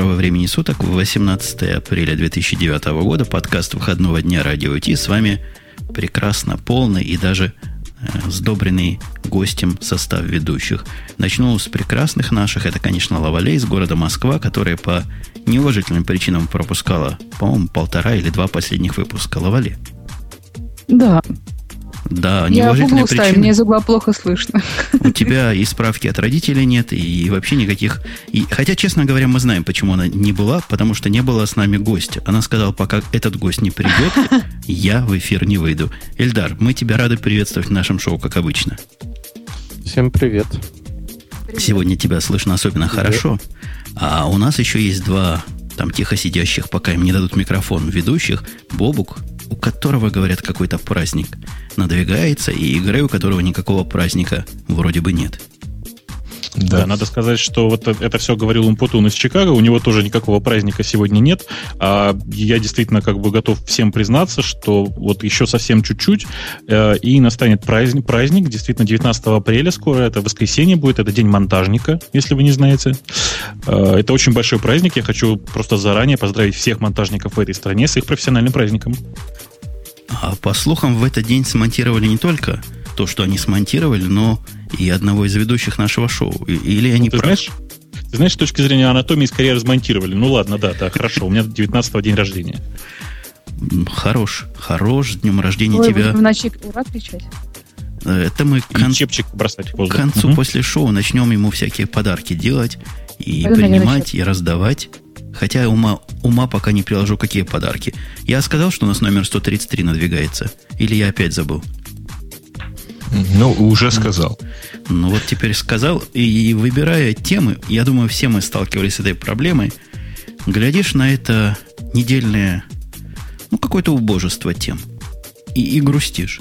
доброго времени суток. 18 апреля 2009 года. Подкаст выходного дня Радио Ти. С вами прекрасно полный и даже э, сдобренный гостем состав ведущих. Начну с прекрасных наших. Это, конечно, Лавалей из города Москва, которая по неуважительным причинам пропускала, по-моему, полтора или два последних выпуска. Лавале. Да, Да, я углу ставлю, причины. мне из угла плохо слышно. У тебя и справки от родителей нет, и вообще никаких... И, хотя, честно говоря, мы знаем, почему она не была, потому что не было с нами гостя. Она сказала, пока этот гость не придет, я в эфир не выйду. Эльдар, мы тебя рады приветствовать в нашем шоу, как обычно. Всем привет. Сегодня тебя слышно особенно хорошо. А у нас еще есть два там тихо сидящих, пока им не дадут микрофон, ведущих. Бобук, у которого, говорят, какой-то праздник надвигается, и Грей, у которого никакого праздника вроде бы нет. Да. надо сказать, что вот э- это все говорил Умпутун из Чикаго, у него тоже никакого праздника сегодня нет, а я действительно как бы готов всем признаться, что вот еще совсем чуть-чуть, э, и настанет праздник, праздник, действительно, 19 апреля скоро, это воскресенье будет, это день монтажника, если вы не знаете. Э, это очень большой праздник, я хочу просто заранее поздравить всех монтажников в этой стране с их профессиональным праздником. А по слухам, в этот день смонтировали не только то, что они смонтировали, но и одного из ведущих нашего шоу. Или они ты прав- знаешь, ты знаешь, с точки зрения анатомии скорее размонтировали. Ну ладно, да, да, хорошо, у меня 19 день рождения. Хорош, хорош, с днем рождения Ой, тебя. будем в ночи ура кричать. Э, Это мы к, кон- чепчик бросать в к концу Мгм. после шоу начнем ему всякие подарки делать и Пойду, принимать, и раздавать. Хотя ума, ума пока не приложу, какие подарки. Я сказал, что у нас номер 133 надвигается. Или я опять забыл? Ну, уже сказал. Ну вот теперь сказал, и выбирая темы, я думаю, все мы сталкивались с этой проблемой. Глядишь на это недельное, ну, какое-то убожество тем. И, и грустишь.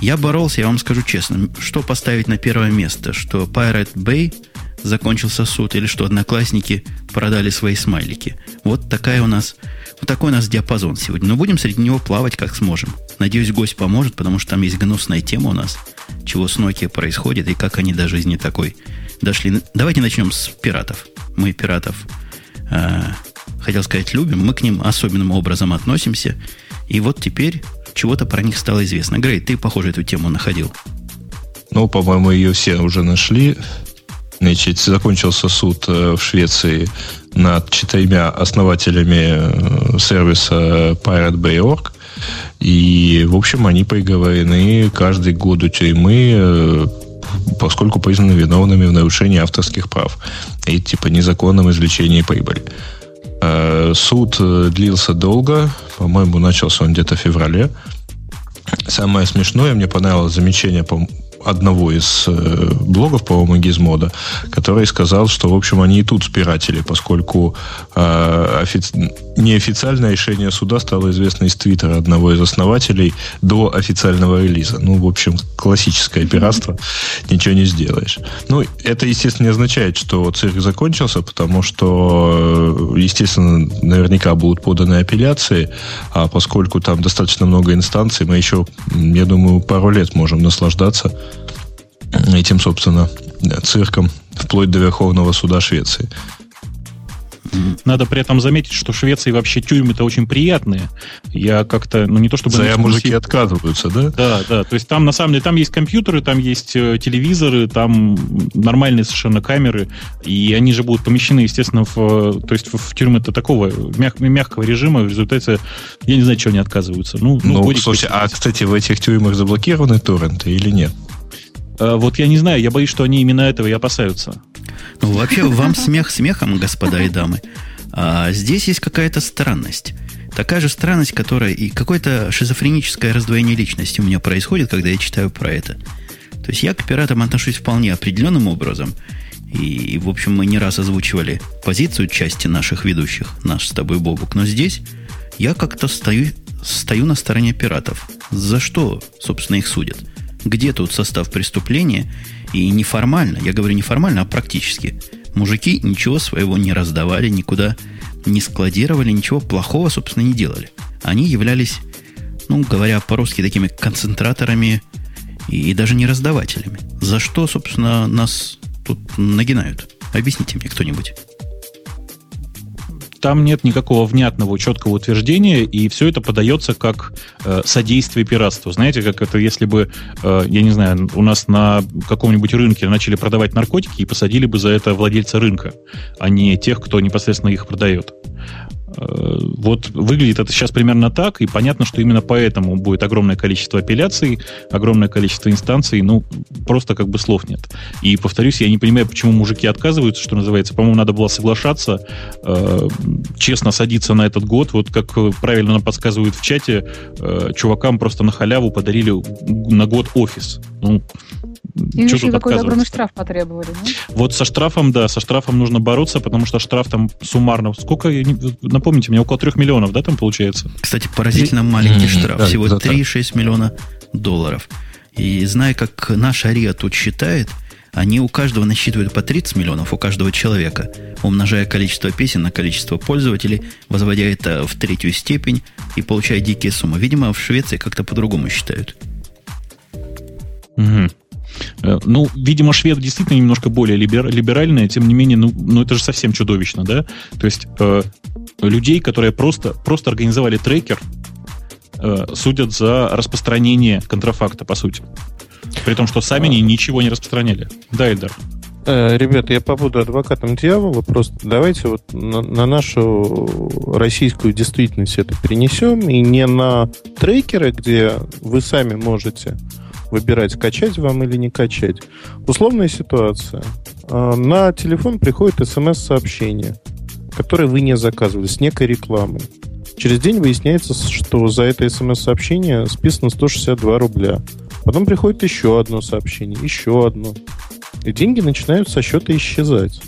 Я боролся, я вам скажу честно, что поставить на первое место, что Pirate Bay закончился суд, или что одноклассники продали свои смайлики. Вот такая у нас, вот такой у нас диапазон сегодня. Но будем среди него плавать как сможем. Надеюсь, гость поможет, потому что там есть гнусная тема у нас, чего с Nokia происходит и как они до жизни такой дошли. Давайте начнем с пиратов. Мы пиратов, э, хотел сказать, любим. Мы к ним особенным образом относимся. И вот теперь чего-то про них стало известно. Грей, ты, похоже, эту тему находил. Ну, по-моему, ее все уже нашли. Значит, закончился суд э, в Швеции над четырьмя основателями э, сервиса Pirate Bay.org. И, в общем, они приговорены каждый год у тюрьмы, э, поскольку признаны виновными в нарушении авторских прав и, типа, незаконном извлечении прибыли. Суд длился долго, по-моему, начался он где-то в феврале. Самое смешное, мне понравилось замечание по одного из э, блогов, по-моему, Гизмода, который сказал, что, в общем, они и тут спиратели, поскольку э, офи- неофициальное решение суда стало известно из твиттера одного из основателей до официального релиза. Ну, в общем, классическое пиратство, ничего не сделаешь. Ну, это, естественно, не означает, что цирк закончился, потому что, э, естественно, наверняка будут поданы апелляции, а поскольку там достаточно много инстанций, мы еще, я думаю, пару лет можем наслаждаться этим, собственно, цирком вплоть до Верховного суда Швеции. Надо при этом заметить, что в Швеции вообще тюрьмы-то очень приятные. Я как-то, ну не то чтобы... За мужики эксклюзив- отказываются, да? Да, да. То есть там на самом деле там есть компьютеры, там есть э, телевизоры, там нормальные совершенно камеры, и они же будут помещены, естественно, в, э, то есть в, тюрьмы-то такого мяг- мягкого режима. В результате я не знаю, чего они отказываются. Ну, ну, Ну, годик слушай, а, кстати, в этих тюрьмах заблокированы торренты или нет? Э, вот я не знаю, я боюсь, что они именно этого и опасаются. Ну, вообще, вам смех смехом, господа и дамы. А здесь есть какая-то странность. Такая же странность, которая и какое-то шизофреническое раздвоение личности у меня происходит, когда я читаю про это. То есть я к пиратам отношусь вполне определенным образом. И, в общем, мы не раз озвучивали позицию части наших ведущих, наш с тобой Бобук. Но здесь я как-то стою, стою на стороне пиратов. За что, собственно, их судят? Где тут состав преступления? И неформально, я говорю неформально, а практически. Мужики ничего своего не раздавали, никуда не складировали, ничего плохого, собственно, не делали. Они являлись, ну, говоря по-русски, такими концентраторами и, даже не раздавателями. За что, собственно, нас тут нагинают? Объясните мне кто-нибудь. Там нет никакого внятного, четкого утверждения, и все это подается как э, содействие пиратству. Знаете, как это, если бы, э, я не знаю, у нас на каком-нибудь рынке начали продавать наркотики и посадили бы за это владельца рынка, а не тех, кто непосредственно их продает. Э, вот выглядит это сейчас примерно так, и понятно, что именно поэтому будет огромное количество апелляций, огромное количество инстанций, ну, просто как бы слов нет. И, повторюсь, я не понимаю, почему мужики отказываются, что называется. По-моему, надо было соглашаться, э, честно садиться на этот год, вот как правильно нам подсказывают в чате, э, чувакам просто на халяву подарили на год офис. Ну, им еще какой-то огромный штраф потребовали, да? Вот со штрафом, да, со штрафом нужно бороться, потому что штраф там суммарно... Сколько, напомните мне, около трех миллионов, да, там получается? Кстати, поразительно маленький mm-hmm, штраф, да, всего 3,6 миллиона долларов. И зная, как наш АРИА тут считает, они у каждого насчитывают по 30 миллионов, у каждого человека, умножая количество песен на количество пользователей, возводя это в третью степень и получая дикие суммы. Видимо, в Швеции как-то по-другому считают. Угу. Э, ну, видимо, швед действительно немножко более либер, либеральные, тем не менее, ну, ну это же совсем чудовищно, да? То есть э, людей, которые просто, просто организовали трекер, э, судят за распространение контрафакта, по сути. При том, что сами они ничего не распространяли. Да, Эльдар? Э, ребята, я побуду адвокатом дьявола. Просто давайте вот на, на нашу российскую действительность это перенесем. И не на трекеры, где вы сами можете выбирать, качать вам или не качать. Условная ситуация. А, на телефон приходит смс-сообщение, которое вы не заказывали, с некой рекламой. Через день выясняется, что за это смс-сообщение списано 162 рубля. Потом приходит еще одно сообщение, еще одно. И деньги начинают со счета исчезать.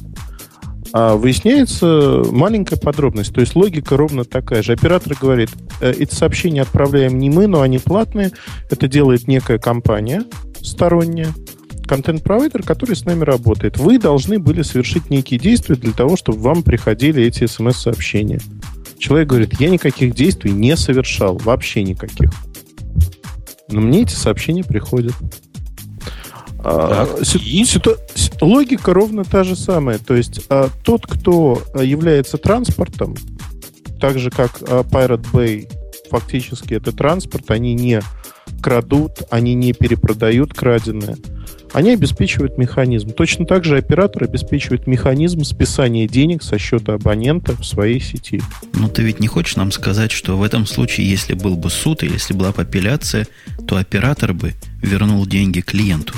А выясняется маленькая подробность. То есть логика ровно такая же. Оператор говорит, «Э, эти сообщения отправляем не мы, но они платные. Это делает некая компания сторонняя, контент-провайдер, который с нами работает. Вы должны были совершить некие действия для того, чтобы вам приходили эти смс-сообщения. Человек говорит, я никаких действий не совершал, вообще никаких. Но мне эти сообщения приходят. А, так, Си- ситу- логика ровно та же самая. То есть а, тот, кто а, является транспортом, так же как а, Pirate Bay фактически это транспорт, они не крадут, они не перепродают краденое. Они обеспечивают механизм. Точно так же оператор обеспечивает механизм списания денег со счета абонента в своей сети. Но ты ведь не хочешь нам сказать, что в этом случае, если был бы суд или если была бы апелляция, то оператор бы вернул деньги клиенту?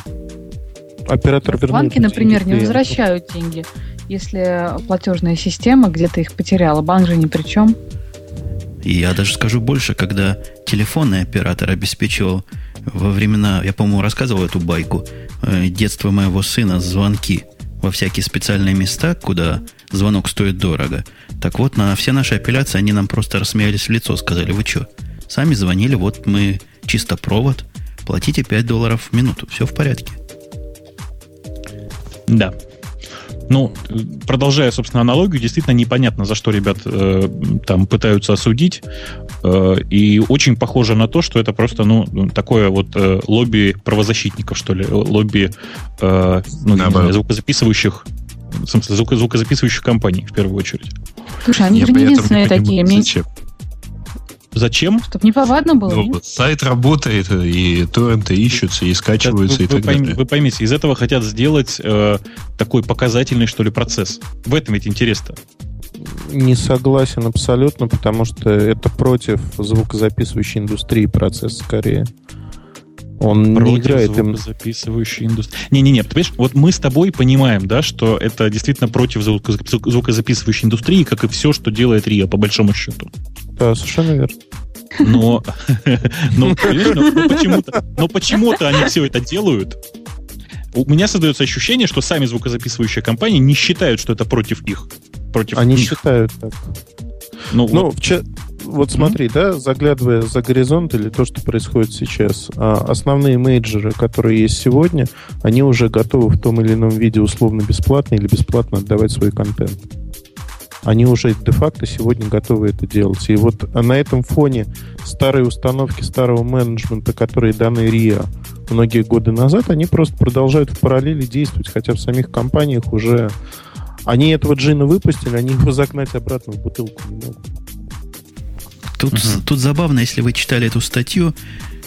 оператор вернул. Банки, например, не возвращают деньги, если платежная система где-то их потеряла. Банк же ни при чем. И я даже скажу больше, когда телефонный оператор обеспечивал во времена, я, по-моему, рассказывал эту байку, э, детства моего сына звонки во всякие специальные места, куда звонок стоит дорого. Так вот, на все наши апелляции они нам просто рассмеялись в лицо, сказали, вы что, сами звонили, вот мы чисто провод, платите 5 долларов в минуту, все в порядке. Да. Ну, продолжая, собственно, аналогию, действительно непонятно, за что ребят э, там пытаются осудить. Э, и очень похоже на то, что это просто, ну, такое вот э, лобби правозащитников, что ли, лобби э, ну, знаю, звукозаписывающих в смысле, звук, звукозаписывающих компаний, в первую очередь. Слушай, они Я же не единственные такие. Зачем? Зачем? Чтобы неповадно было. Ну, сайт работает, и торренты ищутся, и скачиваются, вы, и так вы далее. Вы поймите, из этого хотят сделать э, такой показательный, что ли, процесс. В этом ведь интерес-то. Не согласен абсолютно, потому что это против звукозаписывающей индустрии процесс скорее. Он Против не играет звукозаписывающей индустрии. Не-не-не, понимаешь, вот мы с тобой понимаем, да, что это действительно против звукозаписывающей индустрии, как и все, что делает РИА, по большому счету. Да, совершенно верно. Но, но, но, почему-то, но почему-то они все это делают. У меня создается ощущение, что сами звукозаписывающие компании не считают, что это против их. Против они них. считают так. Ну, ну вот. в, вот смотри, mm-hmm. да, заглядывая за горизонт или то, что происходит сейчас, а, основные мейджеры, которые есть сегодня, они уже готовы в том или ином виде условно бесплатно или бесплатно отдавать свой контент. Они уже де-факто сегодня готовы это делать. И вот на этом фоне старые установки старого менеджмента, которые даны РИА многие годы назад, они просто продолжают в параллели действовать, хотя в самих компаниях уже Они этого джина выпустили, они его загнать обратно в бутылку не могут. Тут, угу. тут забавно, если вы читали эту статью,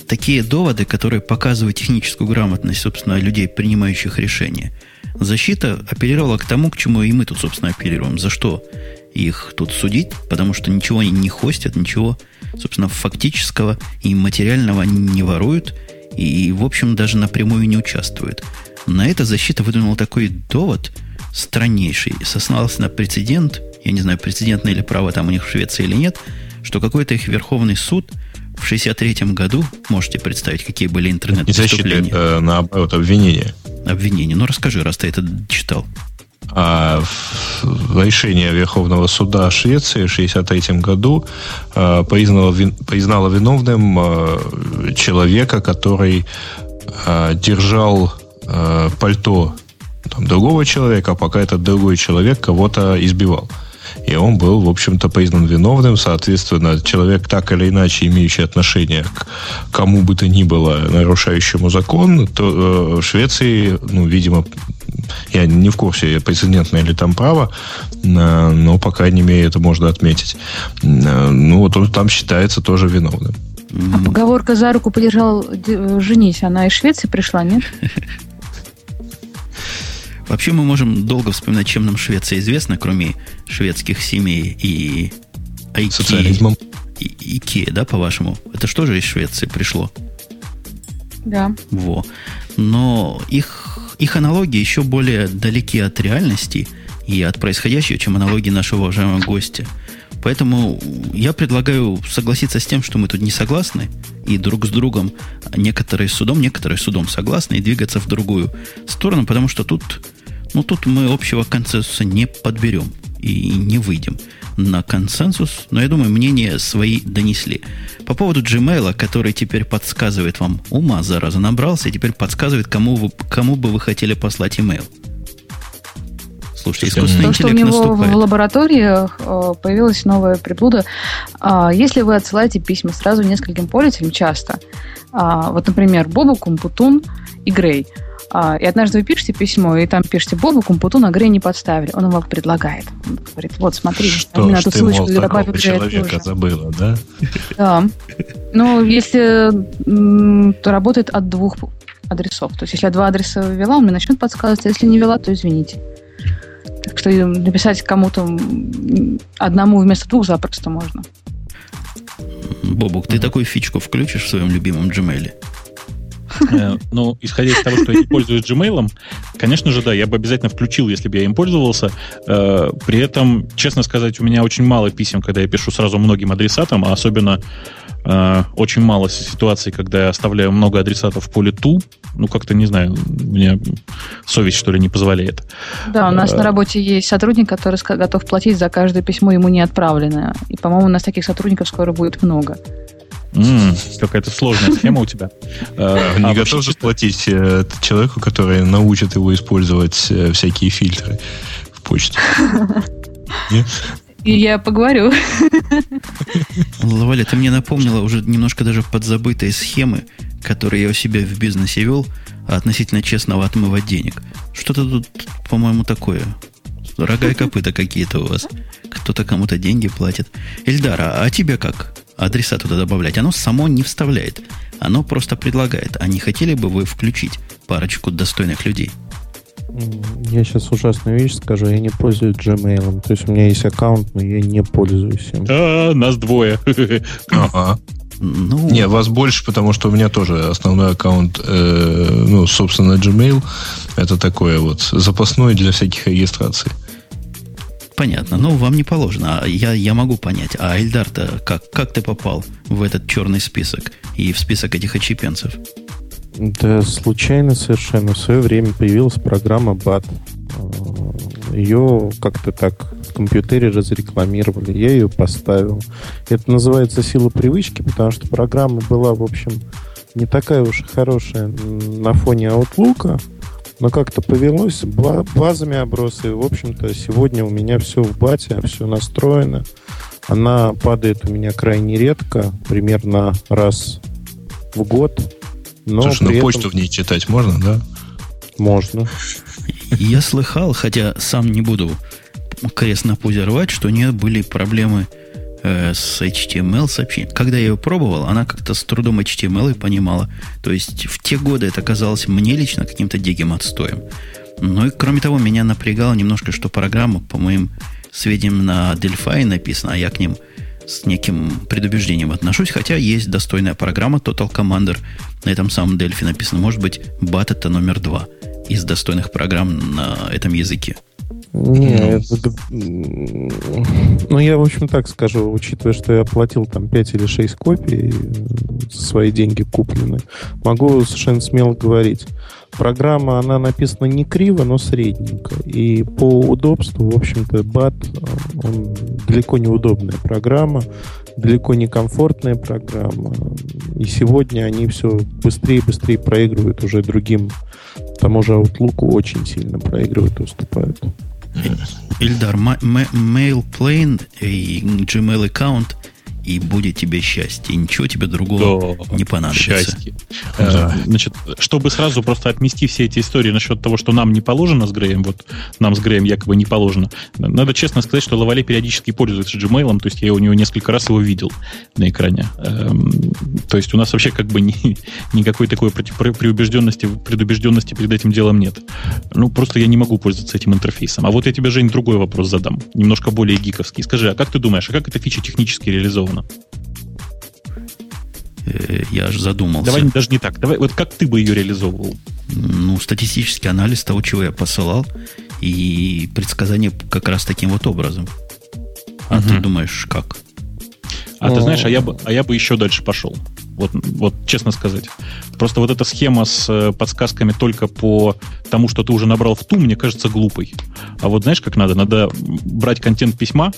такие доводы, которые показывают техническую грамотность, собственно, людей, принимающих решения. Защита апеллировала к тому, к чему и мы тут, собственно, апеллируем. За что их тут судить? Потому что ничего они не хостят, ничего, собственно, фактического и материального они не воруют, и, в общем, даже напрямую не участвуют. На это защита выдвинула такой довод страннейший, сослался на прецедент, я не знаю, прецедентное или право там у них в Швеции или нет, что какой-то их Верховный суд в 63-м году, можете представить, какие были интернет-преступления. Не защита, э, наоборот, обвинения. Обвинения. Ну, расскажи, раз ты это читал. А решение Верховного суда Швеции в 1963 году э, признало, признало виновным э, человека, который э, держал э, пальто там, другого человека, пока этот другой человек кого-то избивал. И он был, в общем-то, признан виновным. Соответственно, человек, так или иначе имеющий отношение к кому бы то ни было, нарушающему закон, то э, в Швеции, ну, видимо, я не в курсе, прецедентное ли там право, э, но, по крайней мере, это можно отметить. Э, ну, вот он там считается тоже виновным. А поговорка «за руку подержал, женись», она из Швеции пришла, нет? Вообще мы можем долго вспоминать, чем нам Швеция известна, кроме шведских семей и Айки. Социализмом. И, Икея, да, по-вашему? Это что же из Швеции пришло? Да. Во. Но их, их аналогии еще более далеки от реальности и от происходящего, чем аналогии нашего уважаемого гостя. Поэтому я предлагаю согласиться с тем, что мы тут не согласны, и друг с другом некоторые с судом, некоторые с судом согласны, и двигаться в другую сторону, потому что тут ну, тут мы общего консенсуса не подберем и не выйдем на консенсус, но я думаю, мнения свои донесли. По поводу Gmail, который теперь подсказывает вам, ума, зараза, набрался, и теперь подсказывает, кому, вы, кому бы вы хотели послать email. Слушайте, искусственный То, что у него наступает. в лаборатории э, появилась новая приблуда. А, если вы отсылаете письма сразу нескольким пользователям, часто, а, вот, например, Бобу, Кумпутун и Грей – а, и однажды вы пишете письмо, и там пишете Бобу, Компуту на Грей не подставили. Он вам предлагает. Он говорит, вот смотри, что именно эту ссылочку мол, добавил человека забыла, да? Да. Ну, если то работает от двух адресов. То есть, если я два адреса ввела, он мне начнет подсказывать, а если не ввела, то извините. Так что написать кому-то одному вместо двух запросто можно. Бобук, ты такую фичку включишь в своем любимом Gmail? Э, ну, исходя из того, что я не пользуюсь Gmail, конечно же, да, я бы обязательно включил, если бы я им пользовался. Э, при этом, честно сказать, у меня очень мало писем, когда я пишу сразу многим адресатам, а особенно э, очень мало ситуаций, когда я оставляю много адресатов в поле ту. Ну, как-то, не знаю, мне совесть, что ли, не позволяет. Да, у нас на работе есть сотрудник, который готов платить за каждое письмо ему не отправленное. И, по-моему, у нас таких сотрудников скоро будет много. Mm, какая-то сложная схема у тебя. А, не а готов же платить э, человеку, который научит его использовать э, всякие фильтры в почте. И я поговорю. Лаваля, ты мне напомнила уже немножко даже подзабытые схемы, которые я у себя в бизнесе вел относительно честного отмыва денег. Что-то тут, по-моему, такое. Рога и копыта какие-то у вас. Кто-то кому-то деньги платит. Эльдара, а тебе как? Адреса туда добавлять. Оно само не вставляет. Оно просто предлагает. А не хотели бы вы включить парочку достойных людей? Я сейчас ужасную вещь скажу. Я не пользуюсь Gmail. То есть у меня есть аккаунт, но я не пользуюсь им. А, нас двое. Ага. Ну... Не, вас больше, потому что у меня тоже основной аккаунт, э, ну, собственно, Gmail. Это такое вот запасной для всяких регистраций. Понятно. Ну, вам не положено. А я, я могу понять. А Эльдар-то как, как ты попал в этот черный список и в список этих отщепенцев? Да, случайно совершенно. В свое время появилась программа BAT. А, ее как-то так в компьютере разрекламировали. Я ее поставил. Это называется сила привычки, потому что программа была, в общем, не такая уж хорошая на фоне Outlook. Но как-то повелось, базами оброс, и, в общем-то, сегодня у меня все в бате, все настроено. Она падает у меня крайне редко, примерно раз в год. Но Слушай, ну этом... почту в ней читать можно, да? Можно. Я слыхал, хотя сам не буду крест на пузе рвать, что у нее были проблемы э, с HTML сообщением. Когда я ее пробовал, она как-то с трудом HTML и понимала. То есть в те годы это казалось мне лично каким-то диким отстоем. Ну и кроме того, меня напрягало немножко, что программа, по моим сведениям, на Delphi написана, а я к ним с неким предубеждением отношусь, хотя есть достойная программа Total Commander на этом самом Delphi написано. Может быть, BAT это номер два из достойных программ на этом языке. Не, это, ну я, в общем, так скажу, учитывая, что я оплатил там 5 или 6 копий, свои деньги куплены, могу совершенно смело говорить. Программа, она написана не криво, но средненько. И по удобству, в общем-то, BAT, он далеко не удобная программа, далеко не комфортная программа. И сегодня они все быстрее и быстрее проигрывают уже другим. Тому же Outlook очень сильно проигрывают и уступают. Ильдар, mail plane и Gmail аккаунт и будет тебе счастье. Ничего тебе другого да, не понадобится. Счастье. Да. Э, значит, чтобы сразу просто отмести все эти истории насчет того, что нам не положено с Греем, вот нам с Греем якобы не положено, надо честно сказать, что Лавале периодически пользуется Gmail, то есть я у него несколько раз его видел на экране. Эм, то есть у нас вообще как бы ни, никакой такой предубежденности, предубежденности перед этим делом нет. Ну, просто я не могу пользоваться этим интерфейсом. А вот я тебе, Жень, другой вопрос задам, немножко более гиковский. Скажи, а как ты думаешь, а как эта фича технически реализована? Сделано? Э, я аж задумался. Давай даже не так. Давай, вот как ты бы ее реализовывал? Ну, статистический анализ того, чего я посылал, и предсказание как раз таким вот образом. А угу. ты думаешь, как? А О. ты знаешь, а я бы, а я бы еще дальше пошел. Вот, вот честно сказать. Просто вот эта схема с э, подсказками только по тому, что ты уже набрал в ту, мне кажется глупой. А вот знаешь, как надо? Надо брать контент письма,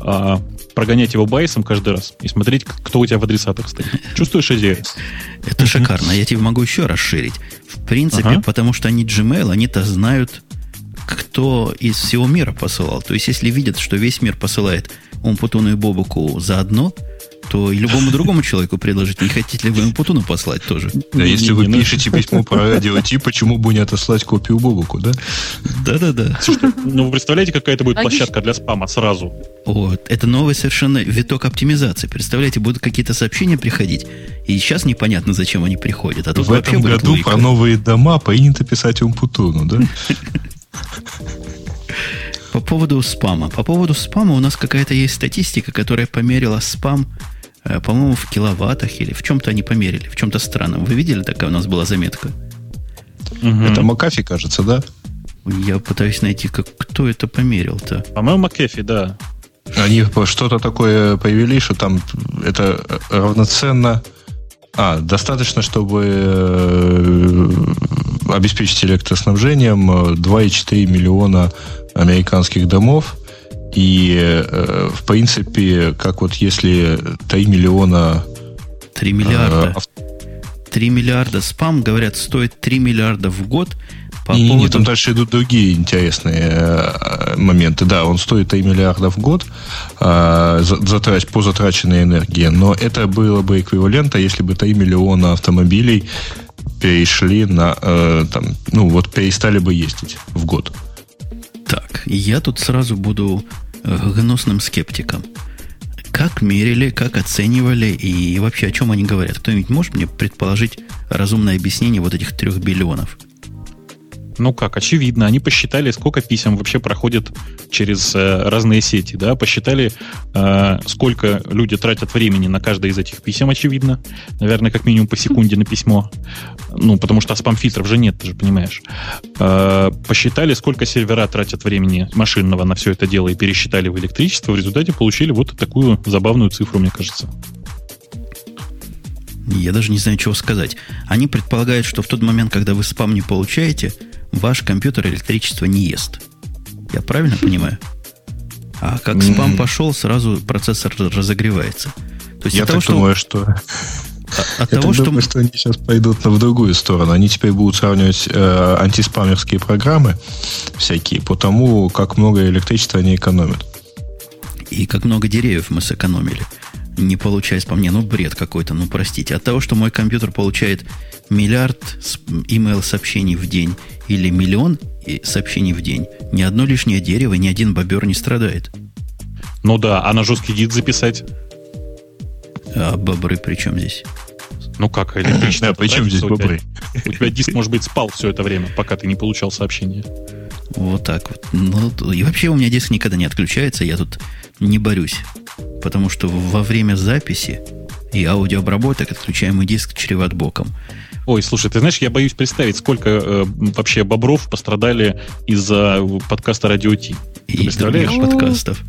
а, прогонять его байсом каждый раз и смотреть, кто у тебя в адресатах стоит. Чувствуешь идею? Это шикарно. Я тебе могу еще расширить. В принципе, ага. потому что они Gmail, они-то знают, кто из всего мира посылал. То есть, если видят, что весь мир посылает Умпутуну и Бобуку заодно, то и любому другому человеку предложить, не хотите ли вы Путуну послать тоже. Да, если вы пишете письмо по радио Ти, почему бы не отослать копию Бобуку, да? Да-да-да. Ну, вы представляете, какая это будет площадка для спама сразу? Вот. Это новый совершенно виток оптимизации. Представляете, будут какие-то сообщения приходить, и сейчас непонятно, зачем они приходят. А тут В этом году логика. про новые дома принято писать Умпутуну, да? По поводу спама. По поводу спама у нас какая-то есть статистика, которая померила спам по-моему, в киловаттах или в чем-то они померили, в чем-то странном. Вы видели, такая у нас была заметка? Угу. Это Макафи, кажется, да? Я пытаюсь найти, как, кто это померил-то. По-моему, Макафи, да. Они что-то такое появили, что там это равноценно... А, достаточно, чтобы э, обеспечить электроснабжением 2,4 миллиона американских домов – и, э, в принципе, как вот если 3 миллиона... 3 миллиарда. Э, 3 миллиарда спам, говорят, стоит 3 миллиарда в год. По не, поводу... не, там дальше идут другие интересные э, моменты. Да, он стоит 3 миллиарда в год э, затрать, по затраченной энергии, но это было бы эквивалента, если бы 3 миллиона автомобилей перешли на, э, там, ну вот перестали бы ездить в год. Так, я тут сразу буду гнусным скептикам. Как мерили, как оценивали и вообще о чем они говорят? Кто-нибудь может мне предположить разумное объяснение вот этих трех биллионов? Ну как, очевидно, они посчитали, сколько писем вообще проходит через э, разные сети, да, посчитали, э, сколько люди тратят времени на каждое из этих писем, очевидно, наверное, как минимум по секунде на письмо, ну, потому что спам-фильтров же нет, ты же понимаешь. Э, посчитали, сколько сервера тратят времени машинного на все это дело и пересчитали в электричество, в результате получили вот такую забавную цифру, мне кажется. Я даже не знаю, чего сказать. Они предполагают, что в тот момент, когда вы спам не получаете, ваш компьютер электричество не ест. Я правильно понимаю? А как спам пошел, сразу процессор разогревается. То есть Я так того, думаю, что... А, от Я того, что... думаю, что они сейчас пойдут в другую сторону. Они теперь будут сравнивать э, антиспамерские программы всякие по тому, как много электричества они экономят. И как много деревьев мы сэкономили не получаясь по мне, ну, бред какой-то, ну, простите. От того, что мой компьютер получает миллиард email сообщений в день или миллион сообщений в день, ни одно лишнее дерево, ни один бобер не страдает. Ну да, а на жесткий диск записать? А бобры при чем здесь? Ну как, электричество? Да, при чем здесь бобры? У тебя диск, может быть, спал все это время, пока ты не получал сообщение. Вот так вот. Ну, и вообще у меня диск никогда не отключается, я тут не борюсь. Потому что во время записи и аудиообработок отключаемый диск чреват боком. Ой, слушай, ты знаешь, я боюсь представить, сколько э, вообще бобров пострадали из-за подкаста Радио Ти. И других подкастов.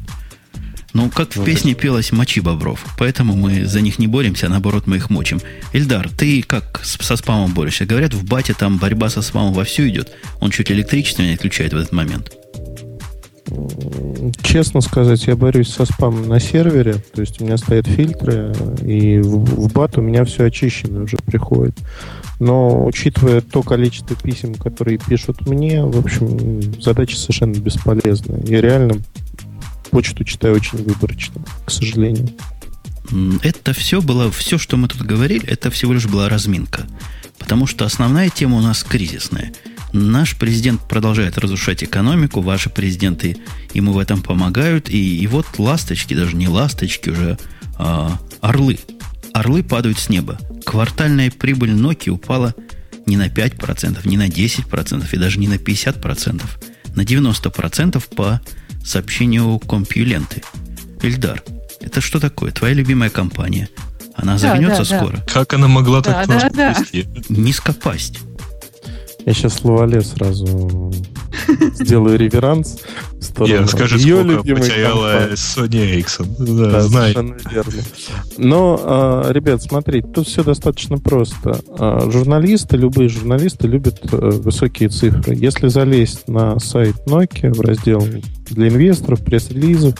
Ну, как в песне пелось «Мочи бобров». Поэтому мы за них не боремся, а наоборот мы их мочим. Ильдар, ты как со спамом борешься? Говорят, в бате там борьба со спамом вовсю идет. Он чуть электричество не отключает в этот момент. Честно сказать, я борюсь со спамом на сервере. То есть у меня стоят фильтры, и в, в бат у меня все очищено уже приходит. Но учитывая то количество писем, которые пишут мне, в общем, задача совершенно бесполезная. Я реально почту читаю очень выборочно, к сожалению. Это все было, все, что мы тут говорили, это всего лишь была разминка. Потому что основная тема у нас кризисная. Наш президент продолжает разрушать экономику, ваши президенты ему в этом помогают, и, и вот ласточки, даже не ласточки уже, а орлы. Орлы падают с неба. Квартальная прибыль Nokia упала не на 5%, не на 10% и даже не на 50%, на 90% по сообщению компьюленты. Ильдар, это что такое? Твоя любимая компания. Она загнется да, да, скоро. Да. Как она могла да, так да, да. Низко пасть. Я сейчас Лавале сразу сделаю реверанс. Я скажу, сколько потеряла Sony Ericsson. Да, да совершенно верно. Но, а, ребят, смотрите, тут все достаточно просто. А, журналисты, любые журналисты любят э, высокие цифры. Если залезть на сайт Nokia в раздел для инвесторов, пресс-релизов,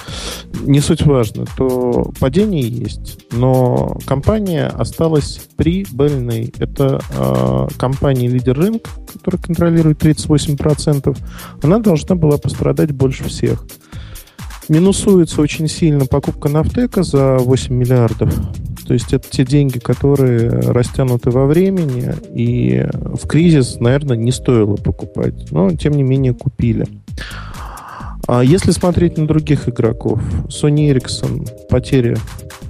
не суть важно, то падение есть, но компания осталась прибыльной. Это э, компания лидер рынка, которая контролирует 38%. Она должна была пострадать больше всех. Минусуется очень сильно покупка Нафтека за 8 миллиардов. То есть это те деньги, которые растянуты во времени, и в кризис, наверное, не стоило покупать. Но, тем не менее, купили. А если смотреть на других игроков, Sony Ericsson потери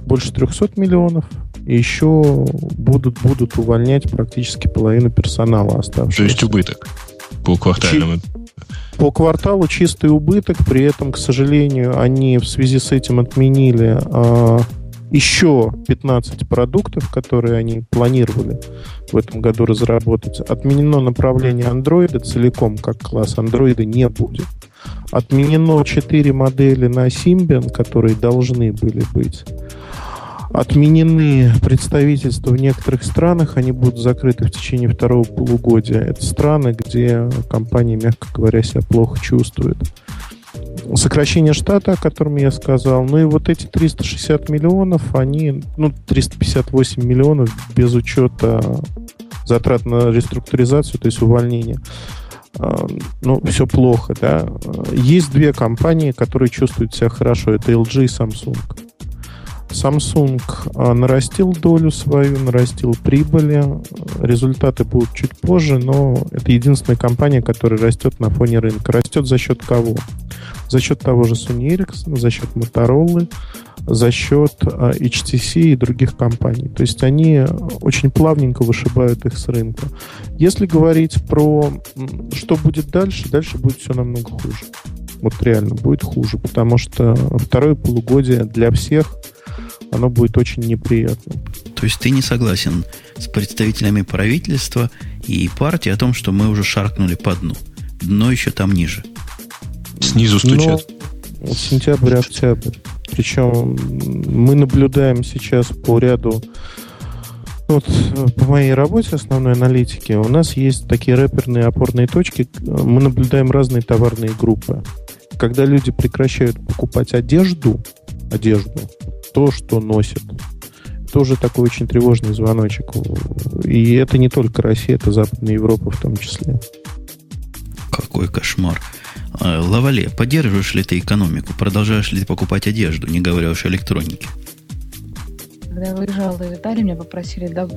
больше 300 миллионов, и еще будут, будут увольнять практически половину персонала оставшегося. То есть убыток по квартальному? По кварталу чистый убыток, при этом, к сожалению, они в связи с этим отменили а, еще 15 продуктов, которые они планировали в этом году разработать. Отменено направление андроида целиком, как класс андроида не будет. Отменено 4 модели на Symbian, которые должны были быть. Отменены представительства в некоторых странах, они будут закрыты в течение второго полугодия. Это страны, где компания, мягко говоря, себя плохо чувствует. Сокращение штата, о котором я сказал, ну и вот эти 360 миллионов, они, ну, 358 миллионов без учета затрат на реструктуризацию, то есть увольнение. А, ну, все плохо, да. Есть две компании, которые чувствуют себя хорошо. Это LG и Samsung. Samsung а, нарастил долю свою, нарастил прибыли. Результаты будут чуть позже, но это единственная компания, которая растет на фоне рынка. Растет за счет кого? За счет того же Sony Ericsson, за счет Motorola, за счет а, HTC и других компаний. То есть они очень плавненько вышибают их с рынка. Если говорить про что будет дальше, дальше будет все намного хуже. Вот реально будет хуже, потому что второе полугодие для всех оно будет очень неприятным. То есть ты не согласен с представителями правительства и партии о том, что мы уже шаркнули по дну. Дно еще там ниже. Снизу стучат. Но сентябрь, октябрь. Причем мы наблюдаем сейчас по ряду вот по моей работе основной аналитики у нас есть такие рэперные опорные точки. Мы наблюдаем разные товарные группы. Когда люди прекращают покупать одежду, одежду, то, что носят, тоже такой очень тревожный звоночек. И это не только Россия, это Западная Европа в том числе. Какой кошмар. А, Лавале, поддерживаешь ли ты экономику? Продолжаешь ли ты покупать одежду, не говоря уж о электронике? когда я выезжала из Италии, меня попросили да,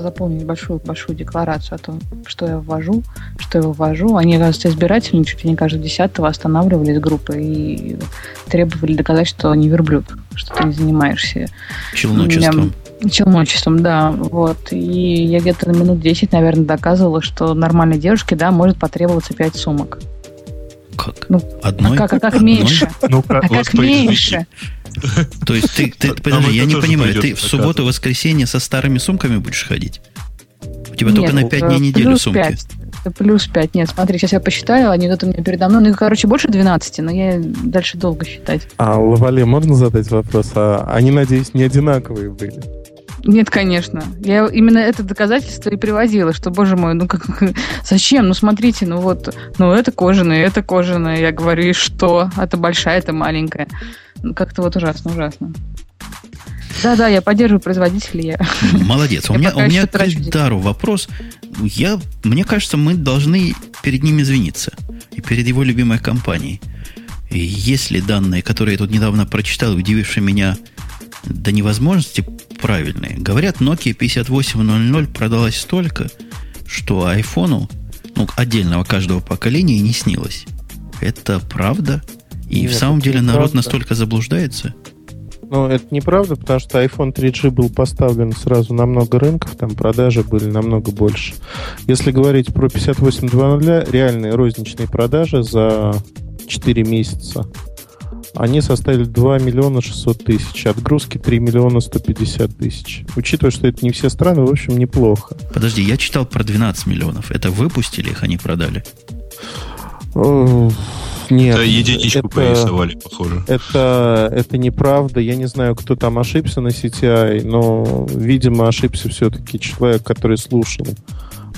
заполнить большую-большую декларацию о том, что я ввожу, что я вывожу. Они, оказывается, избирательно чуть ли не каждый десятого останавливались группы и требовали доказать, что не верблюд, что ты не занимаешься челночеством. Челночеством, да. Вот. И я где-то на минут 10, наверное, доказывала, что нормальной девушке, да, может потребоваться 5 сумок. Как? Ну, Одной? А как, а как меньше? Ну, а как меньше? То есть ты, ты подожди, я не понимаю, ты в субботу, воскресенье со старыми сумками будешь ходить? У тебя только на 5 дней недели сумки. Плюс 5. Нет, смотри, сейчас я посчитаю, они тут у меня передо мной. Ну, короче, больше 12, но я дальше долго считать. А, Лавале, можно задать вопрос? А они, надеюсь, не одинаковые были? Нет, конечно. Я именно это доказательство и приводила, что, боже мой, ну как, зачем? Ну смотрите, ну вот, ну это кожаное, это кожаное. Я говорю, и что? Это большая, это маленькая. Ну как-то вот ужасно, ужасно. Да-да, я поддерживаю производителей. Я... Молодец. У меня, у меня к Дару вопрос. Я, мне кажется, мы должны перед ним извиниться. И перед его любимой компанией. И если данные, которые я тут недавно прочитал, удивившие меня до невозможности правильные. Говорят, Nokia 5800 продалась столько, что айфону, ну, отдельного каждого поколения не снилось. Это правда? И Нет, в самом деле народ правда. настолько заблуждается? Ну, это неправда, потому что iPhone 3G был поставлен сразу на много рынков, там продажи были намного больше. Если говорить про 58.2.0, реальные розничные продажи за 4 месяца они составили 2 миллиона 600 тысяч, отгрузки 3 миллиона 150 тысяч. Учитывая, что это не все страны, в общем, неплохо. Подожди, я читал про 12 миллионов. Это выпустили их, они продали? Нет. Это единичку это, порисовали, похоже. Это, это неправда. Я не знаю, кто там ошибся на CTI, но, видимо, ошибся все-таки человек, который слушал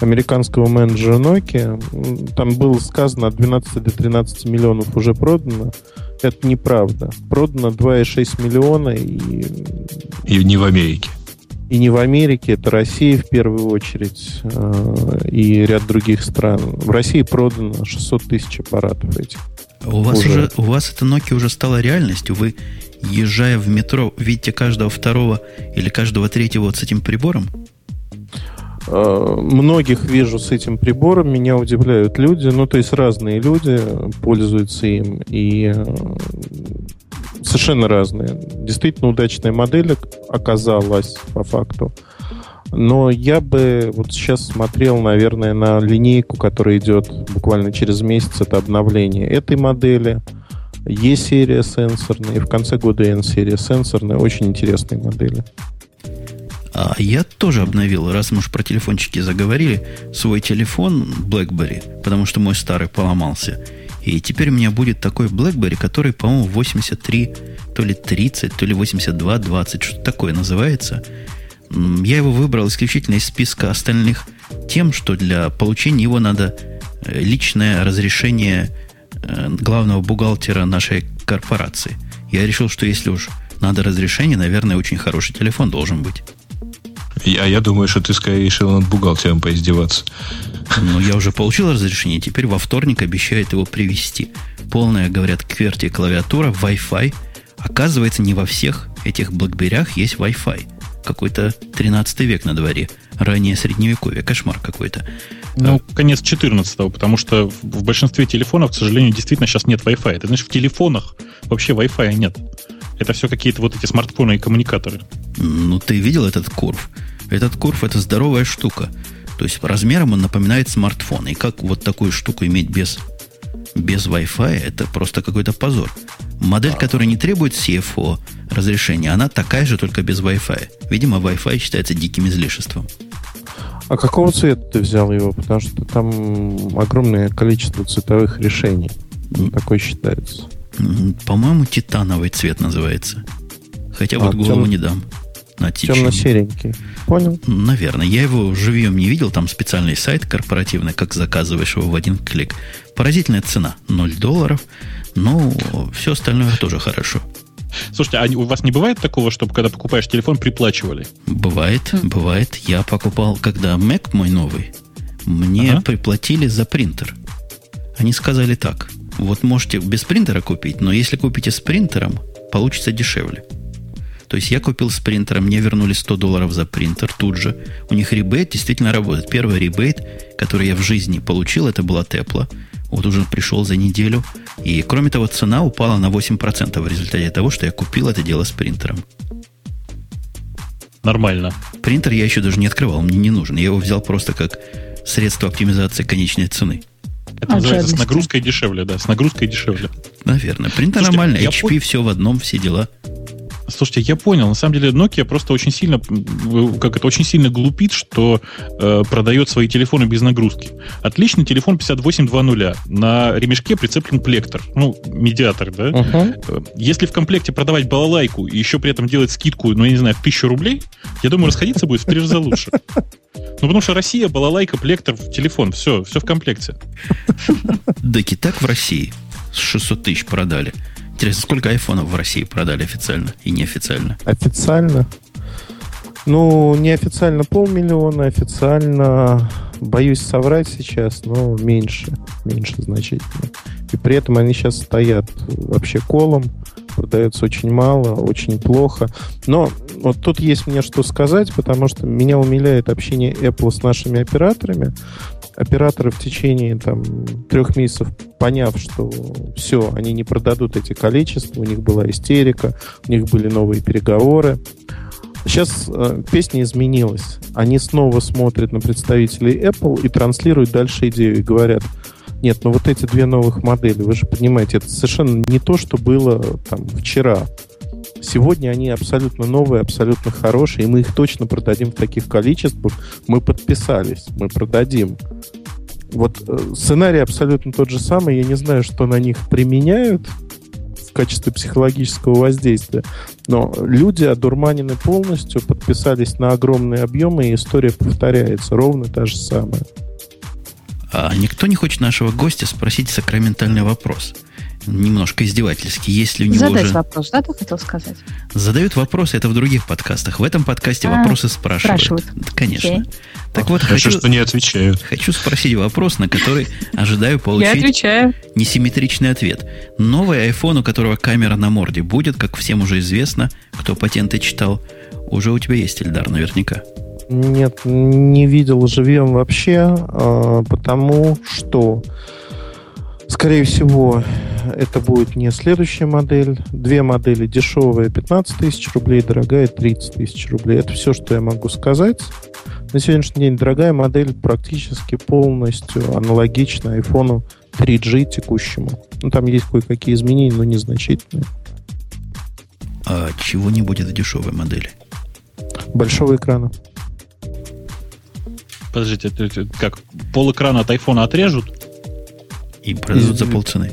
американского менеджера Nokia. Там было сказано от 12 до 13 миллионов уже продано. Это неправда. Продано 2,6 миллиона и... И не в Америке. И не в Америке, это Россия в первую очередь э, и ряд других стран. В России продано 600 тысяч аппаратов этих. У вас, уже. Уже, у вас это Nokia уже стало реальностью. Вы, езжая в метро, видите каждого второго или каждого третьего вот с этим прибором? Э, многих вижу с этим прибором, меня удивляют люди, ну, то есть разные люди пользуются им, и э, совершенно разные. Действительно удачная модель оказалась по факту. Но я бы вот сейчас смотрел, наверное, на линейку, которая идет буквально через месяц, это обновление этой модели. E-серия сенсорная, и в конце года N-серия сенсорная. Очень интересные модели. А я тоже обновил, раз мы уж про телефончики заговорили, свой телефон BlackBerry, потому что мой старый поломался. И теперь у меня будет такой BlackBerry, который, по-моему, 83, то ли 30, то ли 82, 20, что-то такое называется. Я его выбрал исключительно из списка остальных тем, что для получения его надо э, личное разрешение э, главного бухгалтера нашей корпорации. Я решил, что если уж надо разрешение, наверное, очень хороший телефон должен быть. А я думаю, что ты скорее решил над бухгалтером поиздеваться. Ну, я уже получил разрешение, теперь во вторник обещают его привезти. Полная, говорят, кверти клавиатура, Wi-Fi. Оказывается, не во всех этих BlackBerry есть Wi-Fi. Какой-то 13 век на дворе. Ранее средневековье. Кошмар какой-то. Ну, конец 14-го, потому что в большинстве телефонов, к сожалению, действительно сейчас нет Wi-Fi. Это значит, в телефонах вообще Wi-Fi нет. Это все какие-то вот эти смартфоны и коммуникаторы. Ну, ты видел этот курв? Этот курв – это здоровая штука. То есть размером он напоминает смартфон. И как вот такую штуку иметь без, без Wi-Fi, это просто какой-то позор. Модель, которая не требует CFO разрешения, она такая же, только без Wi-Fi. Видимо, Wi-Fi считается диким излишеством. А какого цвета ты взял его? Потому что там огромное количество цветовых решений. Такой считается. По-моему, титановый цвет называется. Хотя а, вот голову тем... не дам. На Темно-серенький. Понял. Наверное. Я его живьем не видел. Там специальный сайт корпоративный, как заказываешь его в один клик. Поразительная цена. 0 долларов. Но все остальное тоже хорошо. Слушайте, а у вас не бывает такого, чтобы когда покупаешь телефон, приплачивали? Бывает, mm. бывает. Я покупал, когда Mac мой новый, мне ага. приплатили за принтер. Они сказали так. Вот можете без принтера купить, но если купите с принтером, получится дешевле. То есть я купил с принтера, мне вернули 100 долларов за принтер тут же. У них ребейт действительно работает. Первый ребейт, который я в жизни получил, это была тепла. Вот уже пришел за неделю. И кроме того, цена упала на 8% в результате того, что я купил это дело с принтером. Нормально. Принтер я еще даже не открывал, мне не нужен. Я его взял просто как средство оптимизации конечной цены. Это называется жадности. с нагрузкой дешевле, да, с нагрузкой дешевле. Наверное. Принтер Слушайте, нормально, HP, пон... все в одном, все дела. Слушайте, я понял. На самом деле Nokia просто очень сильно, как это, очень сильно глупит, что э, продает свои телефоны без нагрузки. Отличный телефон 5820. На ремешке прицеплен плектор. Ну, медиатор, да? Uh-huh. Если в комплекте продавать балалайку и еще при этом делать скидку, ну, я не знаю, в тысячу рублей, я думаю, расходиться будет в три раза лучше. Ну, потому что Россия, балалайка, плектор, телефон. Все, все в комплекте. Да так в России. 600 тысяч продали. Интересно, сколько айфонов в России продали официально и неофициально? Официально? Ну, неофициально полмиллиона, официально, боюсь соврать сейчас, но меньше, меньше значительно. И при этом они сейчас стоят вообще колом, продается очень мало, очень плохо. Но вот тут есть мне что сказать, потому что меня умиляет общение Apple с нашими операторами операторы в течение там, трех месяцев, поняв, что все, они не продадут эти количества, у них была истерика, у них были новые переговоры. Сейчас э, песня изменилась. Они снова смотрят на представителей Apple и транслируют дальше идею и говорят, нет, ну вот эти две новых модели, вы же понимаете, это совершенно не то, что было там вчера. Сегодня они абсолютно новые, абсолютно хорошие, и мы их точно продадим в таких количествах. Мы подписались, мы продадим. Вот э, сценарий абсолютно тот же самый. Я не знаю, что на них применяют в качестве психологического воздействия. Но люди одурманены полностью, подписались на огромные объемы, и история повторяется. Ровно та же самая. А никто не хочет нашего гостя спросить сакраментальный вопрос немножко издевательски. Если у него Задать уже... вопрос, да, ты хотел сказать? Задают вопросы, это в других подкастах. В этом подкасте а, вопросы спрашивают. спрашивают. Конечно. Okay. Так вот, Хорошо, хочу, что не отвечают. Хочу спросить вопрос, на который ожидаю получить несимметричный ответ. Новый iPhone, у которого камера на морде, будет, как всем уже известно, кто патенты читал, уже у тебя есть, Эльдар, наверняка. Нет, не видел живьем вообще, а, потому что Скорее всего, это будет не следующая модель. Две модели дешевая 15 тысяч рублей, дорогая 30 тысяч рублей. Это все, что я могу сказать. На сегодняшний день дорогая модель практически полностью аналогична iPhone 3G текущему. Ну, там есть кое-какие изменения, но незначительные. А чего не будет в дешевой модели? Большого экрана. Подождите, как? Пол экрана от iPhone отрежут? И продадут за полцены.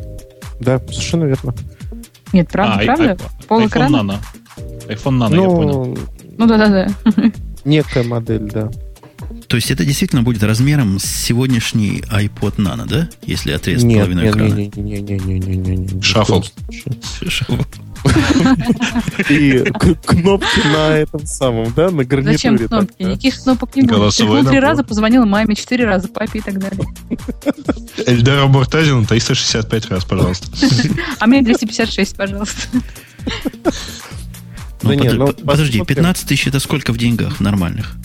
Да, совершенно верно. Нет, правда, а, правда? I, Пол iPhone Nano. iPhone Nano, ну, я понял. Ну да-да-да. Некая модель, да. То есть это действительно будет размером с сегодняшний iPod Nano, да? Если отрезать нет, половину нет, экрана. Нет, нет, нет, нет, нет, нет, нет. Шаффл. Шаффл. И кнопки на этом самом, да, на гарнитуре. Зачем кнопки? Никаких кнопок не будет. Ты три раза позвонила маме, четыре раза папе и так далее. Эльдар Муртазин 365 раз, пожалуйста. А мне 256, пожалуйста. Ну, да под, нет, ну, подожди, 15 тысяч это сколько в деньгах нормальных?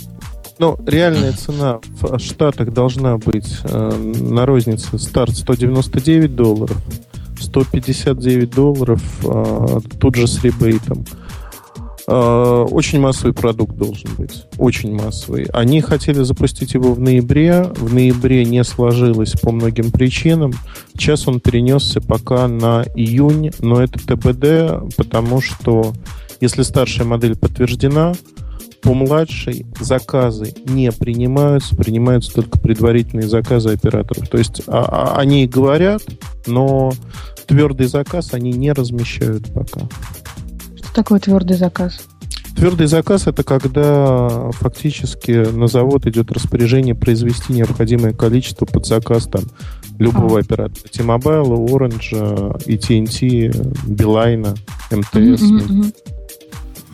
Ну, реальная цена в Штатах должна быть э, на рознице старт 199 долларов, 159 долларов, а, тут же с ребейтом. А, очень массовый продукт должен быть. Очень массовый. Они хотели запустить его в ноябре. В ноябре не сложилось по многим причинам. Сейчас он перенесся пока на июнь, но это ТБД, потому что если старшая модель подтверждена, по младшей заказы не принимаются, принимаются только предварительные заказы операторов. То есть а, а, они говорят, но твердый заказ они не размещают пока. Что такое твердый заказ? Твердый заказ это когда фактически на завод идет распоряжение произвести необходимое количество под заказ там любого а. оператора. T-Mobile, Orange, AT&T, Билайна, МТС. Mm-hmm, mm-hmm.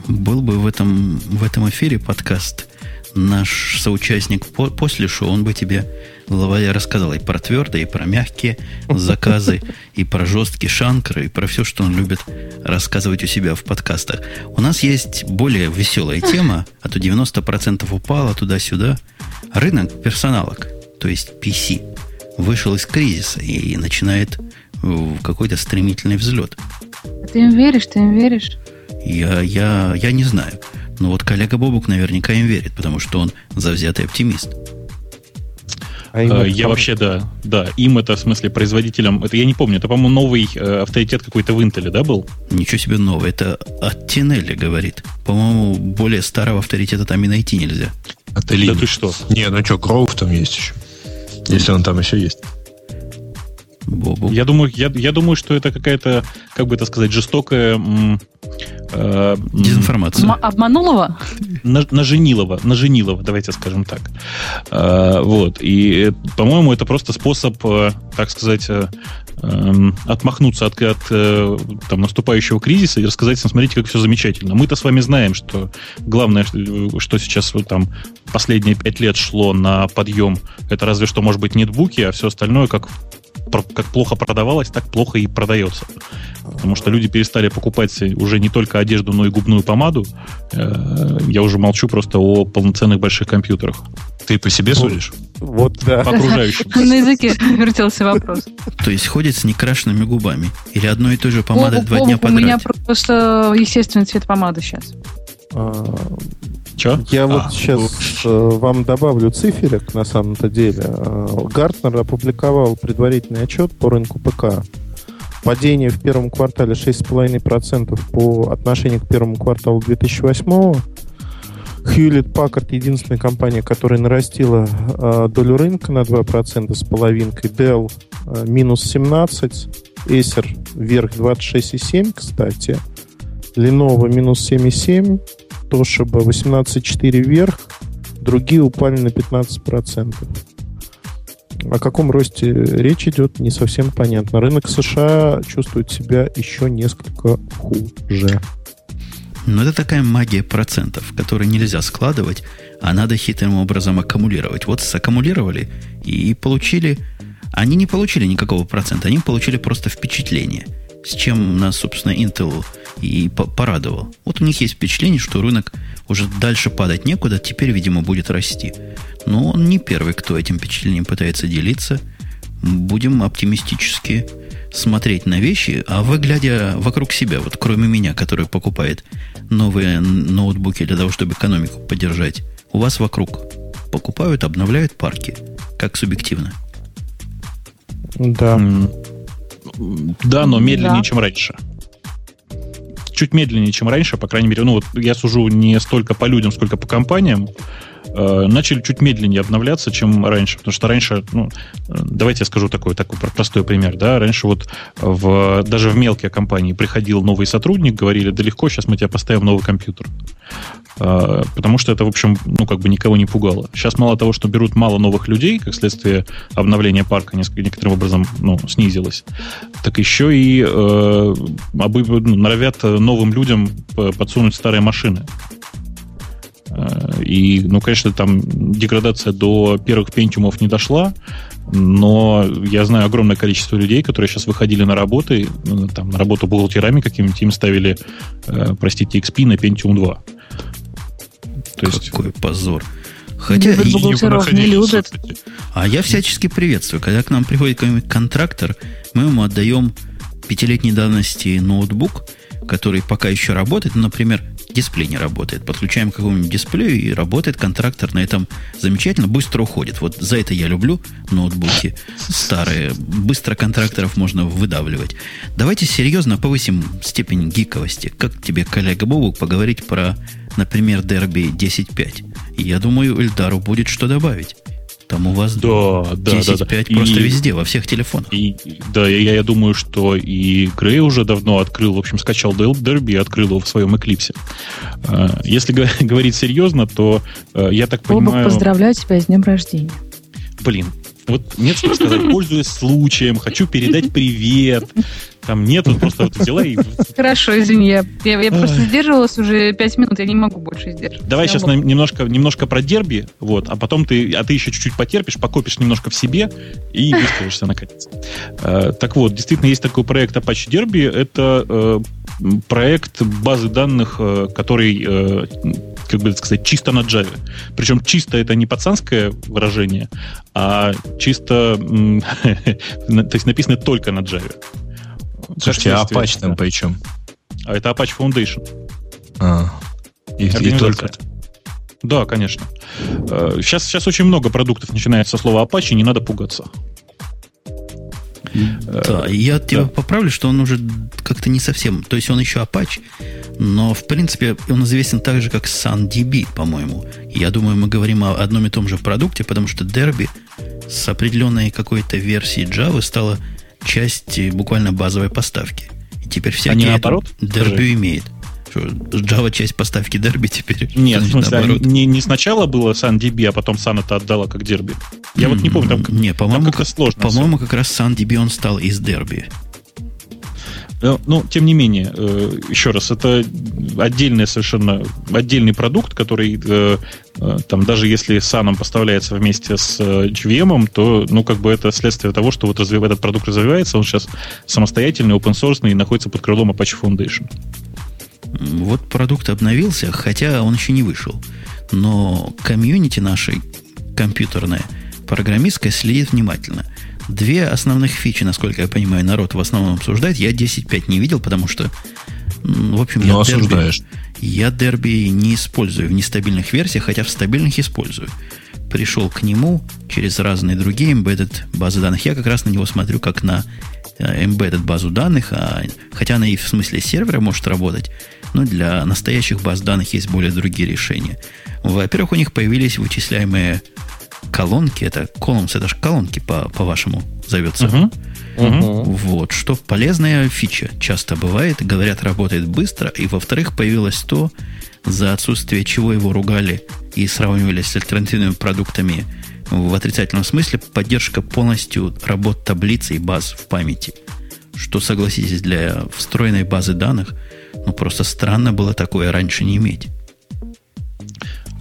Был бы в этом, в этом эфире подкаст наш соучастник по после шоу, он бы тебе, главаря, рассказал и про твердые, и про мягкие заказы, и про жесткие шанкры, и про все, что он любит рассказывать у себя в подкастах. У нас есть более веселая тема, а то 90% упало туда-сюда. Рынок персоналок, то есть PC, вышел из кризиса и начинает какой-то стремительный взлет. Ты им веришь, ты им веришь? Я, я, я не знаю. Но вот коллега Бобук наверняка им верит, потому что он завзятый оптимист. А им я вообще, да, да, им это, в смысле, производителям, это я не помню, это, по-моему, новый э, авторитет какой-то в Intel, да, был? Ничего себе новый, это от Тинелли говорит. По-моему, более старого авторитета там и найти нельзя. От Да ты что? Не, ну что, Гроув там есть еще. Если он там еще есть. Бобу. Я думаю, я, я думаю, что это какая-то, как бы это сказать, жестокая э, дезинформация. М- обманулова? На, наженилова, наженилова, давайте скажем так. Э, вот. И, по-моему, это просто способ, э, так сказать, э, э, отмахнуться от, от э, там, наступающего кризиса и рассказать всем, смотрите, как все замечательно. Мы-то с вами знаем, что главное, что, что сейчас вот, там последние пять лет шло на подъем, это разве что, может быть, нетбуки, а все остальное, как как плохо продавалось, так плохо и продается. Потому что люди перестали покупать уже не только одежду, но и губную помаду. Э, я уже молчу просто о полноценных больших компьютерах. Ты по себе судишь? Вот, да. По окружающим. На языке вертелся вопрос. То есть ходит с некрашенными губами? Или одной и той же помадой два дня подряд? У меня просто естественный цвет помады сейчас. Че? Я а, вот сейчас э, вам добавлю циферок на самом-то деле. Э, Гартнер опубликовал предварительный отчет по рынку ПК. Падение в первом квартале 6,5% по отношению к первому кварталу 2008 Hewlett Packard единственная компания, которая нарастила э, долю рынка на 2% с половинкой. Dell э, минус 17. Acer вверх 26,7, кстати. Lenovo минус 7,7. Toshiba 18,4 вверх, другие упали на 15%. О каком росте речь идет, не совсем понятно. Рынок США чувствует себя еще несколько хуже. Но это такая магия процентов, которую нельзя складывать, а надо хитрым образом аккумулировать. Вот саккумулировали и получили... Они не получили никакого процента, они получили просто впечатление – с чем нас, собственно, Intel и порадовал. Вот у них есть впечатление, что рынок уже дальше падать некуда, теперь, видимо, будет расти. Но он не первый, кто этим впечатлением пытается делиться. Будем оптимистически смотреть на вещи, а вы, глядя вокруг себя, вот кроме меня, который покупает новые ноутбуки для того, чтобы экономику поддержать, у вас вокруг покупают, обновляют парки. Как субъективно? Да. Да, но медленнее, да. чем раньше. Чуть медленнее, чем раньше, по крайней мере. Ну, вот я сужу не столько по людям, сколько по компаниям. Э, начали чуть медленнее обновляться, чем раньше. Потому что раньше, ну, э, давайте я скажу такой, такой простой пример. Да? Раньше вот в, даже в мелкие компании приходил новый сотрудник, говорили, да легко, сейчас мы тебе поставим новый компьютер. Э, потому что это, в общем, ну, как бы никого не пугало. Сейчас мало того, что берут мало новых людей, как следствие обновления парка некоторым образом ну, снизилось, так еще и э, обы, ну, норовят новым людям подсунуть старые машины. И, ну, конечно, там деградация до первых пентиумов не дошла, но я знаю огромное количество людей, которые сейчас выходили на работы, ну, там, на работу бухгалтерами какими-то, им ставили, э, простите, XP на Pentium 2. То есть... Какой позор. Хотя и не любят. А я всячески приветствую. Когда к нам приходит какой-нибудь контрактор, мы ему отдаем пятилетней давности ноутбук, который пока еще работает, ну, например, дисплей не работает. Подключаем к какому-нибудь дисплею, и работает контрактор на этом замечательно, быстро уходит. Вот за это я люблю ноутбуки старые. Быстро контракторов можно выдавливать. Давайте серьезно повысим степень гиковости. Как тебе, коллега Бобук, поговорить про, например, Derby 10.5? Я думаю, Эльдару будет что добавить. Там у вас да, да, 10.5 да, да. просто и, везде, во всех телефонах. И, да, я, я думаю, что и Грей уже давно открыл, в общем, скачал Derby и открыл его в своем Эклипсе. А, если говорить серьезно, то э, я так Бобок, понимаю... поздравляю тебя с днем рождения. Блин, вот нет что сказать, пользуясь случаем, хочу передать привет. Там нет, вот просто вот взяла и... Хорошо, извини, я, я, я просто сдерживалась уже пять минут, я не могу больше сдерживать. Давай сейчас на, немножко, немножко про дерби, вот, а потом ты, а ты еще чуть-чуть потерпишь, покопишь немножко в себе и выскажешься наконец. Э, так вот, действительно есть такой проект Apache Derby, это э, проект базы данных, э, который, э, как бы сказать, чисто на Java. Причем чисто это не пацанское выражение, а чисто, то есть написано только на Java. Слушайте, а Apache там по чем? А это Apache Foundation. А, и, и только Да, конечно. Сейчас, э, сейчас очень много продуктов начинается со слова Apache, не надо пугаться. Да, я тебя поправлю, что он уже как-то не совсем... То есть он еще Apache, но, в принципе, он известен так же, как SunDB, по-моему. Я думаю, мы говорим о одном и том же продукте, потому что Derby с определенной какой-то версией Java стала часть буквально базовой поставки. И теперь. А не наоборот? Derby имеет. Что, Java часть поставки Derby теперь? Нет, в смысле, а не, не сначала было SunDB, а потом Sun это отдала как Derby. Я вот не помню, там, не, по-моему, как-то сложно. По-моему, как раз SunDB он стал из Derby. Но, ну, тем не менее, э, еще раз, это отдельный совершенно отдельный продукт, который э, э, там даже если SAN поставляется вместе с GVM, то ну как бы это следствие того, что вот развив, этот продукт развивается, он сейчас самостоятельный, open source и находится под крылом Apache Foundation. Вот продукт обновился, хотя он еще не вышел. Но комьюнити нашей компьютерное, программистское следит внимательно. Две основных фичи, насколько я понимаю, народ в основном обсуждает. Я 10.5 не видел, потому что, в общем, Но я осуждаешь. Дерби, я дерби не использую в нестабильных версиях, хотя в стабильных использую. Пришел к нему через разные другие embedded базы данных. Я как раз на него смотрю как на э, embedded базу данных, а, хотя она и в смысле сервера может работать, но для настоящих баз данных есть более другие решения. Во-первых, у них появились вычисляемые колонки, это columns, это же колонки по, по-вашему зовется. Uh-huh. Uh-huh. Вот, что полезная фича часто бывает. Говорят, работает быстро. И, во-вторых, появилось то, за отсутствие чего его ругали и сравнивали с альтернативными продуктами в отрицательном смысле, поддержка полностью работ таблицы и баз в памяти. Что, согласитесь, для встроенной базы данных, ну, просто странно было такое раньше не иметь.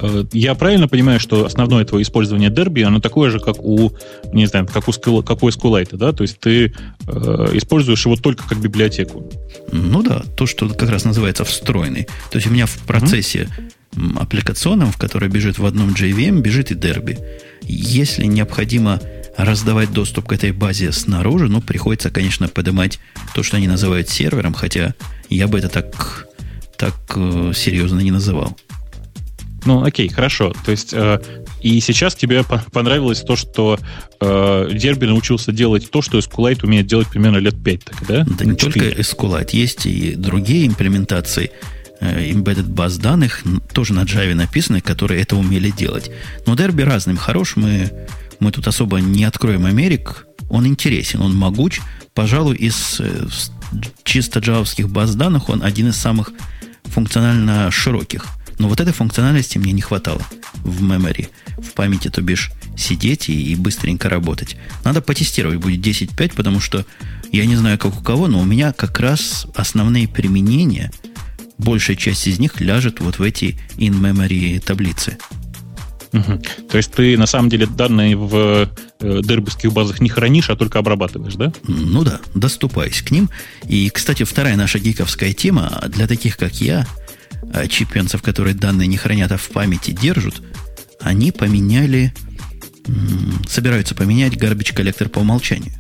Э, я правильно понимаю, что основное твое использование Derby, оно такое же, как у, не знаю, как у, School, как у SQLite, да? То есть ты э, используешь его только как библиотеку. Ну да, то, что как раз называется встроенный. То есть у меня в процессе mm-hmm. аппликационном, в который бежит в одном JVM, бежит и Derby. Если необходимо раздавать доступ к этой базе снаружи, ну, приходится, конечно, поднимать то, что они называют сервером, хотя я бы это так, так э, серьезно не называл. Ну, окей, хорошо. То есть, э, и сейчас тебе понравилось то, что э, Дерби научился делать то, что SQLite умеет делать примерно лет 5, так, да? Да не только SQLite, есть и другие имплементации э, embedded баз данных, тоже на Java написаны, которые это умели делать. Но Derby разным хорош, мы, мы тут особо не откроем Америк, он интересен, он могуч, пожалуй, из э, чисто джавовских баз данных он один из самых функционально широких – но вот этой функциональности мне не хватало в memory, в памяти, то бишь сидеть и, и быстренько работать. Надо потестировать будет 10.5, потому что я не знаю, как у кого, но у меня как раз основные применения, большая часть из них ляжет вот в эти in-memory таблицы. Угу. То есть ты на самом деле данные в э, дербовских базах не хранишь, а только обрабатываешь, да? Ну да, доступаюсь к ним. И, кстати, вторая наша гиковская тема для таких, как я – чипенцев, которые данные не хранят, а в памяти держат, они поменяли, собираются поменять garbage коллектор по умолчанию.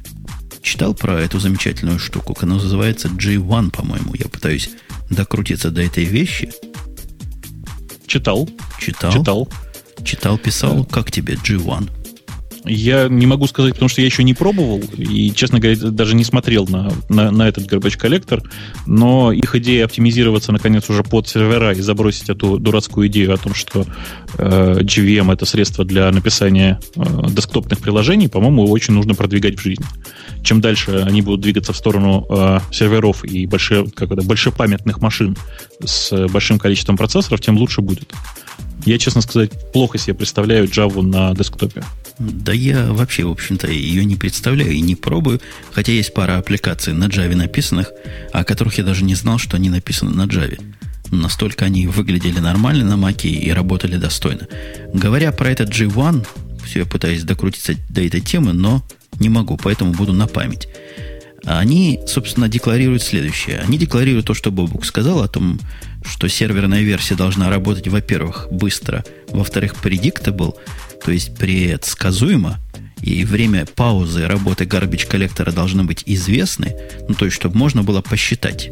Читал про эту замечательную штуку, она называется G1, по-моему. Я пытаюсь докрутиться до этой вещи. Читал. Читал. Читал. Читал, писал. Как тебе G1? Я не могу сказать, потому что я еще не пробовал и, честно говоря, даже не смотрел на, на, на этот garbage коллектор, но их идея оптимизироваться, наконец, уже под сервера и забросить эту дурацкую идею о том, что э, GVM — это средство для написания э, десктопных приложений, по-моему, очень нужно продвигать в жизнь. Чем дальше они будут двигаться в сторону э, серверов и больше, как это, большепамятных машин с большим количеством процессоров, тем лучше будет. Я, честно сказать, плохо себе представляю Java на десктопе. Да я вообще, в общем-то, ее не представляю и не пробую, хотя есть пара аппликаций на Java написанных, о которых я даже не знал, что они написаны на Java. Настолько они выглядели нормально на Маке и работали достойно. Говоря про этот G1, все я пытаюсь докрутиться до этой темы, но не могу, поэтому буду на память. Они, собственно, декларируют следующее. Они декларируют то, что Бобук сказал о том, что серверная версия должна работать, во-первых, быстро, во-вторых, predictable, то есть предсказуемо, и время паузы работы garbage коллектора должны быть известны, ну, то есть, чтобы можно было посчитать.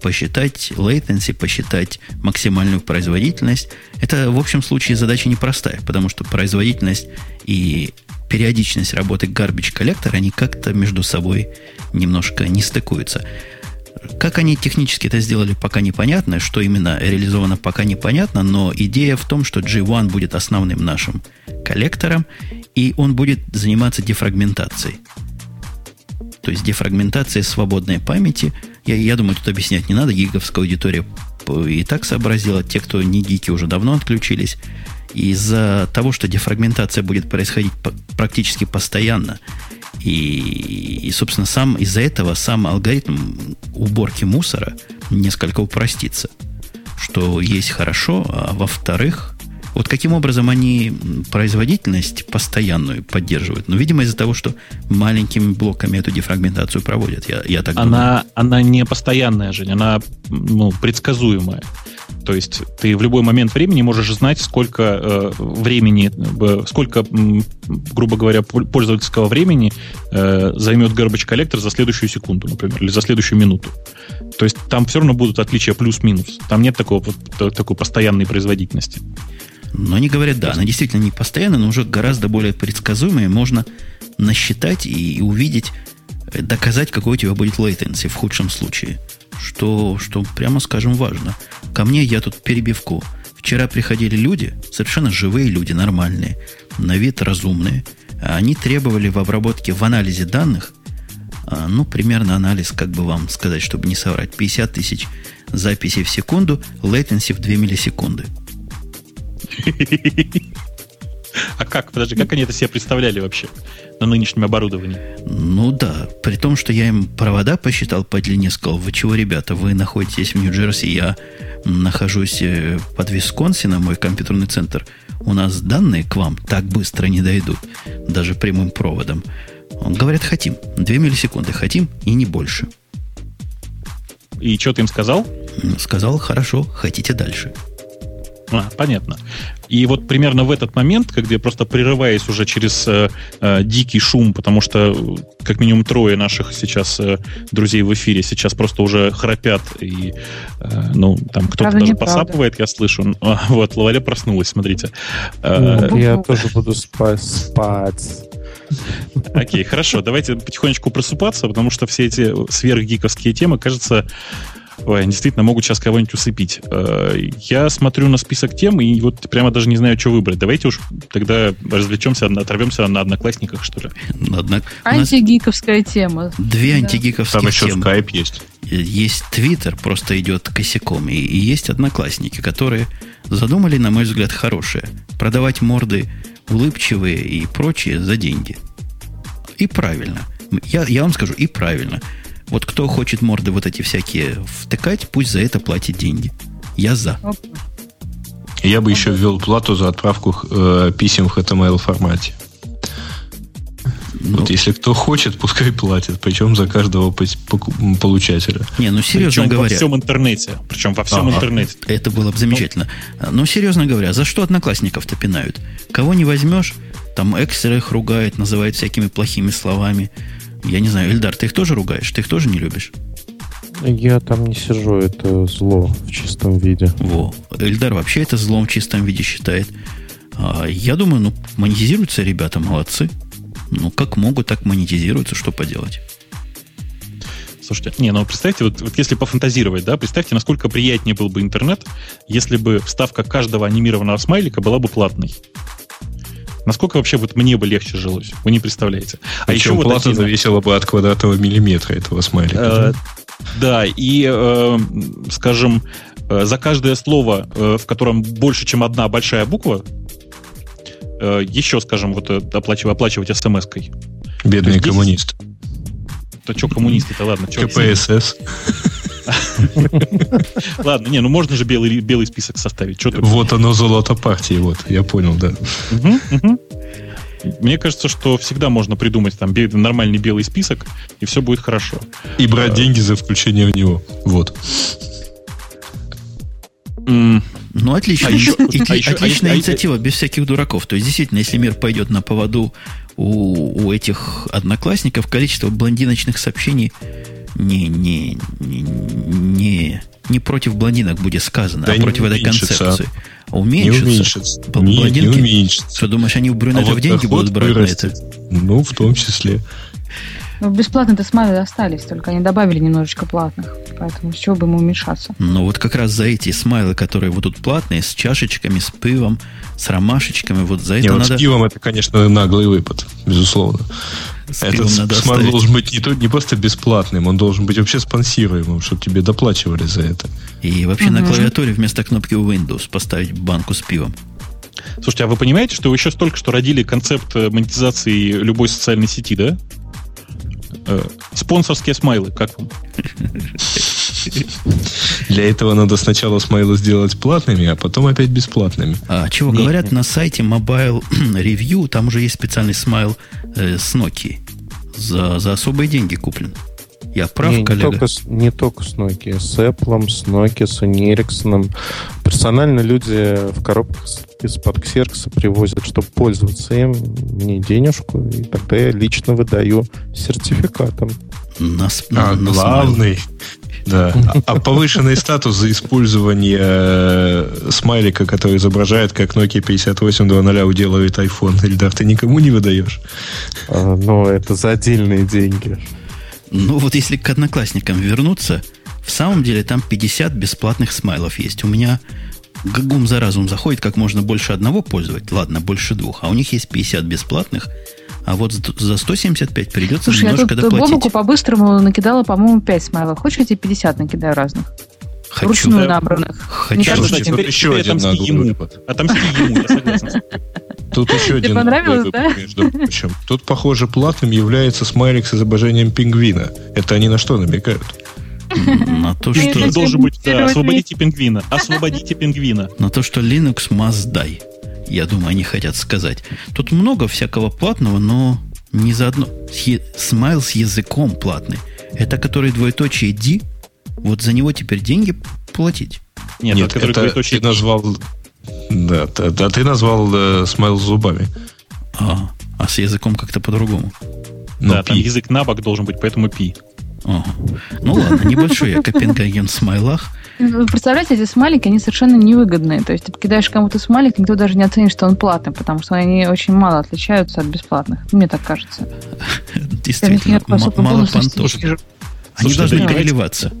Посчитать latency, посчитать максимальную производительность. Это, в общем случае, задача непростая, потому что производительность и периодичность работы garbage коллектора, они как-то между собой немножко не стыкуются. Как они технически это сделали, пока непонятно. Что именно реализовано, пока непонятно. Но идея в том, что G1 будет основным нашим коллектором, и он будет заниматься дефрагментацией. То есть дефрагментацией свободной памяти. Я, я думаю, тут объяснять не надо. Гиговская аудитория и так сообразила. Те, кто не гики, уже давно отключились. Из-за того, что дефрагментация будет происходить практически постоянно, и, и собственно, сам из-за этого сам алгоритм уборки мусора несколько упростится. Что есть хорошо, а во-вторых, вот каким образом они производительность постоянную поддерживают? Ну, видимо, из-за того, что маленькими блоками эту дефрагментацию проводят. Я, я так она, думаю. Она не постоянная, Жень, она ну, предсказуемая. То есть ты в любой момент времени можешь знать, сколько э, времени, сколько, грубо говоря, пользовательского времени э, займет garbage коллектор за следующую секунду, например, или за следующую минуту. То есть там все равно будут отличия плюс-минус. Там нет такого, такой постоянной производительности. Но они говорят, да, она действительно не постоянная, но уже гораздо более предсказуемая. Можно насчитать и увидеть, э, доказать, какой у тебя будет latency в худшем случае. Что, что прямо скажем, важно. Ко мне я тут перебивку. Вчера приходили люди, совершенно живые люди, нормальные, на вид разумные. Они требовали в обработке, в анализе данных, а, ну, примерно анализ, как бы вам сказать, чтобы не соврать, 50 тысяч записей в секунду, latency в 2 миллисекунды. А как, подожди, как они это себе представляли вообще на нынешнем оборудовании? Ну да, при том, что я им провода посчитал по длине, сказал, вы чего, ребята, вы находитесь в Нью-Джерси, я нахожусь э, под Висконсином, мой компьютерный центр. У нас данные к вам так быстро не дойдут, даже прямым проводом. Говорят, хотим. Две миллисекунды хотим и не больше. И что ты им сказал? Сказал, хорошо, хотите дальше. А, понятно. И вот примерно в этот момент, когда я просто прерываясь уже через э, э, дикий шум, потому что э, как минимум трое наших сейчас э, друзей в эфире сейчас просто уже храпят, и э, ну, там кто-то даже посапывает, я слышу. Вот, Лаваля проснулась, смотрите. Э, я тоже буду спать. спать. Окей, хорошо, давайте потихонечку просыпаться, потому что все эти сверхгиковские темы, кажется, Ой, они действительно могут сейчас кого-нибудь усыпить. Э, я смотрю на список тем и вот прямо даже не знаю, что выбрать. Давайте уж тогда развлечемся, оторвемся на одноклассниках, что ли. Антигиковская тема. Две да. антигиковские Там еще темы. скайп есть. Есть Твиттер, просто идет косяком, и, и есть одноклассники, которые задумали, на мой взгляд, хорошее. Продавать морды улыбчивые и прочие за деньги. И правильно. Я, я вам скажу, и правильно. Вот кто хочет морды вот эти всякие втыкать, пусть за это платит деньги. Я за. Я бы еще ввел плату за отправку э, писем в HTML формате. Ну, вот если кто хочет, пускай платит, причем за каждого получателя. Не, ну серьезно причем говоря. во всем интернете. Причем во всем а, интернете. Это было бы замечательно. Ну, Но серьезно говоря, за что одноклассников-то пинают? Кого не возьмешь, там экстра их ругает, называет всякими плохими словами. Я не знаю, Эльдар, ты их тоже ругаешь? Ты их тоже не любишь? Я там не сижу, это зло в чистом виде. Во. Эльдар вообще это злом в чистом виде считает. А, я думаю, ну, монетизируются ребята, молодцы. Ну, как могут, так монетизируются, что поделать. Слушайте, не, ну представьте, вот, вот если пофантазировать, да, представьте, насколько приятнее был бы интернет, если бы вставка каждого анимированного смайлика была бы платной. Насколько вообще вот мне бы легче жилось? Вы не представляете. А Причем еще плата вот зависела бы от квадратного миллиметра этого смайлика. Э, да, и, э, скажем, э, за каждое слово, э, в котором больше, чем одна большая буква, э, еще, скажем, вот оплачивать, оплачивать смс-кой. Бедные коммунисты. Да что коммунисты-то, ладно. Чё, КПСС. Ладно, не, ну можно же белый, белый список составить. Что вот оно золото партии, вот, я понял, да. Мне кажется, что всегда можно придумать там нормальный белый список, и все будет хорошо. И брать а, деньги за включение в него. Вот. Ну, отлично. А еще, а еще, отличная а, инициатива, без всяких дураков. То есть, действительно, если мир пойдет на поводу у, у этих одноклассников, количество блондиночных сообщений не, не, не, не, не против блондинок будет сказано, да а против этой концепции. А уменьшится. Не уменьшится. Нет, не уменьшится. Что, думаешь, они у брюнетов а вот деньги будут брать вырастет. на это? Ну, в том числе. Ну, бесплатные-то смайлы остались, только они добавили немножечко платных. Поэтому с чего бы ему уменьшаться? Ну, вот как раз за эти смайлы, которые вот тут платные, с чашечками, с пивом, с ромашечками, вот за это Не, надо... Вот с пивом это, конечно, наглый выпад, безусловно. С Этот смайл должен быть не, то, не просто бесплатным, он должен быть вообще спонсируемым, чтобы тебе доплачивали за это. И вообще угу. на клавиатуре вместо кнопки Windows поставить банку с пивом. Слушайте, а вы понимаете, что вы сейчас только что родили концепт э, монетизации любой социальной сети, да? Э, спонсорские смайлы, как вам? Для этого надо сначала смайлы сделать платными, а потом опять бесплатными. А чего нет, говорят нет. на сайте Mobile Review, там уже есть специальный смайл э, с Nokia. За, за особые деньги куплен. Я прав, не, коллега? Не только, не только с Nokia, с Apple, с Nokia, с Ericsson. Персонально люди в коробках из-под ксеркса привозят, чтобы пользоваться им, мне денежку, и тогда я лично выдаю сертификатом. На, на, а на главный, да. А, а повышенный статус за использование э, смайлика, который изображает, как Nokia 5820 уделывает iPhone, Ильдар, ты никому не выдаешь? А, ну, это за отдельные деньги. Ну, вот если к одноклассникам вернуться, в самом деле там 50 бесплатных смайлов есть. У меня гум за разум заходит, как можно больше одного пользовать. Ладно, больше двух. А у них есть 50 бесплатных. А вот за 175 придется Слушай, немножко я тут доплатить. Бобуку по-быстрому накидала, по-моему, 5 смайлов. Хочешь, я тебе 50 накидаю разных? Хочу. Ручную да. набранных. Хочу. Мне кажется, Слушайте, теперь, еще теперь один наглый ему. Отомсти ему, я согласен. Тут еще один понравилось, да? между прочим. Тут, похоже, платным является смайлик с изображением пингвина. Это они на что намекают? На то, что... Должен быть, да, освободите пингвина. Освободите пингвина. На то, что Linux must die. Я думаю, они хотят сказать. Тут много всякого платного, но не заодно. Смайл с языком платный. Это который двоеточие D. Вот за него теперь деньги платить. Нет, Нет это ты назвал да, да, да ты назвал э, смайл с зубами. А, а с языком как-то по-другому. Ну, да, пи. там язык на бок должен быть, поэтому пи. Ага. Ну ладно, небольшой я Копенгаген в смайлах. Вы представляете, эти смайлики, они совершенно невыгодные. То есть ты кидаешь кому-то смайлик, никто даже не оценит, что он платный, потому что они очень мало отличаются от бесплатных. Мне так кажется. Действительно, мало понтов. Они должны переливаться.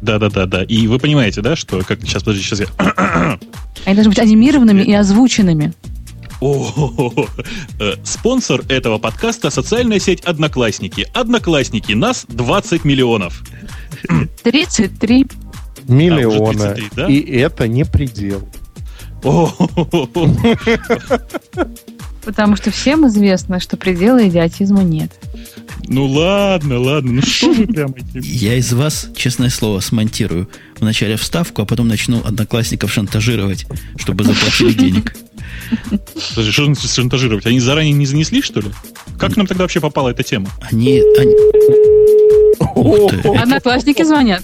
Да, да, да, да. И вы понимаете, да, что как сейчас, подожди, сейчас я. Они должны быть анимированными и озвученными. О, э, спонсор этого подкаста социальная сеть Одноклассники. Одноклассники нас 20 миллионов. 33 миллиона. А, 33, да? И это не предел. Потому что всем известно, что предела идиотизма нет. Ну ладно, ладно, ну что вы прям... Я из вас, честное слово, смонтирую вначале вставку, а потом начну одноклассников шантажировать, чтобы заплатили денег. Подожди, что значит шантажировать? Они заранее не занесли, что ли? Как нам тогда вообще попала эта тема? Они... они... Одноклассники звонят.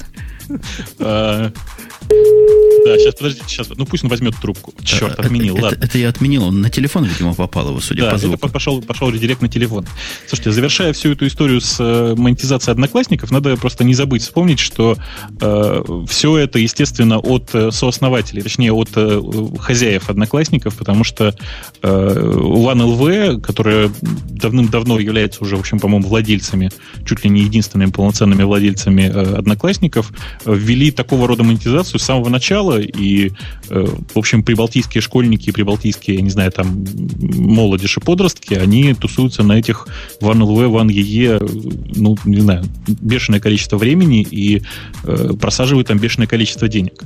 А, да, сейчас, подождите, сейчас. Ну, пусть он возьмет трубку. Черт, отменил, это, ладно. Это, это я отменил, он на телефон, видимо, попал его, судя да, по звуку. это пошел, пошел директ на телефон. Слушайте, завершая всю эту историю с э, монетизацией одноклассников, надо просто не забыть вспомнить, что э, все это, естественно, от э, сооснователей, точнее, от э, хозяев одноклассников, потому что э, OneLV, которая давным-давно является уже, в общем, по-моему, владельцами, чуть ли не единственными полноценными владельцами э, одноклассников, ввели такого рода монетизацию с самого начала, и, э, в общем, прибалтийские школьники, прибалтийские, я не знаю, там, молодежи, подростки, они тусуются на этих OneLV, OneEE, ну, не знаю, бешеное количество времени и э, просаживают там бешеное количество денег.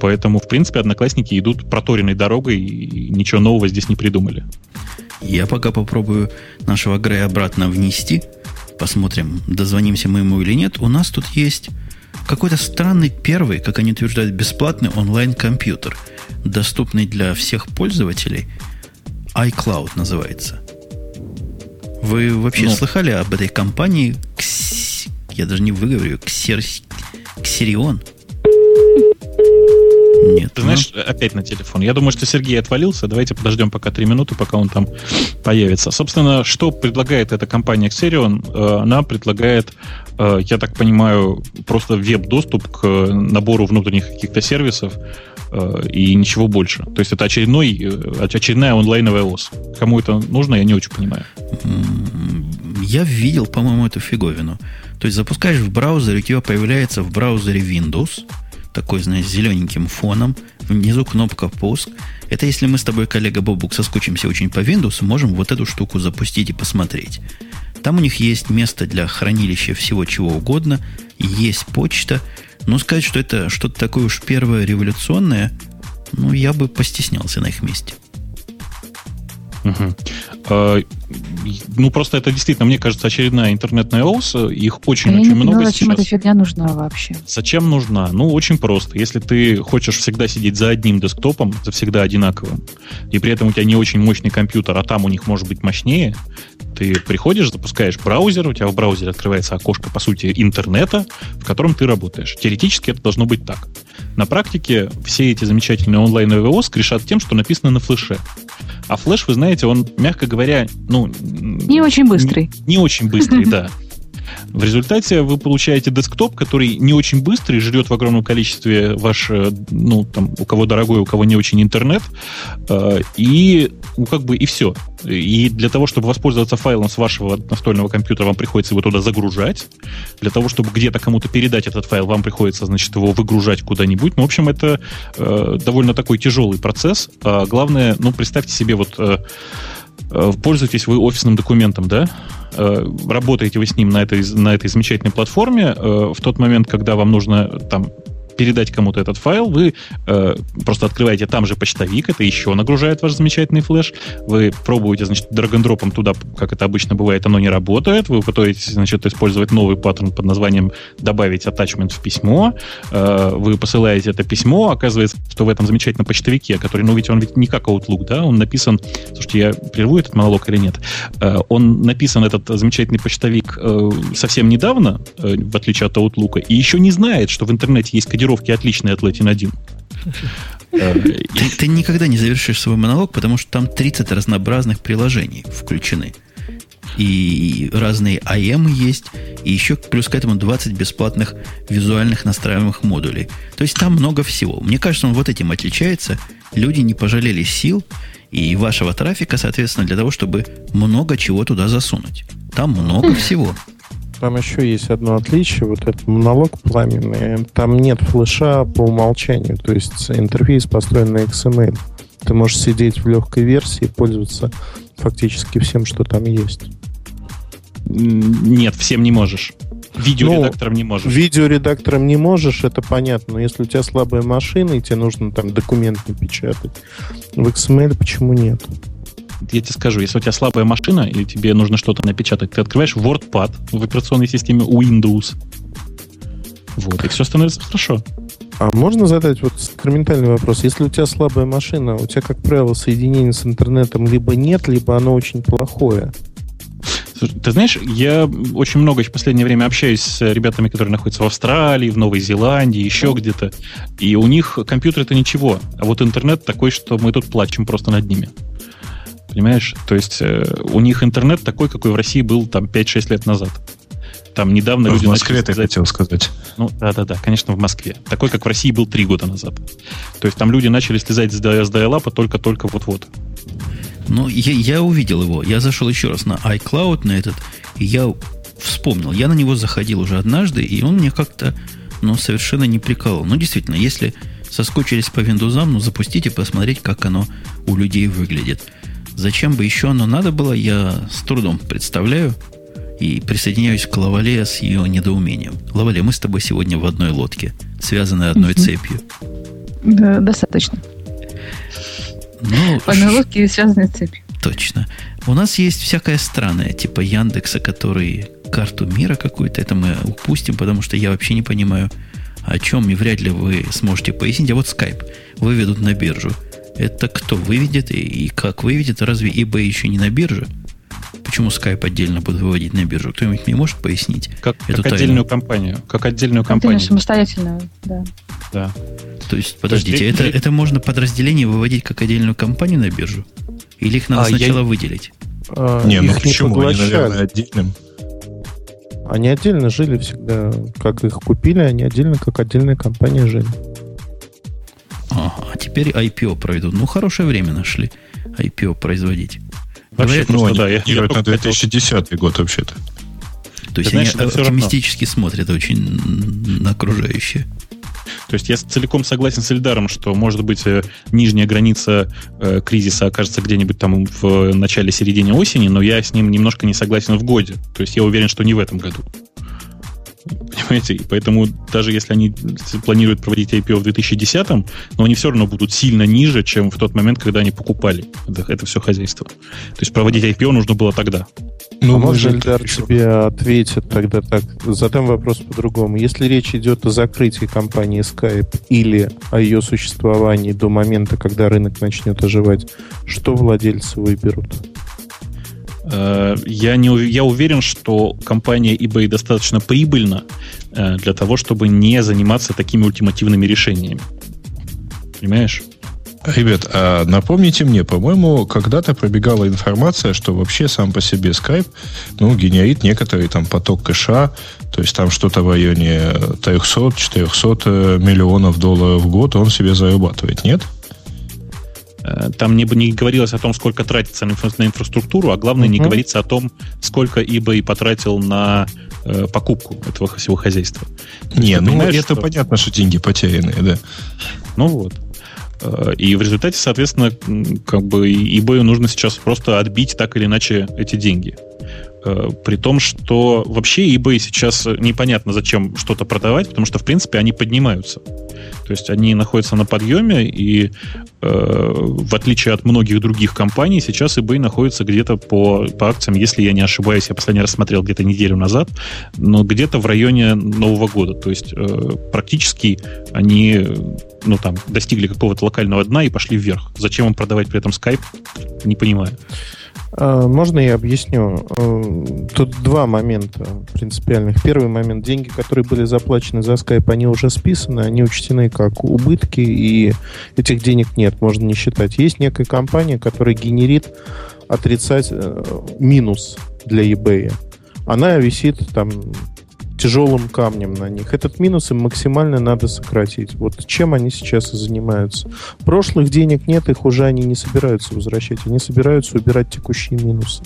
Поэтому, в принципе, одноклассники идут проторенной дорогой и ничего нового здесь не придумали. Я пока попробую нашего Грея обратно внести. Посмотрим, дозвонимся мы ему или нет. У нас тут есть какой-то странный первый, как они утверждают, бесплатный онлайн-компьютер, доступный для всех пользователей. iCloud называется. Вы вообще ну, слыхали об этой компании? Кс... Я даже не выговорю. Ксер... Ксерион? Нет. Ты знаешь, ну... опять на телефон. Я думаю, что Сергей отвалился. Давайте подождем пока три минуты, пока он там появится. Собственно, что предлагает эта компания Xerion? Э, она предлагает, э, я так понимаю, просто веб-доступ к набору внутренних каких-то сервисов и ничего больше. То есть это очередной, очередная онлайновая ОС. Кому это нужно, я не очень понимаю. Я видел, по-моему, эту фиговину. То есть запускаешь в браузере, у тебя появляется в браузере Windows – такой, знаешь, зелененьким фоном. Внизу кнопка «Пуск». Это если мы с тобой, коллега Бобук, соскучимся очень по Windows, можем вот эту штуку запустить и посмотреть. Там у них есть место для хранилища всего чего угодно, есть почта. Но сказать, что это что-то такое уж первое революционное, ну, я бы постеснялся на их месте. Угу. Ну, просто это действительно, мне кажется, очередная интернетная ОС. Их очень-очень очень много поняла, зачем эта фигня нужна вообще? Зачем нужна? Ну, очень просто. Если ты хочешь всегда сидеть за одним десктопом, за всегда одинаковым, и при этом у тебя не очень мощный компьютер, а там у них может быть мощнее, ты приходишь, запускаешь браузер, у тебя в браузере открывается окошко, по сути, интернета, в котором ты работаешь. Теоретически это должно быть так. На практике все эти замечательные онлайн ОС решат тем, что написано на флеше. А флеш, вы знаете, он, мягко говоря, ну... Не очень быстрый. Не, не очень быстрый, да. В результате вы получаете десктоп, который не очень быстрый, жрет в огромном количестве ваш, э, ну, там, у кого дорогой, у кого не очень интернет, э, и, ну, как бы, и все. И для того, чтобы воспользоваться файлом с вашего настольного компьютера, вам приходится его туда загружать. Для того, чтобы где-то кому-то передать этот файл, вам приходится, значит, его выгружать куда-нибудь. Ну, в общем, это э, довольно такой тяжелый процесс. А главное, ну, представьте себе вот... Э, пользуетесь вы офисным документом, да? Э, работаете вы с ним на этой, на этой замечательной платформе, э, в тот момент, когда вам нужно там передать кому-то этот файл, вы э, просто открываете там же почтовик, это еще нагружает ваш замечательный флеш, вы пробуете, значит, драгондропом туда, как это обычно бывает, оно не работает, вы пытаетесь, значит, использовать новый паттерн под названием добавить attachment в письмо, э, вы посылаете это письмо, оказывается, что в этом замечательном почтовике, который, ну, ведь он ведь не как Outlook, да, он написан, слушайте, я прерву этот монолог или нет, э, он написан, этот замечательный почтовик, э, совсем недавно, э, в отличие от Outlook, и еще не знает, что в интернете есть кодировка кодировки отличные от Latin 1. Э, ты, ты никогда не завершишь свой монолог, потому что там 30 разнообразных приложений включены. И разные АМ есть, и еще плюс к этому 20 бесплатных визуальных настраиваемых модулей. То есть там много всего. Мне кажется, он вот этим отличается. Люди не пожалели сил и вашего трафика, соответственно, для того, чтобы много чего туда засунуть. Там много всего. Там еще есть одно отличие, вот этот монолог пламенный. Там нет флеша по умолчанию, то есть интерфейс построен на XML. Ты можешь сидеть в легкой версии и пользоваться фактически всем, что там есть. Нет, всем не можешь. Видеоредактором ну, не можешь. Видеоредактором не можешь, это понятно. Но если у тебя слабая машина, и тебе нужно там документ напечатать, в XML почему нет? Я тебе скажу, если у тебя слабая машина, и тебе нужно что-то напечатать, ты открываешь WordPad в операционной системе Windows. Вот, и все становится хорошо. А можно задать вот сакраментальный вопрос? Если у тебя слабая машина, у тебя, как правило, соединение с интернетом либо нет, либо оно очень плохое. Ты знаешь, я очень много в последнее время общаюсь с ребятами, которые находятся в Австралии, в Новой Зеландии, еще где-то. И у них компьютер это ничего. А вот интернет такой, что мы тут плачем просто над ними. Понимаешь? То есть э, у них интернет такой, какой в России был там 5-6 лет назад. Там недавно в люди... В Москве ты хотел сказать. Ну, да-да-да, конечно, в Москве. Такой, как в России был 3 года назад. То есть там люди начали слезать с dial только-только вот-вот. Ну, я, я увидел его. Я зашел еще раз на iCloud, на этот, и я вспомнил. Я на него заходил уже однажды, и он мне как-то, ну, совершенно не приколол. Ну, действительно, если соскучились по Windows, ну, запустите, посмотреть, как оно у людей выглядит. Зачем бы еще оно надо было, я с трудом представляю и присоединяюсь к Лавале с ее недоумением. Лавале, мы с тобой сегодня в одной лодке, связанной одной цепью. Да, достаточно. Ну, Подноготки связаны цепью. Точно. У нас есть всякое странное, типа Яндекса, который карту мира какую-то, это мы упустим, потому что я вообще не понимаю, о чем, и вряд ли вы сможете пояснить. А вот Skype выведут на биржу. Это кто выведет и, и как выведет? Разве eBay еще не на бирже? Почему Skype отдельно будут выводить на биржу? Кто-нибудь мне может пояснить? Как, Эту как тайну? отдельную компанию. Как отдельную Отдельно компанию. самостоятельную, да. Да. То есть, подождите, есть, это, для- это можно подразделение выводить как отдельную компанию на биржу? Или их надо А, я- сначала выделить? А, Не, ну их почему? Они, поглощали. наверное, отдельным. Они отдельно жили всегда. Как их купили, они отдельно, как отдельная компания жили. Ага, а теперь IPO проведут. Ну, хорошее время нашли IPO производить. Вообще Говорят, Ну, они да. Я, я на только хотел- 2010 год вообще-то. То есть Ты знаешь, они равно. оптимистически смотрят очень на окружающее. То есть я целиком согласен с Эльдаром, что, может быть, э, нижняя граница э, кризиса окажется где-нибудь там в начале-середине осени, но я с ним немножко не согласен в годе. То есть я уверен, что не в этом году. Понимаете? И поэтому даже если они планируют проводить IPO в 2010, но они все равно будут сильно ниже, чем в тот момент, когда они покупали это, это все хозяйство. То есть проводить IPO нужно было тогда. Ну, мы может, же Эльдар тебе ответит тогда так. Задам вопрос по-другому. Если речь идет о закрытии компании Skype или о ее существовании до момента, когда рынок начнет оживать, что владельцы выберут? Э, Я, не, я уверен, что компания eBay достаточно прибыльна э, для того, чтобы не заниматься такими ультимативными решениями. Понимаешь? Ребят, а напомните мне, по-моему, когда-то пробегала информация, что вообще сам по себе Skype, ну, генерит некоторый там поток кэша, то есть там что-то в районе 300-400 миллионов долларов в год он себе зарабатывает, нет? Э, Там не, не говорилось о том, сколько тратится на, инфра- на инфраструктуру, а главное, не Мгм. говорится о том, сколько eBay потратил на э, покупку этого всего хозяйства. Не, ну это что- понятно, что деньги потерянные, да. Ну вот. Э, И в результате, соответственно, как бы eBay нужно сейчас просто отбить так или иначе эти деньги. Э, При том, что вообще eBay сейчас непонятно зачем что-то продавать, потому что, в принципе, они поднимаются. То есть они находятся на подъеме, и э, в отличие от многих других компаний, сейчас eBay находится где-то по, по акциям, если я не ошибаюсь, я последний раз смотрел где-то неделю назад, но где-то в районе Нового года. То есть э, практически они э, ну, там, достигли какого-то локального дна и пошли вверх. Зачем им продавать при этом Skype, не понимаю. А, Можно я объясню? Э, Тут два момента принципиальных. Первый момент. Деньги, которые были заплачены за Skype, они уже списаны, они учтены как убытки, и этих денег нет, можно не считать. Есть некая компания, которая генерит отрицать э, минус для eBay. Она висит там тяжелым камнем на них. Этот минус им максимально надо сократить. Вот чем они сейчас и занимаются. Прошлых денег нет, их уже они не собираются возвращать. Они собираются убирать текущие минусы.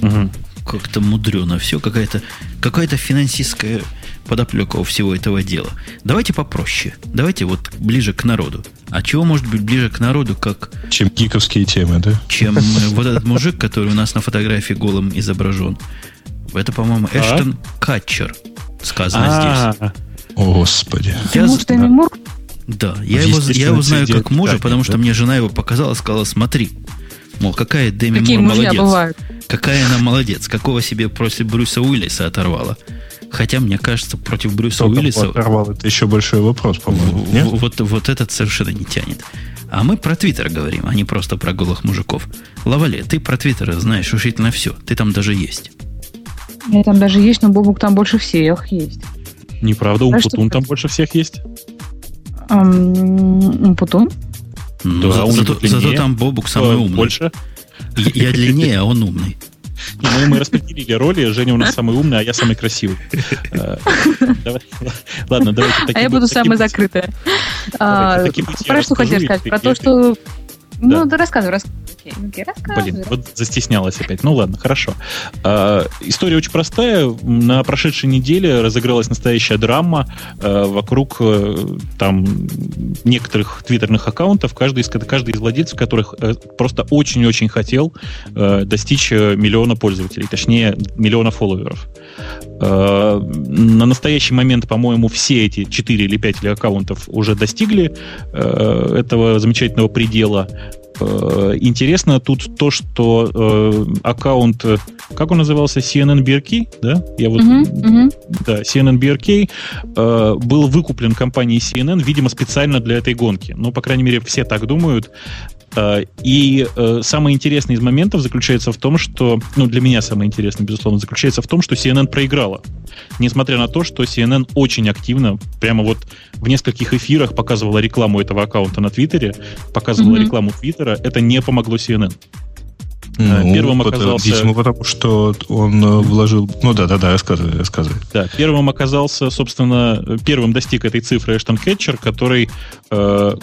Мгм. Как-то мудрено все, какая-то какая финансистская подоплека у всего этого дела. Давайте попроще. Давайте вот ближе к народу. А чего может быть ближе к народу, как Чем гиковские темы, да? чем э, вот этот мужик, который у нас на фотографии голым изображен? Это, по-моему, А? Эштон Катчер сказано здесь. А, О, Господи. Я муж Тэмми Мур? Да, я его, я его знаю как мужа, потому что да? мне жена его показала, сказала, смотри, мол, какая Какие Мур молодец. бывают? Какая она молодец, какого себе после Брюса Уиллиса оторвала. Хотя, мне кажется, против Брюса Кто Уиллиса оторвал? Это еще большой вопрос, по-моему. в- Нет? вот, вот этот совершенно не тянет. А мы про Твиттер говорим, а не просто про голых мужиков. Лавале, ты про Твиттер знаешь решительно все. Ты там даже есть. Я там даже есть, но Бобук там больше всех есть. неправда, А что Умпутун там больше всех есть. Ам, Путун? Ну, Да, за- у зато, зато там Бобук самый Э, умный. Больше. Я длиннее, а он умный. Не, ну, мы распределили роли. Женя у нас самый умный, а я самый красивый. Э, давай- Ладно, давайте. А я буду самая закрытая. Давайте, А, я Про что хотел и сказать? Про и то, что... Ну, Да. да рассказывай, рассказывай. Окей, рассказывай. Блин, вот застеснялась опять. Ну ладно, хорошо. А, история очень простая. На прошедшей неделе разыгралась настоящая драма а, вокруг а, там некоторых твиттерных аккаунтов, каждый из, каждый из владельцев которых а, просто очень-очень хотел а, достичь миллиона пользователей, точнее, миллиона фолловеров. А, на настоящий момент, по-моему, все эти 4 или 5 аккаунтов уже достигли а, этого замечательного предела. Э, интересно тут то, что э, аккаунт, как он назывался, CNN BRK, да? Я вот, uh-huh, uh-huh. да, CNN BRK э, был выкуплен компанией CNN, видимо, специально для этой гонки. Ну, по крайней мере, все так думают. Э, и э, самое интересное из моментов заключается в том, что, ну, для меня самое интересное, безусловно, заключается в том, что CNN проиграла. Несмотря на то, что CNN очень активно, прямо вот в нескольких эфирах показывала рекламу этого аккаунта на Твиттере, показывала mm-hmm. рекламу Твиттера, это не помогло CNN. Э, ну, первым оказался... Видимо, потому что он вложил... Ну да, да, да, рассказывай, рассказывай. Да, первым оказался, собственно, первым достиг этой цифры Эштон Кетчер, который э,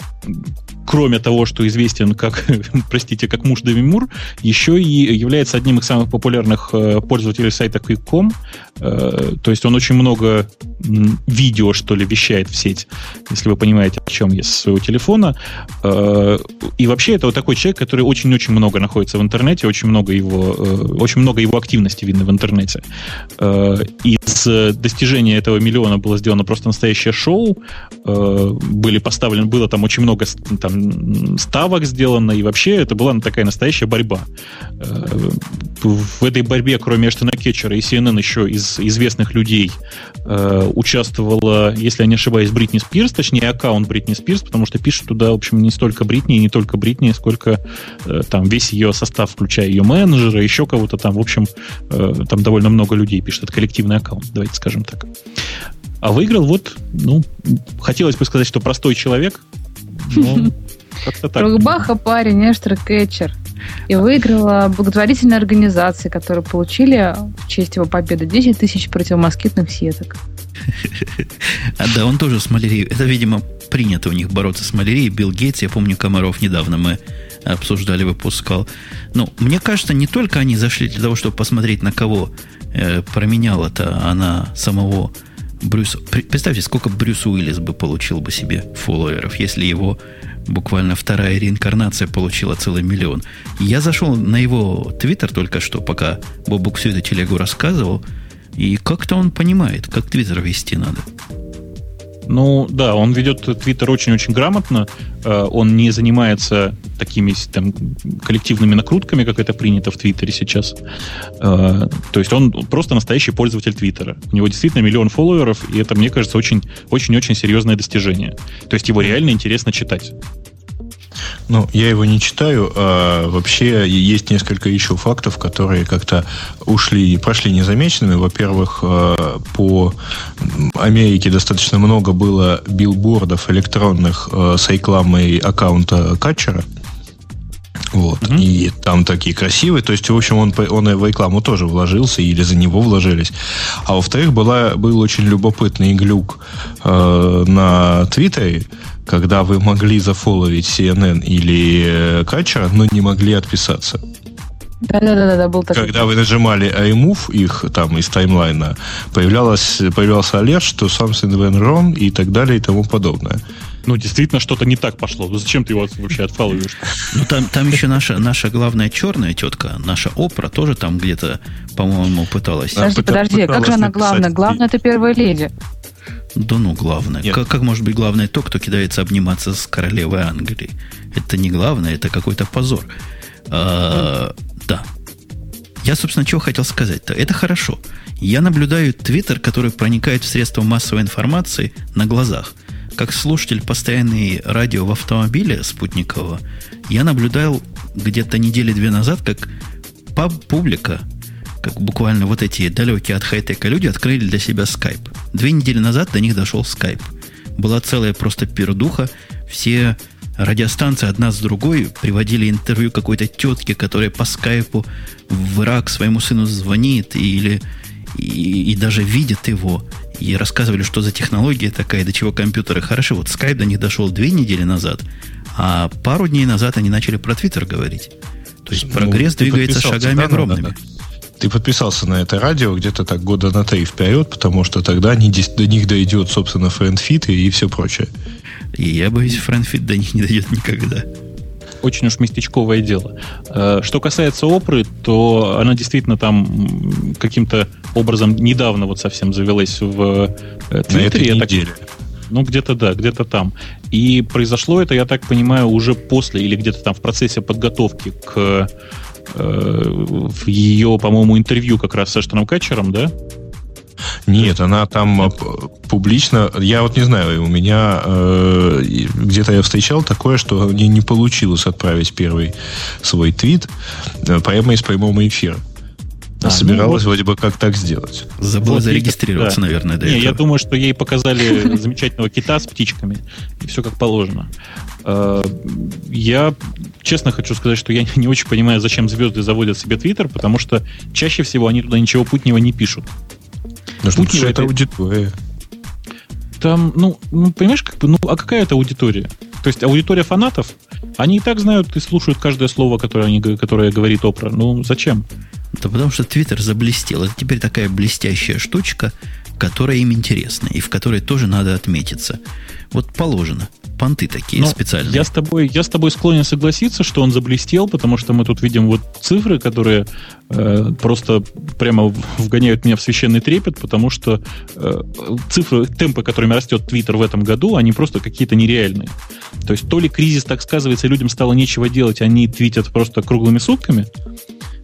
кроме того, что известен как, простите, как муж Дэви Мур, еще и является одним из самых популярных э, пользователей сайта Quick.com. Э, то есть он очень много видео, что ли, вещает в сеть, если вы понимаете, о чем я с своего телефона. Э, и вообще это вот такой человек, который очень-очень много находится в интернете, очень много его, очень много его активности видно в интернете. Из достижения этого миллиона было сделано просто настоящее шоу. Были поставлены, было там очень много там, ставок сделано, и вообще это была такая настоящая борьба. Э, в этой борьбе, кроме Эштона Кетчера и CNN, еще из известных людей э, участвовала, если я не ошибаюсь, Бритни Спирс, точнее, аккаунт Бритни Спирс, потому что пишет туда, в общем, не столько Бритни и не только Бритни, сколько э, там весь ее состав, включая ее менеджера, еще кого-то там, в общем, там довольно много людей пишет. Это коллективный аккаунт, давайте скажем так. А выиграл вот, ну, хотелось бы сказать, что простой человек, но. Рухбаха парень, Эштер Кетчер. И выиграла благотворительная организация, которые получили в честь его победы 10 тысяч противомоскитных сеток. А да, он тоже с малярией. Это, видимо, принято у них бороться с малярией. Билл Гейтс, я помню, Комаров недавно мы обсуждали, выпускал. Ну, мне кажется, не только они зашли для того, чтобы посмотреть, на кого э, променяла-то она самого Брюса. Представьте, сколько Брюс Уиллис бы получил бы себе фолловеров, если его буквально вторая реинкарнация получила целый миллион. Я зашел на его твиттер только что, пока Бобук всю эту телегу рассказывал, и как-то он понимает, как твиттер вести надо. Ну, да, он ведет Твиттер очень-очень грамотно. Э, он не занимается такими там, коллективными накрутками, как это принято в Твиттере сейчас. Э, то есть он просто настоящий пользователь Твиттера. У него действительно миллион фолловеров, и это, мне кажется, очень-очень серьезное достижение. То есть его реально интересно читать. Ну, я его не читаю. А вообще есть несколько еще фактов, которые как-то ушли, прошли незамеченными. Во-первых, а, по Америке достаточно много было билбордов электронных а, с рекламой аккаунта Катчера. Вот. Mm-hmm. И там такие красивые. То есть, в общем, он, он и в рекламу тоже вложился, или за него вложились. А во-вторых, была, был очень любопытный глюк э, на Твиттере, когда вы могли зафоловить CNN или Качера, но не могли отписаться. Да-да-да, да, был такой. Когда вы нажимали iMove их там из таймлайна, появлялось, появлялся алерт, что something went wrong и так далее и тому подобное. Ну, действительно, что-то не так пошло. Ну, зачем ты его вообще отфалываешь? Ну, там, там еще наша, наша главная черная тетка, наша Опра, тоже там где-то, по-моему, пыталась. Подожди, подожди, как же она главная? Главная это первая леди. Да ну, главное. Как, как может быть главное то, кто кидается обниматься с королевой Англии? Это не главное, это какой-то позор. А, да. Я, собственно, чего хотел сказать-то. Это хорошо. Я наблюдаю Твиттер, который проникает в средства массовой информации на глазах. Как слушатель постоянной радио в автомобиле спутникового, я наблюдал где-то недели две назад, как публика как буквально вот эти далекие от хай-тека люди открыли для себя Skype. Две недели назад до них дошел Skype. Была целая просто пердуха. Все радиостанции одна с другой приводили интервью какой-то тетки, которая по скайпу в Ирак своему сыну звонит или и, и даже видит его. И рассказывали, что за технология такая, до чего компьютеры хороши. Вот Skype до них дошел две недели назад, а пару дней назад они начали про Твиттер говорить. То есть прогресс ну, двигается шагами да, огромными. Да, да. Ты подписался на это радио где-то так года на три вперед, потому что тогда они, до них дойдет, собственно, FriendFeed и, и все прочее. И я боюсь, FriendFeed до них не дойдет никогда очень уж местечковое дело. Э, что касается Опры, то она действительно там каким-то образом недавно вот совсем завелась в э, Твиттере. На этой неделе. Так, ну, где-то да, где-то там. И произошло это, я так понимаю, уже после или где-то там в процессе подготовки к э, в ее, по-моему, интервью как раз с Эштоном Катчером, да? Нет, она там э, публично. Я вот не знаю, у меня э, где-то я встречал такое, что мне не получилось отправить первый свой твит э, прямо из прямого эфира. А, Собиралась ну, вот, вроде бы как так сделать. Забыла вот, зарегистрироваться, да. наверное, не, этого. Я думаю, что ей показали замечательного кита с птичками, и все как положено. Э, я честно хочу сказать, что я не очень понимаю, зачем звезды заводят себе Твиттер, потому что чаще всего они туда ничего путнего не пишут. Ну, что это, это аудитория. Там, ну, ну, понимаешь, как бы, ну, а какая это аудитория? То есть аудитория фанатов, они и так знают и слушают каждое слово, которое, они, которое говорит Опра. Ну, зачем? Да потому что Твиттер заблестел. Это теперь такая блестящая штучка, которая им интересна, и в которой тоже надо отметиться. Вот положено. Понты такие Но специальные. Я с, тобой, я с тобой склонен согласиться, что он заблестел, потому что мы тут видим вот цифры, которые э, просто прямо вгоняют меня в священный трепет, потому что э, цифры, темпы, которыми растет Твиттер в этом году, они просто какие-то нереальные. То есть то ли кризис так сказывается, людям стало нечего делать, они твитят просто круглыми сутками,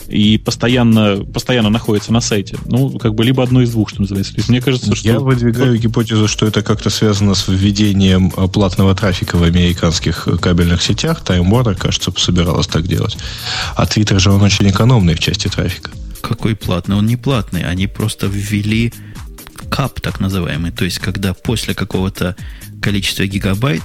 и постоянно, постоянно находится на сайте. Ну, как бы либо одно из двух, что называется. То есть мне кажется, что... Я выдвигаю гипотезу, что это как-то связано с введением э, платного трафика в американских кабельных сетях. Time Warner, кажется, собиралась так делать. А Twitter же он очень экономный в части трафика. Какой платный? Он не платный. Они просто ввели кап, так называемый. То есть, когда после какого-то количества гигабайт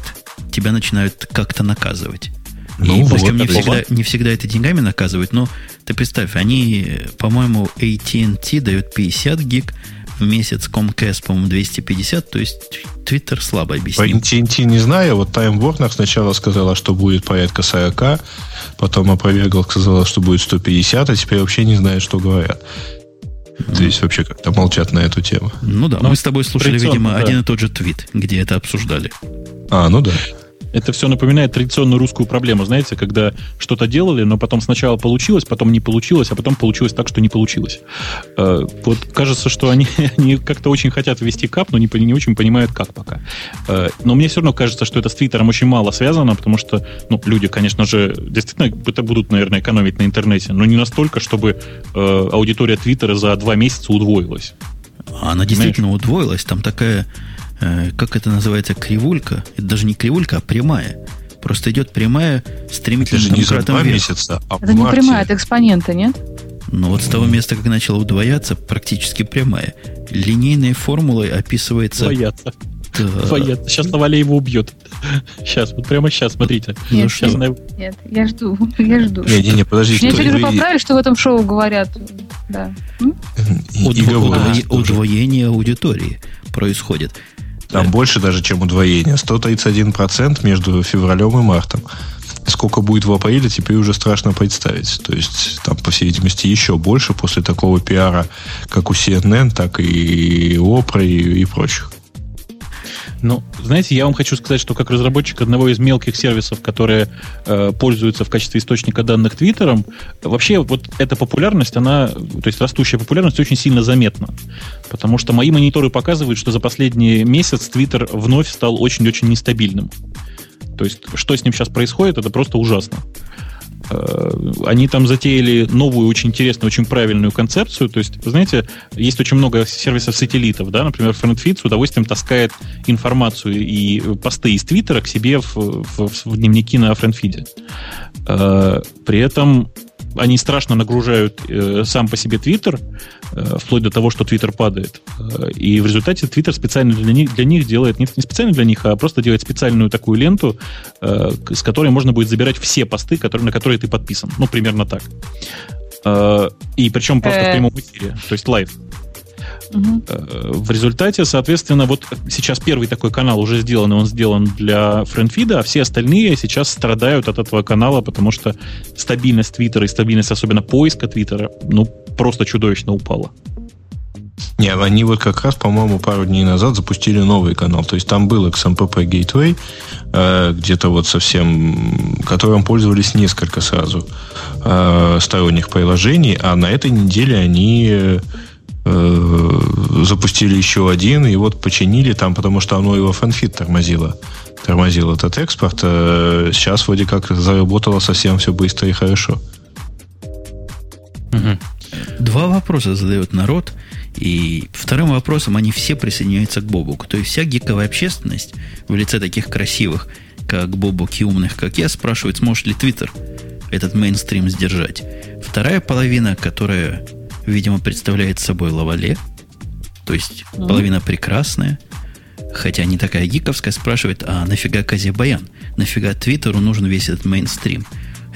тебя начинают как-то наказывать. Ну, и вот причем не всегда, не всегда это деньгами наказывают, но ты представь, они, по-моему, AT&T дают 50 гиг, в месяц Comcast, по-моему, 250, то есть Twitter слабо объяснил. По AT&T не знаю, вот Time Warner сначала сказала, что будет порядка 40, потом опровергла, сказала, что будет 150, а теперь вообще не знает, что говорят. То есть вообще как-то молчат на эту тему. Ну да, Но мы с тобой слушали, видимо, да. один и тот же твит, где это обсуждали. А, ну да. Это все напоминает традиционную русскую проблему, знаете, когда что-то делали, но потом сначала получилось, потом не получилось, а потом получилось так, что не получилось. Э, вот кажется, что они, они как-то очень хотят ввести кап, но не, не очень понимают, как пока. Э, но мне все равно кажется, что это с Твиттером очень мало связано, потому что ну, люди, конечно же, действительно это будут, наверное, экономить на интернете, но не настолько, чтобы э, аудитория Твиттера за два месяца удвоилась. Она действительно удвоилась. Там такая Э, как это называется, кривулька. Это даже не кривулька, а прямая. Просто идет прямая стремительно это же не за два вверх. месяца, а Это не марте. прямая, это экспонента, нет? Но вот с того места, как начала удвояться, практически прямая. Линейной формулой описывается... Удвояться. Да. Двояться. Сейчас Навалей его убьет. Сейчас, вот прямо сейчас, смотрите. Нет, ну, сейчас нет, она... нет, я жду, я жду. Не, не, не, подожди. Мне сегодня поправили, что в этом шоу говорят. Да. Удвоение, удвоение аудитории происходит. Там да. больше даже, чем удвоение. 131% между февралем и мартом. Сколько будет в апреле, теперь уже страшно представить. То есть, там, по всей видимости, еще больше после такого пиара, как у CNN, так и Opera и, и прочих. Ну, знаете, я вам хочу сказать, что как разработчик одного из мелких сервисов, которые э, пользуются в качестве источника данных Твиттером, вообще вот эта популярность, она, то есть растущая популярность очень сильно заметна. Потому что мои мониторы показывают, что за последний месяц Твиттер вновь стал очень-очень нестабильным. То есть, что с ним сейчас происходит, это просто ужасно. Э, они там затеяли новую, очень интересную, очень правильную концепцию. То есть, знаете, есть очень много сервисов-сателлитов, да, например, FriendFeed с удовольствием таскает информацию и посты из Твиттера к себе в, в, в дневники на FriendFeed. Э, при этом они страшно нагружают э, сам по себе Твиттер, э, вплоть до того, что Твиттер падает. Э, и в результате Твиттер специально для них, для них делает, не, не специально для них, а просто делает специальную такую ленту, э, с которой можно будет забирать все посты, которые, на которые ты подписан. Ну, примерно так. Э, и причем просто в э. прямом эфире, то есть live. Угу. В результате, соответственно, вот сейчас первый такой канал уже сделан, и он сделан для FriendFeed а, а все остальные сейчас страдают от этого канала, потому что стабильность Твиттера и стабильность особенно поиска Твиттера, ну, просто чудовищно упала. Не, они вот как раз, по-моему, пару дней назад запустили новый канал. То есть там был XMPP Gateway, э, где-то вот совсем, которым пользовались несколько сразу э, сторонних приложений, а на этой неделе они э, запустили еще один, и вот починили там, потому что оно его фанфит тормозило. Тормозил этот экспорт. Сейчас вроде как заработало совсем все быстро и хорошо. Два вопроса задает народ. И вторым вопросом они все присоединяются к Бобуку. То есть вся гиковая общественность в лице таких красивых, как Бобук и умных, как я, спрашивает, сможет ли Твиттер этот мейнстрим сдержать. Вторая половина, которая, видимо, представляет собой Лавале, то есть mm-hmm. половина прекрасная, хотя не такая гиковская, спрашивает, а нафига Казе Баян? Нафига Твиттеру нужен весь этот мейнстрим?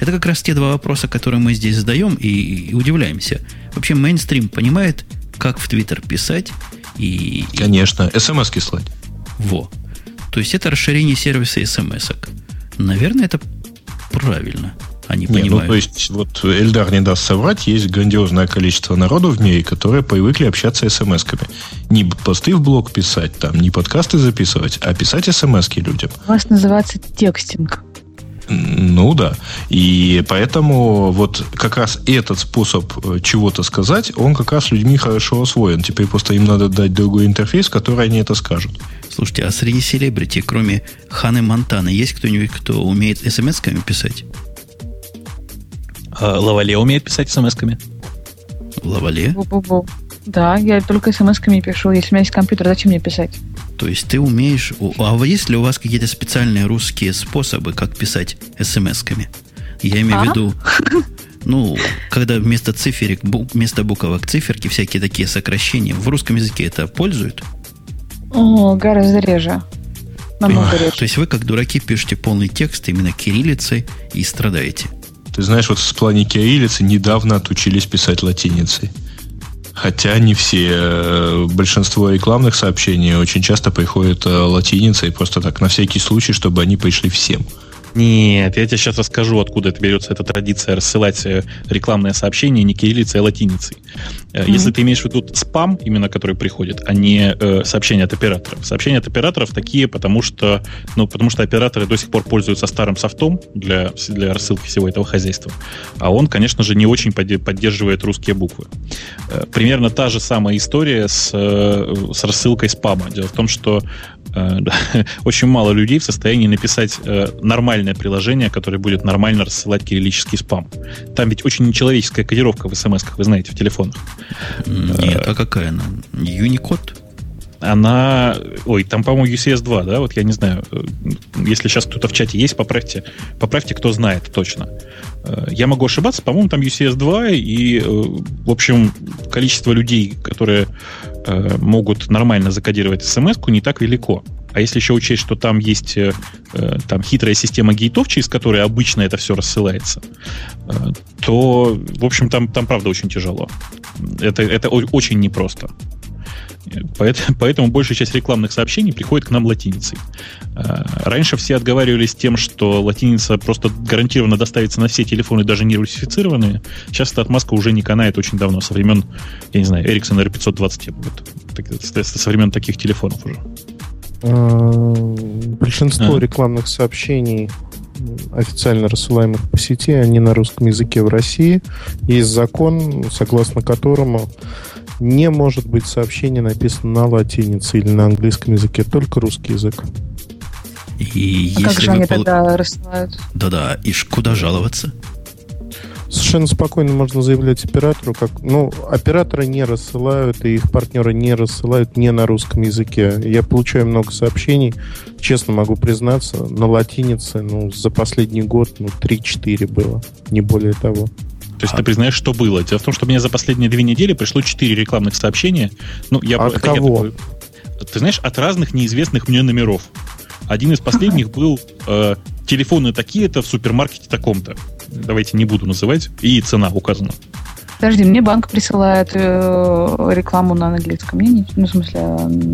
Это как раз те два вопроса, которые мы здесь задаем и, и удивляемся. Вообще мейнстрим понимает, как в Твиттер писать и... Конечно, смс слать. Во. То есть это расширение сервиса смс -ок. Наверное, это правильно. Они не, понимают. Ну, то есть, вот Эльдар не даст соврать, есть грандиозное количество народу в мире, которые привыкли общаться смс-ками. Не посты в блог писать, там, не подкасты записывать, а писать смс людям. У вас называется текстинг. Ну да. И поэтому вот как раз этот способ э, чего-то сказать, он как раз людьми хорошо освоен. Теперь просто им надо дать другой интерфейс, который они это скажут. Слушайте, а среди селебрити, кроме Ханы Монтаны, есть кто-нибудь, кто умеет смс-ками писать? А, Лавале умеет писать смс-ками. Лавале? Бу-бу-бу. Да, я только смс-ками пишу. Если у меня есть компьютер, зачем мне писать? То есть ты умеешь... А есть ли у вас какие-то специальные русские способы, как писать смс-ками? Я имею а? в виду... Ну, когда вместо циферик, вместо буквок циферки, всякие такие сокращения, в русском языке это пользуют? О, гораздо реже. Намного реже. То есть вы, как дураки, пишете полный текст именно кириллицей и страдаете. Ты знаешь, вот в плане кириллицы недавно отучились писать латиницей. Хотя не все. Э, большинство рекламных сообщений очень часто приходят э, латиницей, просто так, на всякий случай, чтобы они пришли всем. Нет, я тебе сейчас расскажу, откуда это берется эта традиция рассылать э, рекламные сообщения не кириллицей, а латиницей. Mm-hmm. Если ты имеешь в виду спам, именно который приходит, а не э, сообщения от операторов. Сообщения от операторов такие, потому что, ну, потому что операторы до сих пор пользуются старым софтом для, для рассылки всего этого хозяйства. А он, конечно же, не очень поддерживает русские буквы. Э, примерно та же самая история с, с рассылкой спама. Дело в том, что очень мало людей в состоянии написать э, нормальное приложение, которое будет нормально рассылать кириллический спам. Там ведь очень нечеловеческая кодировка в смс вы знаете, в телефонах. Нет, а какая она? Unicode? Она... Ой, там, по-моему, UCS 2, да? Вот я не знаю. Э, если сейчас кто-то в чате есть, поправьте, поправьте, кто знает точно. Э, я могу ошибаться, по-моему, там UCS 2, и, э, в общем, количество людей, которые могут нормально закодировать смс не так велико. А если еще учесть, что там есть э, там хитрая система гейтов, через которую обычно это все рассылается, э, то, в общем, там, там правда очень тяжело. Это, это очень непросто. Поэтому, поэтому большая часть рекламных сообщений приходит к нам латиницей. Э, раньше все отговаривались тем, что латиница просто гарантированно доставится на все телефоны, даже не русифицированные. Сейчас эта отмазка уже не канает очень давно, со времен, я не знаю, Ericsson R520, вот, со времен таких телефонов уже. Э, большинство а. рекламных сообщений официально рассылаемых по сети, они на русском языке в России. Есть закон, согласно которому не может быть сообщение написано на латинице или на английском языке, только русский язык. И а как же они пол... тогда рассылают? Да-да, и куда жаловаться? Совершенно спокойно можно заявлять оператору, как, ну, операторы не рассылают, и их партнеры не рассылают не на русском языке. Я получаю много сообщений, честно могу признаться, на латинице, ну, за последний год, ну, 3-4 было, не более того. То есть а. ты признаешь, что было. Дело в том, что мне за последние две недели пришло 4 рекламных сообщения. Ну, я, от это, кого? Я ты знаешь, от разных неизвестных мне номеров. Один из последних был э, телефоны такие-то в супермаркете таком-то давайте не буду называть, и цена указана. Подожди, мне банк присылает э, рекламу на английском. Мне не, ну, в смысле,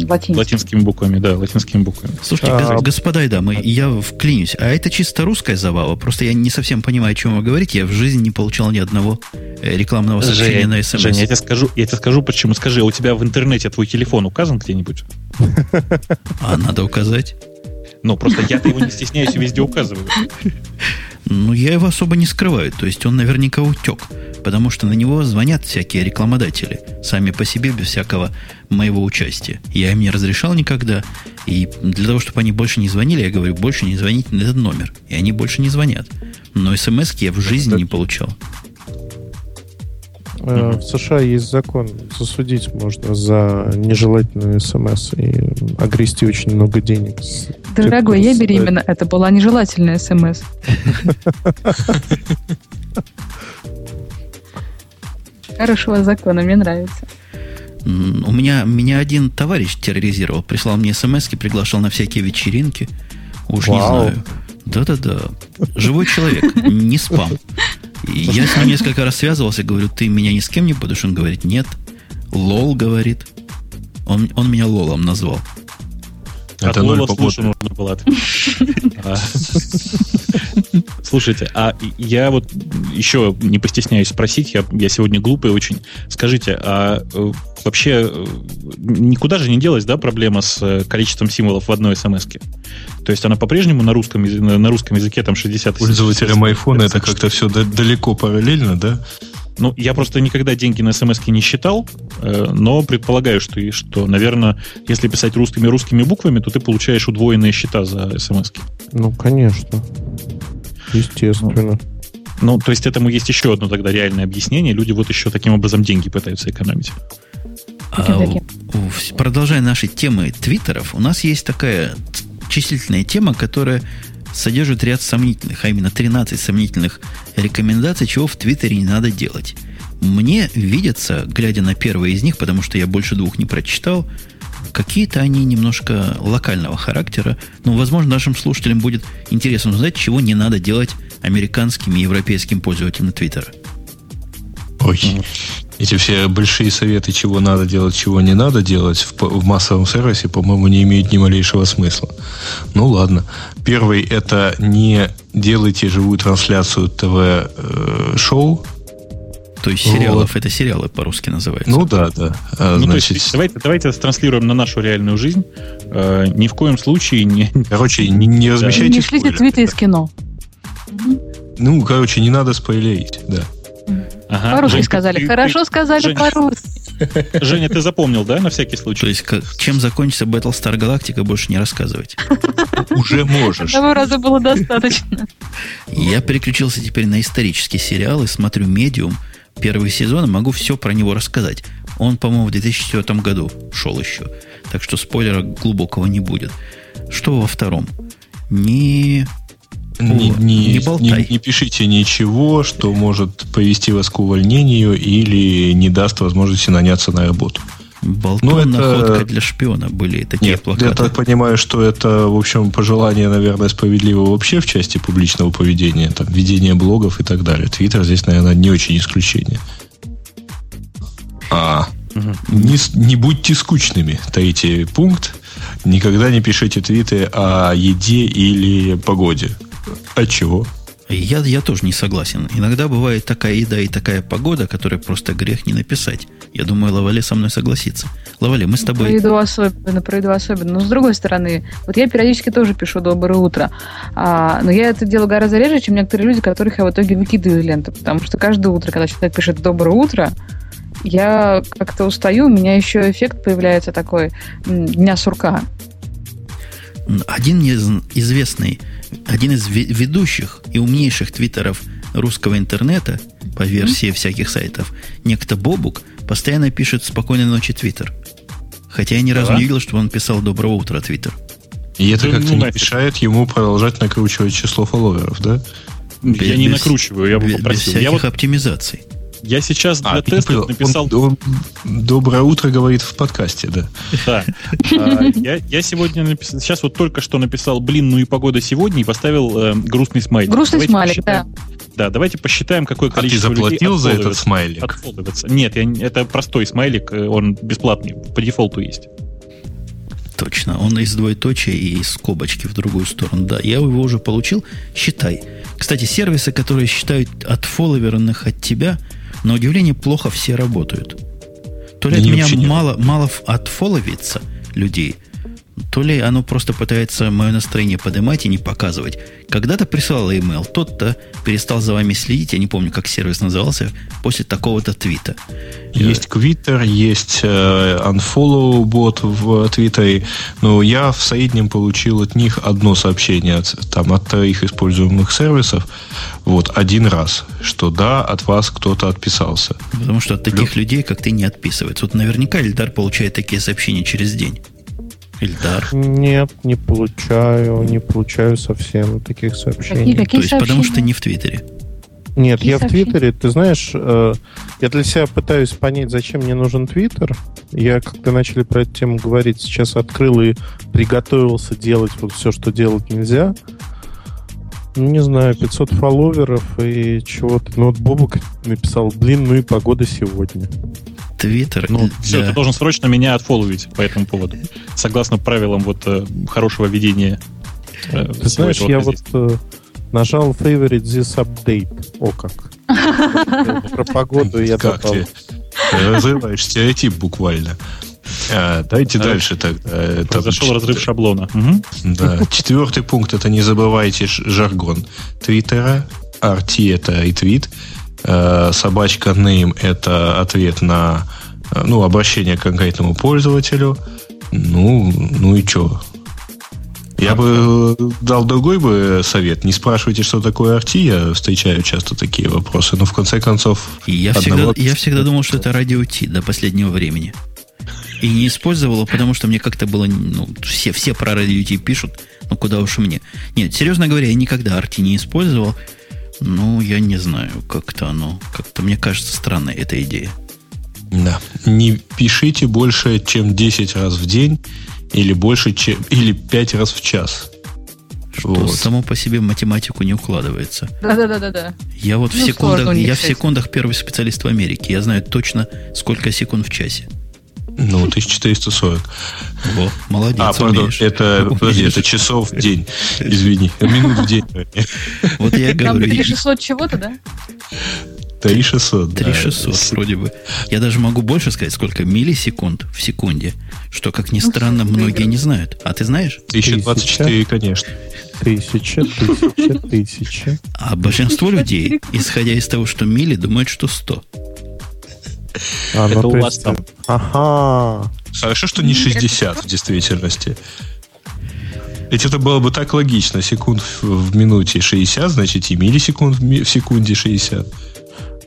латинским. Латинскими буквами, да, латинскими буквами. Слушайте, а, господа и дамы, я вклинюсь. А это чисто русская забава. Просто я не совсем понимаю, о чем вы говорите. Я в жизни не получал ни одного э, рекламного сообщения Жень, на смс. Женя, я тебе скажу, я тебе скажу, почему. Скажи, а у тебя в интернете твой телефон указан где-нибудь? А надо указать. Ну, просто я-то его не стесняюсь и везде указываю. Ну, я его особо не скрываю. То есть он наверняка утек. Потому что на него звонят всякие рекламодатели. Сами по себе, без всякого моего участия. Я им не разрешал никогда. И для того, чтобы они больше не звонили, я говорю, больше не звоните на этот номер. И они больше не звонят. Но смс я в жизни не получал. Э, в США есть закон, засудить можно за нежелательную смс и огрести очень много денег. Дорогой, я беременна. Это была нежелательная смс. Хорошего закона, мне нравится. У меня, меня один товарищ терроризировал, прислал мне смс приглашал на всякие вечеринки. Уж Вау. не знаю. Да-да-да. Живой человек, не спам. Я с ним несколько раз связывался, говорю, ты меня ни с кем не будешь? Он говорит, нет. Лол говорит. Он, он меня лолом назвал. Это От Лола слушай, нужно было а. Слушайте, а я вот еще не постесняюсь спросить, я, я сегодня глупый очень. Скажите, а э, вообще э, никуда же не делась, да, проблема с э, количеством символов в одной смс -ке? То есть она по-прежнему на русском, на русском языке там 60 Пользователям iPhone это как-то все далеко параллельно, да? Ну, я просто никогда деньги на смс не считал, но предполагаю, что, что, наверное, если писать русскими русскими буквами, то ты получаешь удвоенные счета за смс. -ки. Ну, конечно. Естественно. Ну, то есть этому есть еще одно тогда реальное объяснение. Люди вот еще таким образом деньги пытаются экономить. А, продолжая наши темы твиттеров, у нас есть такая числительная тема, которая содержит ряд сомнительных, а именно 13 сомнительных рекомендаций, чего в Твиттере не надо делать. Мне видится, глядя на первые из них, потому что я больше двух не прочитал, Какие-то они немножко локального характера. Но, возможно, нашим слушателям будет интересно узнать, чего не надо делать американским и европейским пользователям Твиттера. Ой, эти все большие советы, чего надо делать, чего не надо делать в, в массовом сервисе, по-моему, не имеют ни малейшего смысла. Ну ладно. Первый это не делайте живую трансляцию ТВ-шоу, э, то есть сериалов, вот. это сериалы по-русски называются. Ну да, да. А, ну, значит... то есть, давайте, давайте транслируем на нашу реальную жизнь. Э, ни в коем случае не... Короче, не, не размещайте Не шлите твиты из кино. Ну, короче, не надо спойлерить, да. Ага. По-русски Жень, сказали. Ты, Хорошо ты, сказали Женя, по-русски. Женя, ты запомнил, да, на всякий случай? То есть, как, чем закончится Battlestar Galactica, больше не рассказывать. Уже можешь. Одного раза было достаточно. Я переключился теперь на исторические сериалы, смотрю «Медиум», первый сезон, могу все про него рассказать. Он, по-моему, в 2004 году шел еще. Так что спойлера глубокого не будет. Что во втором? Не... Не, не, не, болтай. Не, не пишите ничего, что может повести вас к увольнению или не даст возможности наняться на работу. Болтун ну, это... находка для шпиона были такие Нет, плакаты. Я так понимаю, что это, в общем, пожелание, наверное, справедливо вообще в части публичного поведения, там, ведения блогов и так далее. Твиттер здесь, наверное, не очень исключение. А, угу. не, не будьте скучными. Третий пункт. Никогда не пишите твиты о еде или погоде. А чего? Я, я тоже не согласен. Иногда бывает такая еда и такая погода, которая просто грех не написать. Я думаю, Лавале со мной согласится. Лавале, мы с тобой... Про еду особенно, про еду особенно. Но с другой стороны, вот я периодически тоже пишу «Доброе утро», а, но я это делаю гораздо реже, чем некоторые люди, которых я в итоге выкидываю из ленты, потому что каждое утро, когда человек пишет «Доброе утро», я как-то устаю, у меня еще эффект появляется такой дня сурка. Один из известный один из ведущих и умнейших твиттеров русского интернета, по версии mm-hmm. всяких сайтов, некто Бобук, постоянно пишет «Спокойной ночи, Твиттер». Хотя я ни разу да? не видел, чтобы он писал «Доброе утро, Твиттер». И это как-то не мешает ему продолжать накручивать число фолловеров, да? Без, я не накручиваю, я бы попросил. Без всяких я вот... оптимизаций. Я сейчас для А, теста написал... Он- он доброе утро говорит в подкасте, да. Да. А, Я, я сегодня написал, сейчас вот только что написал, блин, ну и погода сегодня, и поставил э, грустный смайлик. Грустный Давайте смайлик, посчитаем- Да, давайте посчитаем, какое А ты количество заплатил людей за этот смайлик? Нет, я это простой смайлик, э, он бесплатный, по дефолту есть. Точно, он из двоеточия и из скобочки в другую сторону. Да, я его уже получил. Считай. Кстати, сервисы, которые считают отфолловерных от тебя, на удивление плохо все работают. То ли от меня мало, мало отфолловится людей, то ли оно просто пытается мое настроение поднимать и не показывать. Когда-то присылал email, тот-то перестал за вами следить, я не помню, как сервис назывался, после такого-то твита. Есть Twitter, есть э, Unfollow бот в Твиттере. Но я в среднем получил от них одно сообщение от, там, от троих используемых сервисов. Вот, один раз. Что да, от вас кто-то отписался. Потому что от таких людей, как ты, не отписывается. Вот наверняка Эльдар получает такие сообщения через день. Эльдар. Нет, не получаю, не получаю совсем таких Какие, сообщений. То какие есть, потому что сообщения? не в Твиттере. Нет, Какие я в сообщения? Твиттере, ты знаешь, э, я для себя пытаюсь понять, зачем мне нужен Твиттер. Я, когда начали про эту тему говорить, сейчас открыл и приготовился делать вот все, что делать нельзя. Ну, не знаю, 500 фолловеров и чего-то. Ну, вот Бобук написал, блин, ну и погода сегодня. Твиттер Ну, все, для- ты должен срочно меня отфолловить по этому поводу. Согласно правилам вот э, хорошего ведения. э, Ты знаешь, я вот э, нажал favorite this update. О как. Про погоду я попал. разрываешь стереотип буквально. А, давайте Да. дальше тогда. Это Произошел ч- разрыв шаблона. Мгм. Да. Четвертый пункт это не забывайте жаргон Твиттера. RT это ретвит. Э, Собачка name это ответ на э, ну, обращение к конкретному пользователю. Ну, ну и что? Я бы э, дал другой бы совет. Не спрашивайте, что такое RT. Я встречаю часто такие вопросы. Но в конце концов... Я одного- всегда, я всегда думал, что это радио Ти до последнего времени. И не использовал, потому что мне как-то было... Ну, все, все про радио Ти пишут, ну куда уж мне. Нет, серьезно говоря, я никогда RT не использовал. Ну, я не знаю, как-то оно... Как-то мне кажется странной эта идея. Да. Не пишите больше, чем 10 раз в день или больше, чем, или 5 раз в час. Что Вот. само по себе в математику не укладывается. Да-да-да-да. Я вот в Ну, секундах, сложно у них я с в секундах первый специалист в Америке. Я знаю точно, сколько секунд в часе. Ну, 1440. Во, молодец, а, пардон, умеешь. это, подожди, это часов в день. Извини, минут в день. Вот я Там говорю, 3600 чего-то, да? 3600. да. 3600 вроде бы. Я даже могу больше сказать, сколько миллисекунд в секунде, что, как ни Ну, странно, многие не знают. А ты знаешь? 1024, конечно. Тысяча, тысяча, тысяча. А большинство людей, исходя из того, что мили, думают, что 100. А, Это ну, у то вас есть, там. Ага. Хорошо, что не 60 в действительности. Ведь это было бы так логично. Секунд в, минуте 60, значит и миллисекунд в, ми- в секунде 60.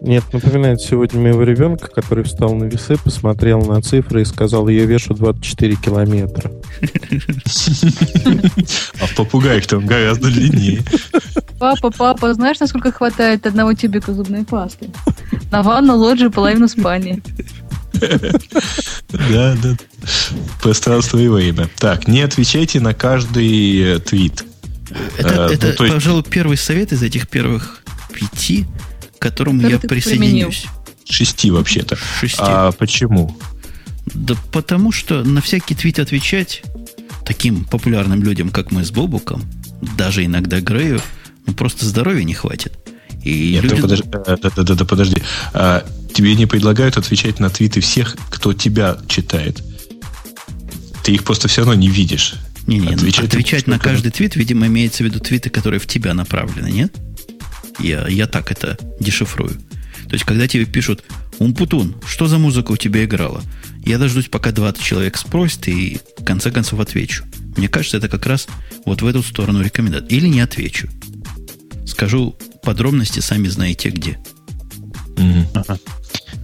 Нет, напоминает сегодня моего ребенка, который встал на весы, посмотрел на цифры и сказал, я вешу 24 километра. А в попугаях там гораздо длиннее. Папа, папа, знаешь, насколько хватает одного тюбика зубной пасты? На ванну, лоджию, половину спальни. Да, да. Пространство и время. Так, не отвечайте на каждый э, твит. Это, Э, ну, это то есть- пожалуй, первый совет из этих первых пяти, к которому Который я присоединюсь. Шести вообще-то. Шести. А почему? Да потому что на всякий твит отвечать таким популярным людям, как мы с Бобуком, даже иногда Грею, ну просто здоровья не хватит. И Нет, люди- да, подожди, э, да, да, да, да, подожди. А, тебе не предлагают отвечать на твиты всех, кто тебя читает. Ты их просто все равно не видишь. Не, не, ну, Отвечать отвечать, на каждый твит, видимо, имеется в виду твиты, которые в тебя направлены, нет? Я, я так это дешифрую. То есть, когда тебе пишут, Умпутун, что за музыка у тебя играла? Я дождусь, пока 20 человек спросит, и в конце концов отвечу. Мне кажется, это как раз вот в эту сторону рекомендат. Или не отвечу. Скажу подробности, сами знаете где. Ага.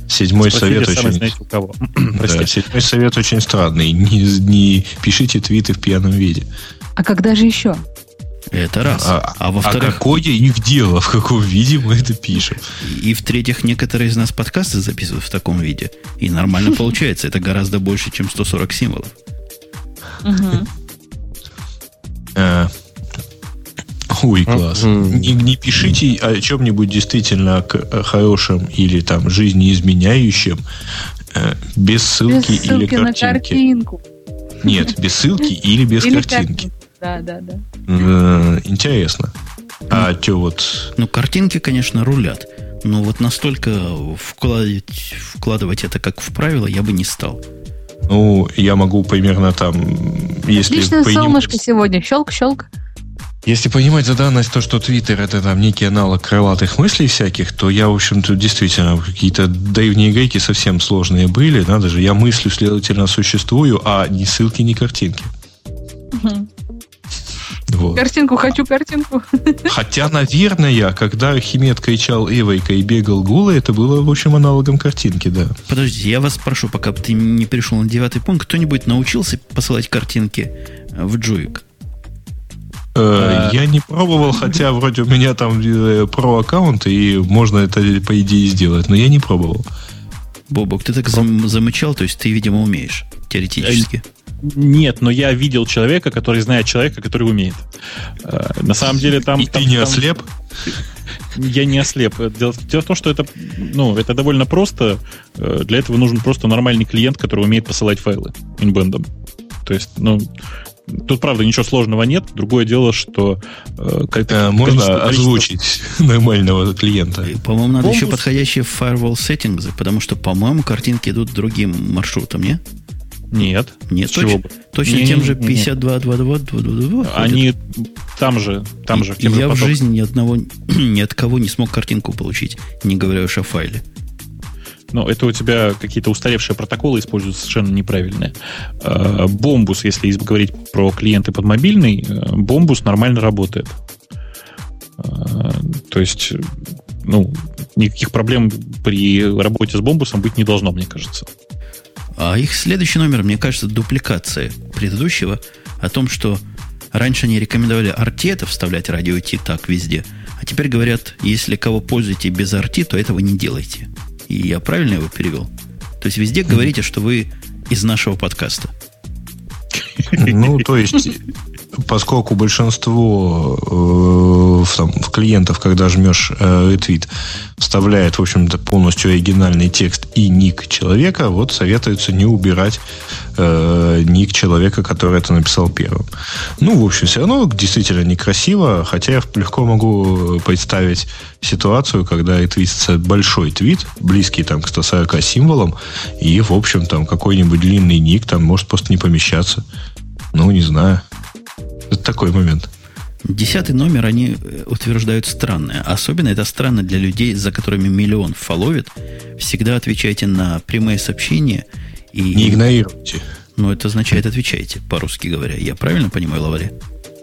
Седьмой Спросите совет очень... знаете у кого. Да, седьмой совет очень странный. Не, не пишите твиты в пьяном виде. А когда же еще? Это раз. А, а во-вторых... А какое их дело? В каком виде мы это пишем? И в-третьих, некоторые из нас подкасты записывают в таком виде. И нормально получается. Это гораздо больше, чем 140 символов. Э, ой, класс. Не, не пишите о чем-нибудь действительно хорошем или там жизнеизменяющем э, без ссылки, без ссылки или картинки. На картинку. Нет, без ссылки или без или картинки. Да, да, да. Э, интересно. А ну, что вот... Ну, картинки, конечно, рулят. Но вот настолько вкладывать, вкладывать это как в правило я бы не стал. Ну, я могу примерно там, если... Отличное понимать... солнышко сегодня. Щелк-щелк. Если понимать за данность то, что Твиттер это там некий аналог крылатых мыслей всяких, то я, в общем-то, действительно, какие-то древние гайки совсем сложные были. Надо же, я мыслю, следовательно, существую, а ни ссылки, ни картинки. Угу. Вот. Картинку хочу, картинку. Хотя, наверное, когда Архимед кричал Эвойка и бегал Гула, это было, в общем, аналогом картинки, да. Подожди, я вас прошу, пока ты не пришел на девятый пункт, кто-нибудь научился посылать картинки в Джуик? Э, я не пробовал, хотя вроде у меня там э, про аккаунт, и можно это, по идее, сделать, но я не пробовал. Бобок, ты так замычал, то есть ты, видимо, умеешь, теоретически. Нет, но я видел человека, который знает человека, который умеет. Э, на самом деле там... И там, ты не там, ослеп? Я не ослеп. Дело, дело в том, что это, ну, это довольно просто. Э, для этого нужен просто нормальный клиент, который умеет посылать файлы инбендом. То есть, ну, Тут, правда, ничего сложного нет. Другое дело, что... Э, как Можно озвучить нормального клиента. По-моему, надо Бомбус... еще подходящие firewall settings, потому что, по-моему, картинки идут другим маршрутом, не? Нет. Нет, точно, бы? точно не, тем же 522222. Они там же, там же. Я же в жизни ни одного, ни от кого не смог картинку получить, не говоря уж о файле. Но это у тебя какие-то устаревшие протоколы используются совершенно неправильные. А, бомбус, если говорить про клиенты под мобильный, э, Бомбус нормально работает. А, то есть, ну, никаких проблем при работе с Бомбусом быть не должно, мне кажется. А их следующий номер, мне кажется, дупликация предыдущего о том, что раньше они рекомендовали RT вставлять радио T так везде, а теперь говорят, если кого пользуете без RT, то этого не делайте. И я правильно его перевел? То есть везде говорите, что вы из нашего подкаста. Ну, то есть поскольку большинство э, там, клиентов, когда жмешь э, вставляет, в общем-то, полностью оригинальный текст и ник человека, вот советуется не убирать э, ник человека, который это написал первым. Ну, в общем, все равно действительно некрасиво, хотя я легко могу представить ситуацию, когда ретвитится большой твит, близкий там к 140 символам, и, в общем, там какой-нибудь длинный ник там может просто не помещаться. Ну, не знаю. Это такой момент. Десятый номер они э, утверждают странное. Особенно это странно для людей, за которыми миллион фоловит. Всегда отвечайте на прямые сообщения. И... Не игнорируйте. Ну, это означает отвечайте, по-русски говоря. Я правильно понимаю, Лаваре?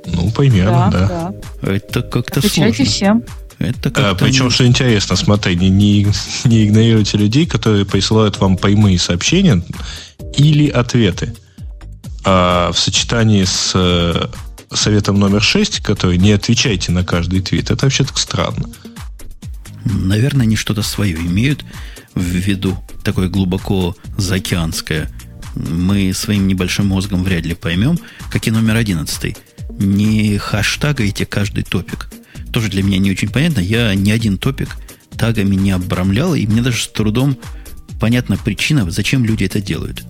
Ну, примерно, да. да. да. Это как-то Отвечайте сложно. всем. Это а, причем, что интересно, смотри, не, не, не игнорируйте людей, которые присылают вам прямые сообщения или ответы. А в сочетании с э, советом номер 6, который не отвечайте на каждый твит, это вообще так странно. Наверное, они что-то свое имеют в виду, такое глубоко заокеанское. Мы своим небольшим мозгом вряд ли поймем, как и номер 11. Не хаштагайте каждый топик. Тоже для меня не очень понятно. Я ни один топик тагами не обрамлял, и мне даже с трудом понятна причина, зачем люди это делают.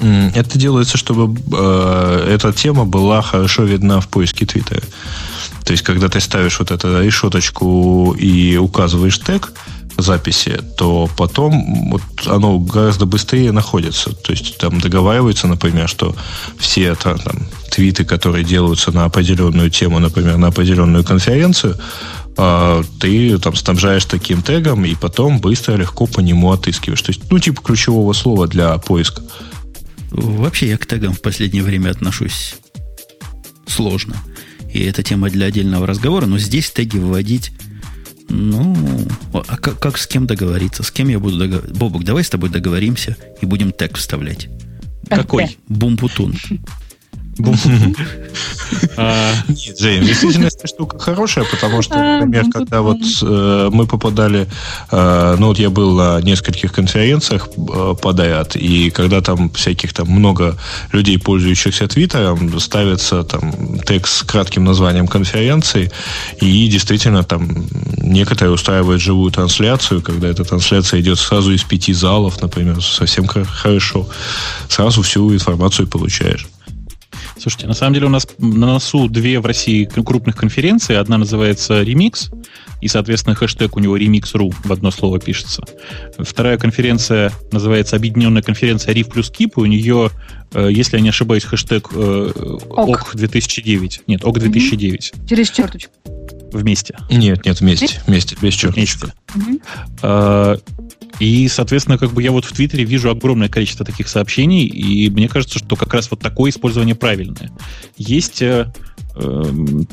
Это делается, чтобы э, эта тема была хорошо видна в поиске Твиттера. То есть, когда ты ставишь вот эту решеточку и указываешь тег записи, то потом вот оно гораздо быстрее находится. То есть, там договаривается, например, что все там, там, твиты, которые делаются на определенную тему, например, на определенную конференцию, э, ты там снабжаешь таким тегом, и потом быстро, легко по нему отыскиваешь. То есть, ну, типа ключевого слова для поиска. Вообще я к тегам в последнее время отношусь сложно. И это тема для отдельного разговора, но здесь теги вводить, ну, а как, как с кем договориться? С кем я буду договариваться? Бобок, давай с тобой договоримся и будем тег вставлять. Какой? Бумпутун. А, Нет, Жень, действительно эта штука хорошая, потому что, а, например, когда вот э, мы попадали, э, ну вот я был на нескольких конференциях э, подряд, и когда там всяких там много людей, пользующихся Твиттером, ставится там текст с кратким названием конференции, и действительно там некоторые устраивают живую трансляцию, когда эта трансляция идет сразу из пяти залов, например, совсем хорошо. Сразу всю информацию получаешь. Слушайте, на самом деле у нас на носу две в России крупных конференции. Одна называется Remix, и, соответственно, хэштег у него Remix.ru в одно слово пишется. Вторая конференция называется Объединенная конференция Риф плюс Кип, и у нее, э, если я не ошибаюсь, хэштег э, ОК 2009. Нет, ОК 2009. Через черточку. Вместе. Нет, нет, вместе. Вместе, без черточки. Угу. И, соответственно, как бы я вот в Твиттере вижу огромное количество таких сообщений, и мне кажется, что как раз вот такое использование правильное. Есть э, э,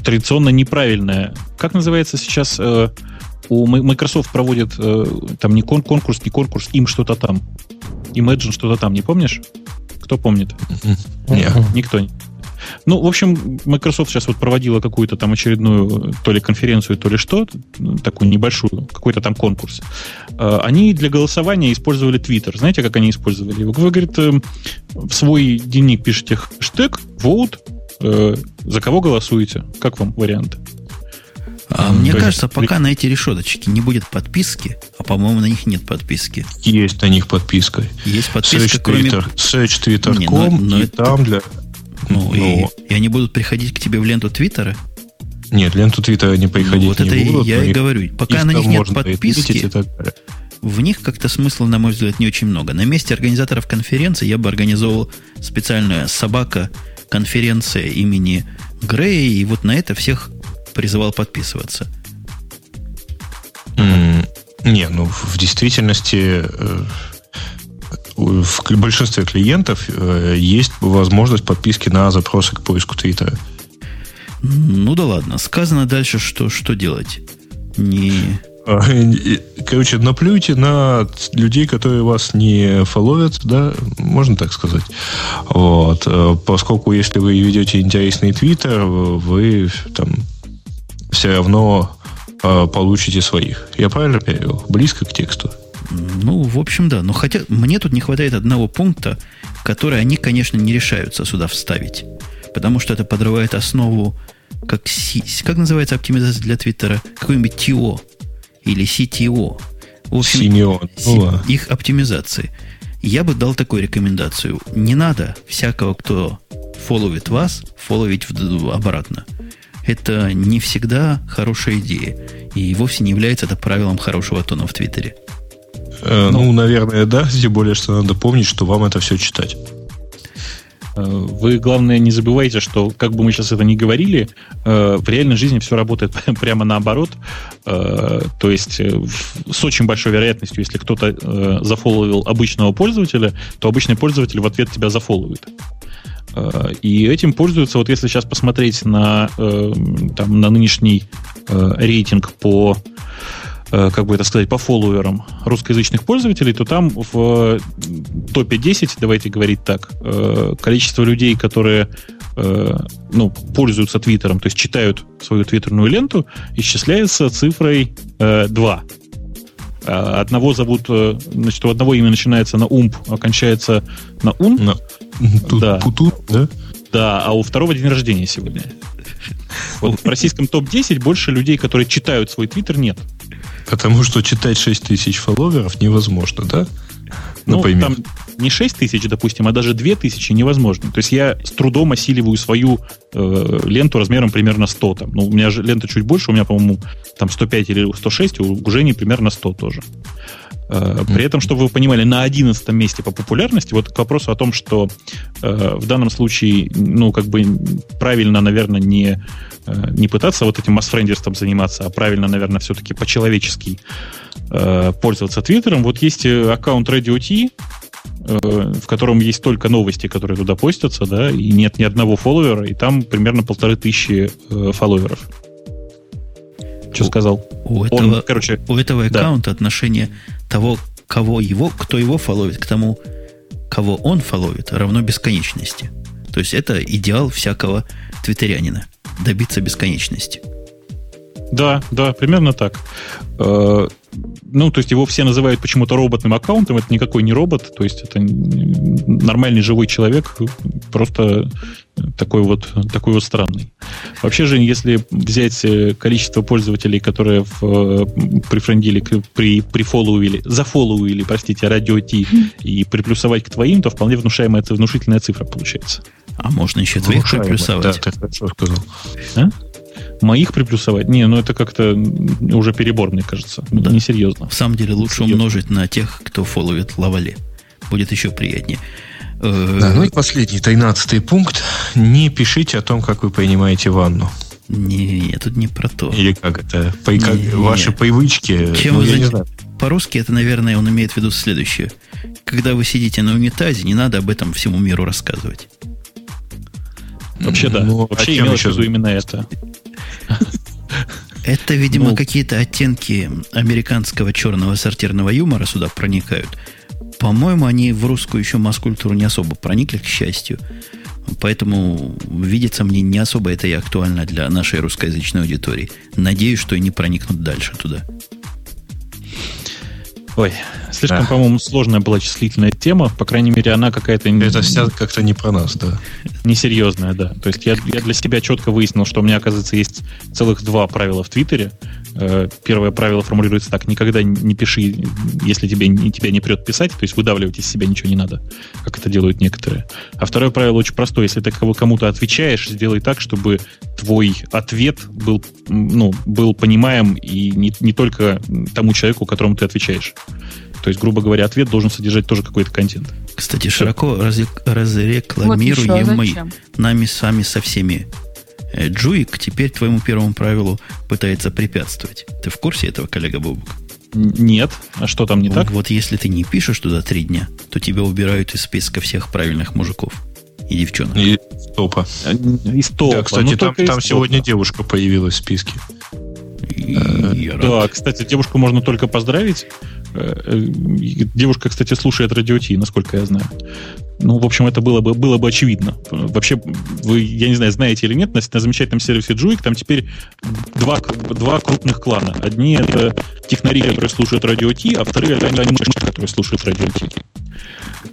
традиционно неправильное. Как называется сейчас? Э, у Microsoft проводит э, там не кон конкурс, не конкурс, им что-то там. Imagine что-то там, не помнишь? Кто помнит? Нет. Никто. Ну, в общем, Microsoft сейчас вот проводила какую-то там очередную то ли конференцию, то ли что, такую небольшую, какой-то там конкурс. А, они для голосования использовали Twitter. Знаете, как они использовали? Вы, говорит, э, в свой дневник пишете хэштег vote, э, за кого голосуете? Как вам вариант? А, мне То кажется, есть... пока на эти решеточки не будет подписки, а по-моему на них нет подписки. Есть на них подписка. Есть подписка, Search кроме... Twitter, Search Twitter.com, и это... там для ну, ну и, и они будут приходить к тебе в ленту Твиттера? Нет, ленту Твиттера не приходить ну, вот не это будут. Я и говорю. Пока на них нет подписки, в них как-то смысла, на мой взгляд, не очень много. На месте организаторов конференции я бы организовал специальную собака конференция имени Грея, и вот на это всех призывал подписываться. Mm, не, ну в действительности э, в большинстве клиентов э, есть возможность подписки на запросы к поиску Твиттера. Ну да ладно. Сказано дальше, что, что делать. Не... А, короче, наплюйте на людей, которые вас не фолловят, да, можно так сказать. Вот. Э, поскольку если вы ведете интересный твиттер, вы там все равно э, получите своих. Я правильно перевел? Близко к тексту. Ну, в общем, да. Но хотя мне тут не хватает одного пункта, который они, конечно, не решаются сюда вставить. Потому что это подрывает основу, как, как называется оптимизация для Твиттера? Какой-нибудь TO или CTO. В общем. Ну, их оптимизации. Я бы дал такую рекомендацию. Не надо всякого, кто фолловит вас, фолловить обратно. Это не всегда хорошая идея. И вовсе не является это правилом хорошего тона в Твиттере. Э, ну, ну, наверное, да. Тем более, что надо помнить, что вам это все читать. Э, вы, главное, не забывайте, что, как бы мы сейчас это ни говорили, э, в реальной жизни все работает прямо наоборот. То есть с очень большой вероятностью, если кто-то зафоловил обычного пользователя, то обычный пользователь в ответ тебя зафоловит. И этим пользуются, вот если сейчас посмотреть на, там, на нынешний рейтинг по как бы это сказать, по фолловерам русскоязычных пользователей, то там в топе 10, давайте говорить так, э, количество людей, которые э, ну, пользуются Твиттером, то есть читают свою твиттерную ленту, исчисляется цифрой 2. Одного зовут, значит, у одного имя начинается на умп, а кончается на ун. На, да. Путу, да? Да, а у второго день рождения сегодня. Вот в российском топ-10 больше людей, которые читают свой твиттер, нет. Потому что читать 6 тысяч фолловеров невозможно, да? Ну, Например. там не 6 тысяч, допустим, а даже 2 тысячи невозможно. То есть я с трудом осиливаю свою э, ленту размером примерно 100. Там. Ну, у меня же лента чуть больше, у меня, по-моему, там 105 или 106, у Жени примерно 100 тоже. Э, при этом, чтобы вы понимали, на 11 месте по популярности, вот к вопросу о том, что э, в данном случае, ну, как бы правильно, наверное, не, э, не пытаться вот этим масс-френдерством заниматься, а правильно, наверное, все-таки по-человечески э, пользоваться Твиттером. Вот есть э, аккаунт Radio T, э, в котором есть только новости, которые туда постятся, да, и нет ни одного фолловера, и там примерно полторы тысячи фолловеров. Что сказал? У этого, Он, короче, у этого аккаунта да. отношение того, кого его, кто его фоловит, к тому, кого он фоловит, равно бесконечности. То есть это идеал всякого твиттерянина. Добиться бесконечности. Да, да, примерно так. Э, ну, то есть его все называют почему-то роботным аккаунтом, это никакой не робот, то есть это нормальный живой человек, просто такой вот, такой вот странный. Вообще же, если взять э, количество пользователей, которые в, прифрендили, при, прифоллоуили, зафоллоуили, простите, радио Ти и приплюсовать к твоим, то вполне внушаемая, внушительная цифра получается. А можно еще твоих приплюсовать. Да, ты хорошо сказал. А? Моих приплюсовать? Не, ну это как-то уже перебор, мне кажется. Да. Несерьезно. В самом деле лучше Серьезно. умножить на тех, кто фолловит Лавале. Будет еще приятнее. Э, да, ну и последний, тринадцатый пункт. Не пишите о том, как вы принимаете ванну. Не, не, тут не про то. Или как это? По, не, как, не, ваши привычки. Чем ну, вы я не знаю. По-русски это, наверное, он имеет в виду следующее. Когда вы сидите на унитазе, не надо об этом всему миру рассказывать. Вообще, да. Ну, Вообще а имелось в виду именно это. Это, видимо, ну, какие-то оттенки американского черного сортирного юмора сюда проникают. По-моему, они в русскую еще масс-культуру не особо проникли, к счастью. Поэтому видится мне не особо это и актуально для нашей русскоязычной аудитории. Надеюсь, что и не проникнут дальше туда. Ой, слишком, да. по-моему, сложная была числительная тема. По крайней мере, она какая-то... Это вся как-то не про нас, да. Несерьезная, да. То есть я, я для себя четко выяснил, что у меня, оказывается, есть целых два правила в Твиттере. Э, первое правило формулируется так. Никогда не пиши, если тебе, тебя не прет писать. То есть выдавливать из себя ничего не надо, как это делают некоторые. А второе правило очень простое. Если ты кому-то отвечаешь, сделай так, чтобы твой ответ был, ну, был понимаем и не, не только тому человеку, которому ты отвечаешь. То есть, грубо говоря, ответ должен содержать тоже какой-то контент. Кстати, широко раз, разрекламируем вот мы нами сами со всеми. Э, Джуик теперь твоему первому правилу пытается препятствовать. Ты в курсе этого, коллега Бобук? Нет. А что там не так? Вот если ты не пишешь туда три дня, то тебя убирают из списка всех правильных мужиков и девчонок. И топа. Из топа. Да, кстати, ну, там, там сегодня девушка появилась в списке. Да, кстати, девушку можно только поздравить. Э, э, девушка, кстати, слушает радио Ти, насколько я знаю. Ну, в общем, это было бы, было бы очевидно. Вообще, вы, я не знаю, знаете или нет, на, на замечательном сервисе Juik там теперь два, два крупных клана. Одни это технари, которые слушают радио Ти, а вторые это анимешники, которые слушают радио Ти.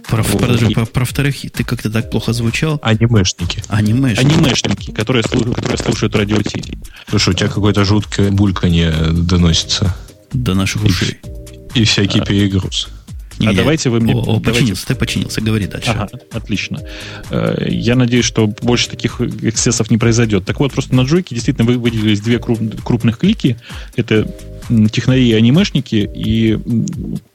Про, вот. подожди, про, про вторых ты как-то так плохо звучал. Анимешники. Анимешники. Анимешники, которые, слушают, которые слушают радио Ти. Слушай, у тебя какое-то жуткое бульканье доносится. До наших ушей. И, и всякий а, перегруз. Не, а давайте вы мне... О, о, давайте... починился, ты починился, говори дальше. Ага, отлично. Э, я надеюсь, что больше таких эксцессов не произойдет. Так вот, просто на джойке действительно выделились две крупных клики. Это технари и анимешники. И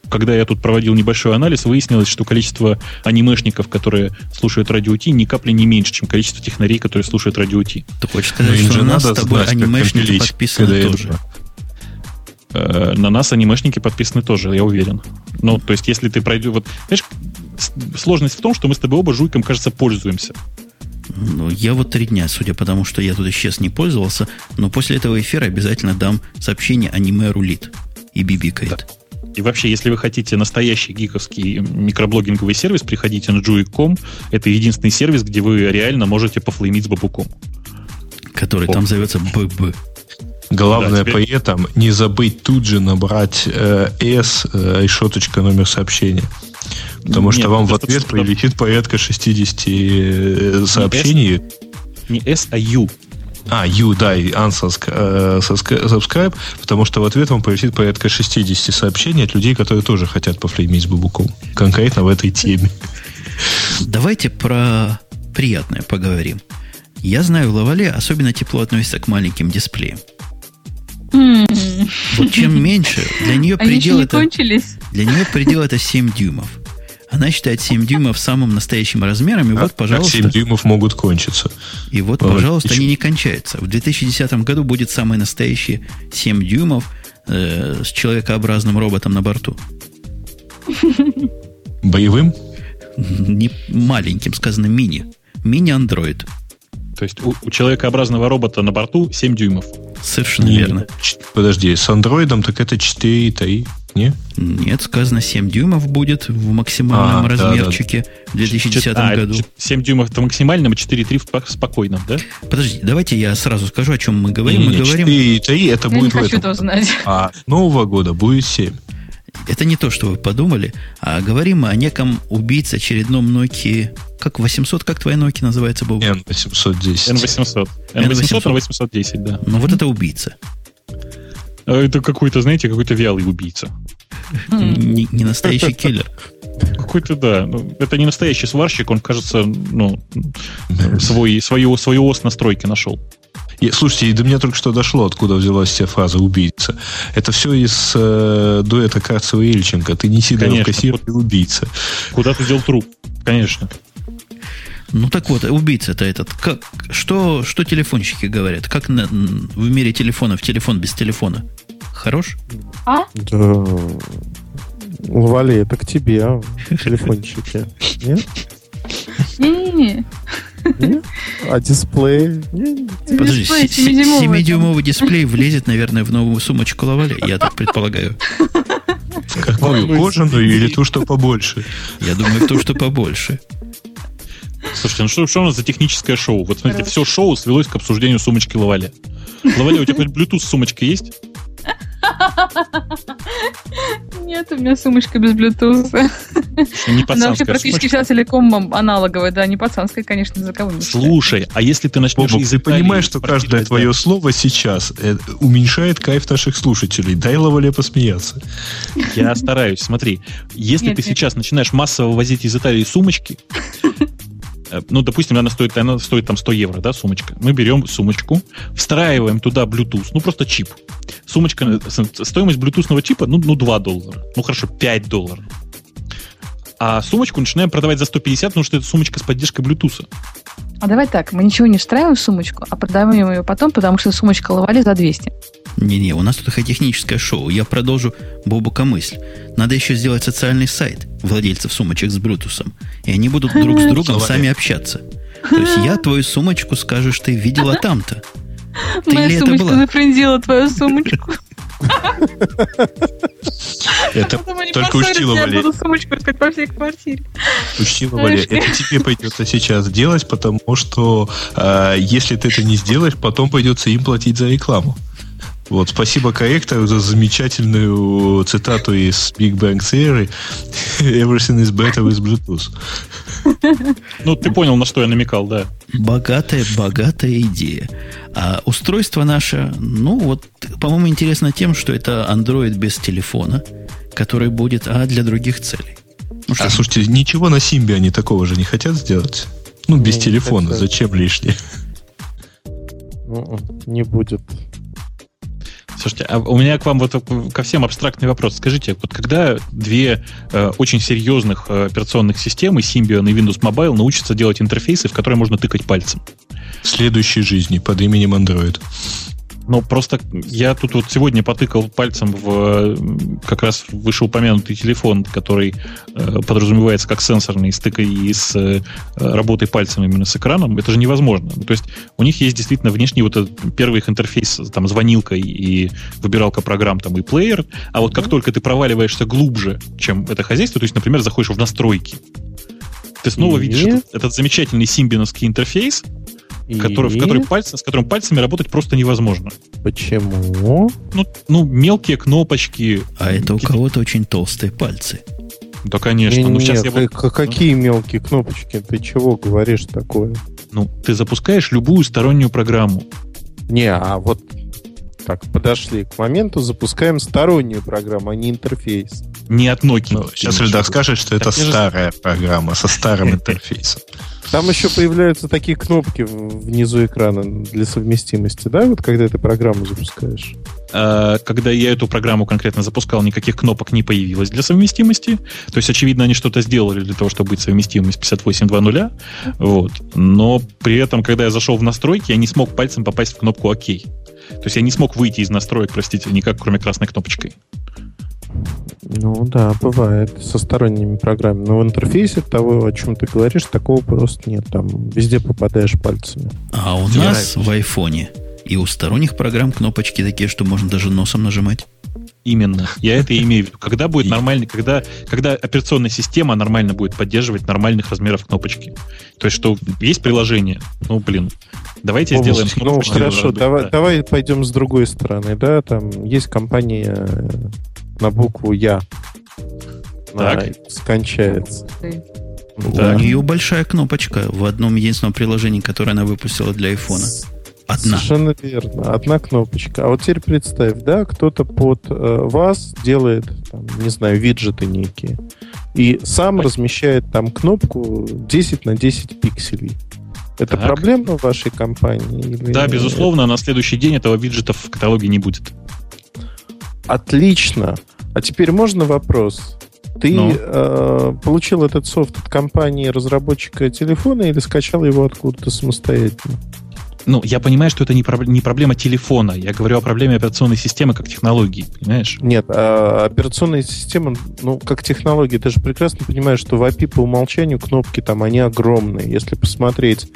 когда я тут проводил небольшой анализ, выяснилось, что количество анимешников, которые слушают радио Ти, ни капли не меньше, чем количество технарей, которые слушают радио Ти. Ты хочешь сказать, ну, что у нас с тобой анимешники подписаны тоже? Это Э, на нас анимешники подписаны тоже, я уверен. Ну, то есть, если ты пройдешь... Вот, знаешь, сложность в том, что мы с тобой оба жуйком, кажется, пользуемся. Ну, я вот три дня, судя по тому, что я тут исчез, не пользовался, но после этого эфира обязательно дам сообщение аниме рулит и бибикает. Да. И вообще, если вы хотите настоящий гиковский микроблогинговый сервис, приходите на Juic.com. Это единственный сервис, где вы реально можете пофлеймить с бабуком. Который О. там зовется ББ. Главное да, теперь... при этом не забыть тут же набрать э, S э, решеточка номер сообщения. Потому Нет, что вам в ответ прилетит порядка 60 э, сообщений. Не S, не S, а U. А, U, да, и unsubscribe, потому что в ответ вам прилетит порядка 60 сообщений от людей, которые тоже хотят пофлеймить с бабуком. Конкретно в этой теме. Давайте про приятное поговорим. Я знаю, в Лавале особенно тепло относится к маленьким дисплеям. Вот чем меньше, для нее предел это... Кончились? Для нее предел это 7 дюймов. Она считает 7 дюймов самым настоящим размером, и а, вот, пожалуйста... Как 7 дюймов могут кончиться? И вот, пожалуйста, еще. они не кончаются. В 2010 году будет самый настоящий 7 дюймов э, с человекообразным роботом на борту. Боевым? Не маленьким, сказано мини. Мини-андроид. То есть у, у человекообразного робота на борту 7 дюймов. Совершенно Не, верно. Подожди, с андроидом так это 4,3. Не? Нет, сказано 7 дюймов будет в максимальном А, да, размерчике в 2010 А, году. 7 дюймов это максимальным, 4,3 в спокойном, да? Подождите, давайте я сразу скажу, о чем мы говорим. Мы Не-не-не, говорим, 4,3 это Я не будет в хочу этом. этого знать. А Нового года будет 7. это не то, что вы подумали, а говорим мы о неком убийце очередном Nokia. Как 800, как твоя Nokia называется, Бог? N810. N800. N800 на 810, да. Ну вот это убийца. А Это какой-то, знаете, какой-то вялый убийца. Не, не настоящий киллер. Какой-то, да. Ну, Это не настоящий сварщик, он, кажется, ну, свой, свою, свою ос настройки нашел. И, слушайте, и до меня только что дошло, откуда взялась вся фраза «убийца». Это все из э, дуэта Карцева и Ильченко. Ты не Сидоров, Конечно. кассир, ты убийца. Куда ты дел труп? Конечно. Ну так вот, убийца-то этот. Как, что, что телефонщики говорят? Как на- в мире телефонов телефон без телефона? Хорош? А? Да. Вали, это к тебе, а, телефончики. Нет? Не-не-не. Нет? А дисплей? Подожди, Дисплей се- 7-дюймовый 7-дюймовый дисплей влезет, наверное, в новую сумочку Лаваля, я так предполагаю. Какую? Кожаную или ту, что побольше? Я думаю, то, что побольше. Слушайте, ну что, что у нас за техническое шоу? Вот смотрите, все шоу свелось к обсуждению сумочки Лаваля. Лаваля, у тебя хоть Bluetooth сумочка есть? Нет, у меня сумочка без Bluetooth. Не Она вообще практически сумочка. вся целиком аналоговая, да, не пацанская, конечно, языковым. Слушай, а если ты начнешь Бобок, из ты понимаешь, что каждое твое слово сейчас э, уменьшает кайф наших слушателей. Дай Лавале посмеяться. Я стараюсь, смотри. Если Нет, ты нет. сейчас начинаешь массово возить из Италии сумочки, ну, допустим, она стоит, она стоит там 100 евро, да, сумочка. Мы берем сумочку, встраиваем туда Bluetooth, ну, просто чип. Сумочка, э, стоимость блютусного чипа, ну, ну, 2 доллара. Ну, хорошо, 5 долларов. А сумочку начинаем продавать за 150, потому что это сумочка с поддержкой Bluetooth. А давай так, мы ничего не встраиваем в сумочку, а продаем ее потом, потому что сумочка ловали за 200. Не-не, у нас тут техническое шоу. Я продолжу Бобука мысль. Надо еще сделать социальный сайт владельцев сумочек с Блютусом. И они будут друг с другом сами общаться. То есть я твою сумочку скажешь, ты видела там-то. Ты Моя ли это сумочка была? зафрендила твою сумочку. Это только поссорятся, учтиво, я Валерий. буду сумочку искать по всей квартире. Учтиво, Валерий, это тебе придется сейчас делать, потому что э, если ты это не сделаешь, потом придется им платить за рекламу. Вот, спасибо корректору за замечательную цитату из Big Bang Theory. Everything is better with Bluetooth. Ну, ты понял, на что я намекал, да. Богатая, богатая идея. А устройство наше, ну вот, по-моему, интересно тем, что это Android без телефона, который будет, а для других целей. Ну что, А слушайте, ничего на Симбе они такого же не хотят сделать? Ну, без Не, телефона, это- зачем лишнее? М-м, Не будет. Слушайте, а у меня к вам вот ко всем абстрактный вопрос. Скажите, вот когда две э, очень серьезных э, операционных системы, Symbian и Windows Mobile, научатся делать интерфейсы, в которые можно тыкать пальцем? В следующей жизни под именем Android. Ну, просто я тут вот сегодня потыкал пальцем в э, как раз вышеупомянутый телефон, который э, подразумевается как сенсорный, с тыкой и с э, работой пальцем именно с экраном. Это же невозможно. Ну, то есть у них есть действительно внешний вот этот первый их интерфейс, там, звонилка и, и выбиралка программ, там, и плеер. А вот как только ты проваливаешься глубже, чем это хозяйство, то есть, например, заходишь в настройки, ты снова И? видишь этот, этот замечательный симбиновский интерфейс, который, в И который пальцы, с которым пальцами работать просто невозможно. Почему? Ну, ну, мелкие кнопочки. а это у кого-то очень толстые пальцы. Да, конечно. ну, Не-не-не, сейчас я ты вот- к- какие мелкие кнопочки? Ты чего говоришь такое? Ну, ты запускаешь любую стороннюю программу. Не, а вот так, подошли к моменту, запускаем стороннюю программу, а не интерфейс. Не от Nokia. Ну, сейчас Эльдар скажет, что это Так я же- старая программа со старым интерфейсом. Там еще появляются такие кнопки внизу экрана для совместимости, да, вот когда ты программу запускаешь? А, Когда я эту программу конкретно запускал, никаких кнопок не появилось для совместимости. То есть, очевидно, они что-то сделали для того, чтобы быть совместимым с 58.2.0. Вот. Но при этом, когда я зашел в настройки, я не смог пальцем попасть в кнопку ОК. То есть я не смог выйти из настроек, простите, никак, кроме красной кнопочкой. Ну да, бывает со сторонними программами. Но в интерфейсе того, о чем ты говоришь, такого просто нет. Там везде попадаешь пальцами. А у Тебе нас в айфоне и у сторонних программ кнопочки такие, что можно даже носом нажимать. Именно. Я это имею в виду. Когда будет нормальный, когда, когда операционная система нормально будет поддерживать нормальных размеров кнопочки. То есть, что есть приложение. Ну, блин. Давайте О, сделаем Ну, кнопочки. хорошо, да. давай, давай пойдем с другой стороны, да, там есть компания на букву Я. Так. скончается. Так. У нее большая кнопочка в одном единственном приложении, которое она выпустила для айфона. Одна. Совершенно верно. Одна кнопочка. А вот теперь представь, да, кто-то под э, вас делает, там, не знаю, виджеты некие. И сам размещает там кнопку 10 на 10 пикселей. Это Так. проблема в вашей компании? или- Да, безусловно, на следующий день этого виджета в каталоге не будет. Отлично. А теперь можно вопрос? Ты Ну? э, получил этот софт от компании разработчика телефона или скачал его откуда-то самостоятельно? Ну, я понимаю, что это не, проб- не проблема телефона. Я говорю о проблеме операционной системы как технологии, понимаешь? Нет, а операционная система, ну, как технология, ты же прекрасно понимаешь, что в API по умолчанию кнопки там, они огромные. Если посмотреть,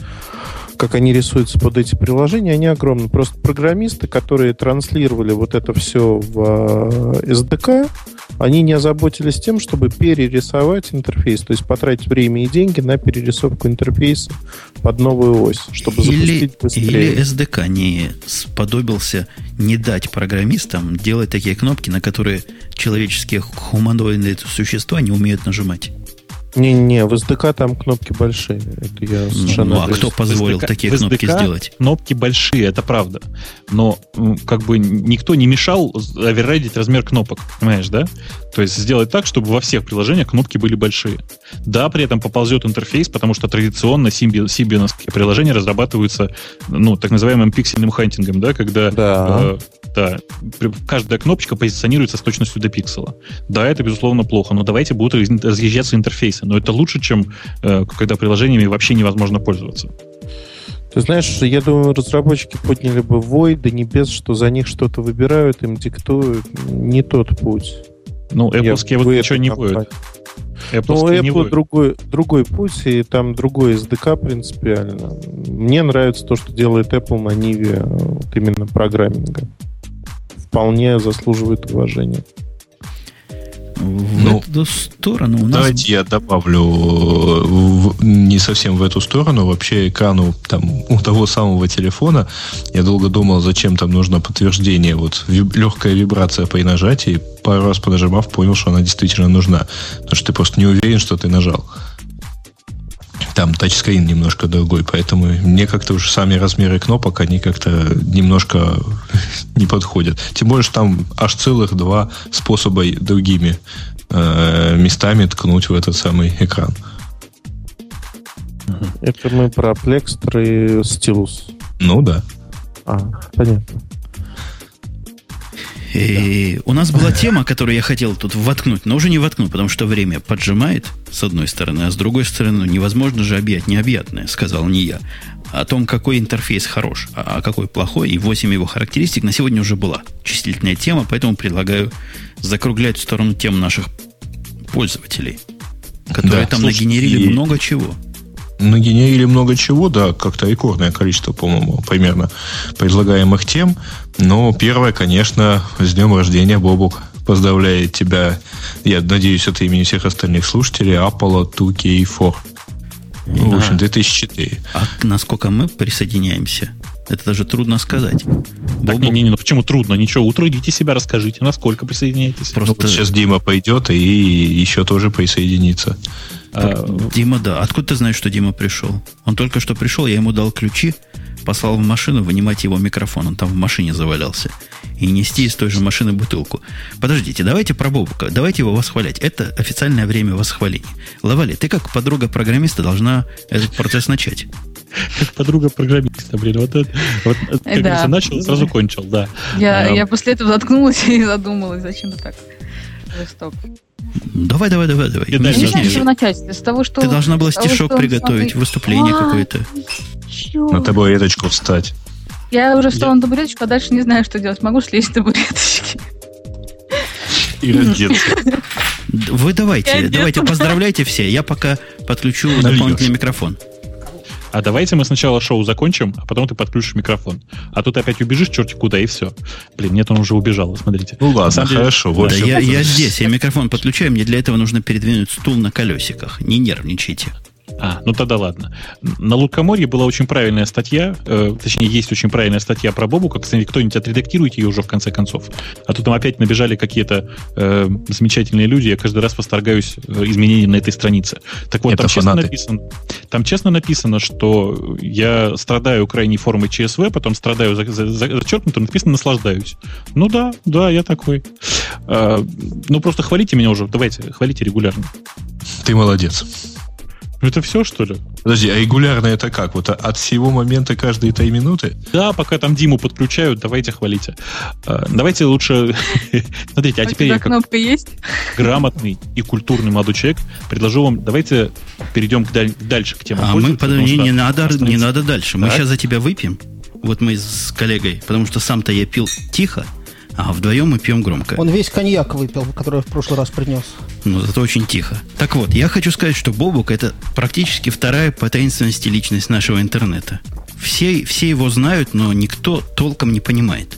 как они рисуются под эти приложения, они огромные. Просто программисты, которые транслировали вот это все в э, SDK, они не озаботились тем, чтобы перерисовать интерфейс, то есть потратить время и деньги на перерисовку интерфейса под новую ось, чтобы Или, запустить быстрее. или SDK не сподобился не дать программистам делать такие кнопки, на которые человеческие хуманоидные существа не умеют нажимать. Не-не, в SDK там кнопки большие. Это я совершенно Ну, а кто позволил SDK такие в кнопки SDK сделать? Кнопки большие, это правда. Но как бы никто не мешал оверрайдить размер кнопок, понимаешь, да? То есть сделать так, чтобы во всех приложениях кнопки были большие. Да, при этом поползет интерфейс, потому что традиционно симби- симбионовские приложения разрабатываются, ну, так называемым пиксельным хантингом, да, когда Да. э, да, каждая кнопочка позиционируется с точностью до пиксела. Да, это, безусловно, плохо, но давайте будут раз- разъезжаться интерфейсы. Но это лучше, чем э, когда приложениями вообще невозможно пользоваться. Ты знаешь, я думаю, разработчики подняли бы вой до небес, что за них что-то выбирают, им диктуют не тот путь. Ну, Apple вот ничего не будет. Ну, Apple не Apple будет. другой, другой путь, и там другой SDK принципиально. Мне нравится то, что делает Apple на Ниве э, вот именно программинга. Вполне заслуживает уважения. В Ну, эту сторону у нас... Давайте я добавлю э, в- не совсем в эту сторону. Вообще экрану там, у того самого телефона я долго думал, зачем там нужно подтверждение. Вот виб- легкая вибрация при нажатии. Пару раз понажимав, понял, что она действительно нужна. Потому что ты просто не уверен, что ты нажал. Там тачскрин немножко другой, поэтому мне как-то уже сами размеры кнопок, они как-то немножко не подходят. Тем более, что там аж целых два способа другими э, местами ткнуть в этот самый экран. Это мы про Plexter и стилус. Ну да. А, понятно. И у нас была тема, которую я хотел тут воткнуть, но уже не воткну, потому что время поджимает, с одной стороны, а с другой стороны, ну, невозможно же объять необъятное, сказал не я. О том, какой интерфейс хорош, а какой плохой, и 8 его характеристик на сегодня уже была чувствительная тема, поэтому предлагаю закруглять в сторону тем наших пользователей, которые Да, там слушайте, нагенерили и- много чего. Нагенерили много чего, да, как-то рекордное количество, по-моему, примерно предлагаемых тем. Но первое, конечно, с днем рождения, Бобук. Поздравляет тебя, я надеюсь, от имени всех остальных слушателей, Apollo 2K4. Ну, в общем, 2004. А насколько мы присоединяемся, это даже трудно сказать. Так, Бобук не, не, не, ну почему трудно? Ничего, утрудите себя, расскажите, насколько присоединяетесь. Ну, просто... вот сейчас Дима пойдет и еще тоже присоединится. А, Дима, да. Откуда ты знаешь, что Дима пришел? Он только что пришел, я ему дал ключи, послал в машину вынимать его микрофон. Он там в машине завалялся. И нести из той же машины бутылку. Подождите, давайте про Бобука. Давайте его восхвалять. Это официальное время восхваления. Лавали, ты как подруга программиста должна этот процесс начать. как подруга программиста, блин, вот это, вот, как Да. начал, сразу кончил, да. Я, А, я после этого заткнулась и задумалась, зачем ты так жесток. Давай, давай, давай, давай. Я не знаю, с чего начать. С того, что... Ты должна была того, стишок он приготовить, смотрит. выступление А, какое-то. На табуреточку встать. Я уже встала на табуреточку, а дальше не знаю, что делать. Могу слезть с табуреточки. И раздеться. Вы давайте, Я давайте, поздравляйте все. Я пока подключу дополнительный микрофон. А давайте мы сначала шоу закончим, а потом ты подключишь микрофон. А тут опять убежишь черти куда, и все. Блин, нет, он уже убежал, смотрите. Ну ладно, хорошо. Вот да, я, я здесь, я микрофон подключаю, мне для этого нужно передвинуть стул на колесиках. Не нервничайте. А, ну тогда ладно. На Лукоморье была очень правильная статья, э, точнее, есть очень правильная статья про Бобука. Кстати, кто-нибудь отредактируйте ее уже в конце концов. А то там опять набежали какие-то э, замечательные люди. Я каждый раз восторгаюсь э, изменениям на этой странице. Так вот, там честно, написано, там честно написано, что я страдаю крайней формой ЧСВ, потом страдаю за, за, за, зачеркнуто, написано наслаждаюсь. Ну да, да, я такой. Э, ну просто хвалите меня уже, давайте, хвалите регулярно. Ты молодец. Ну, это все, что ли? Подожди, а регулярно это как? Вот от всего момента каждые три минуты? Да, пока там Диму подключают, давайте хвалите. А, давайте лучше... Смотрите, а, а теперь я как кнопка есть? грамотный и культурный молодой человек предложу вам, давайте перейдем к даль... дальше к теме. А мы, подожди, не, надо, не надо дальше. Мы сейчас за тебя выпьем. Вот мы с коллегой, потому что сам-то я пил тихо, а вдвоем мы пьем громко. Он весь коньяк выпил, который в прошлый раз принес. Ну, зато очень тихо. Так вот, я хочу сказать, что Бобук это практически вторая по таинственности личность нашего интернета. Все, все его знают, но никто толком не понимает.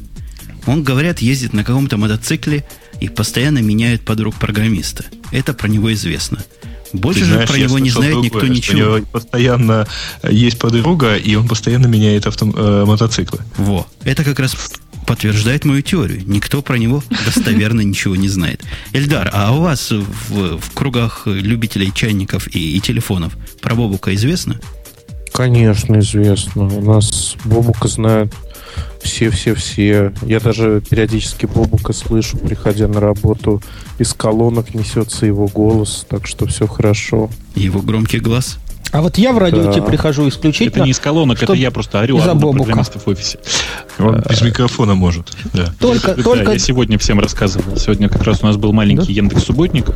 Он, говорят, ездит на каком-то мотоцикле и постоянно меняет подруг программиста. Это про него известно. Больше Ты же знаешь, про него не знает другое, никто ничего. У него постоянно есть подруга, и он постоянно меняет авто, э, мотоциклы. Во. Это как раз подтверждает мою теорию. Никто про него достоверно ничего не знает. Эльдар, а у вас в, в кругах любителей чайников и, и телефонов про Бобука известно? Конечно, известно. У нас Бобука знают все-все-все. Я даже периодически Бобука слышу, приходя на работу. Из колонок несется его голос, так что все хорошо. Его громкий глаз? А вот я в радиоте да. прихожу исключительно... Это не из колонок, это я просто орю из-за программистов в офисе. Он без микрофона может. Да. Только, да, только... я сегодня всем рассказывал. Сегодня как раз у нас был маленький да? Яндекс Субботник.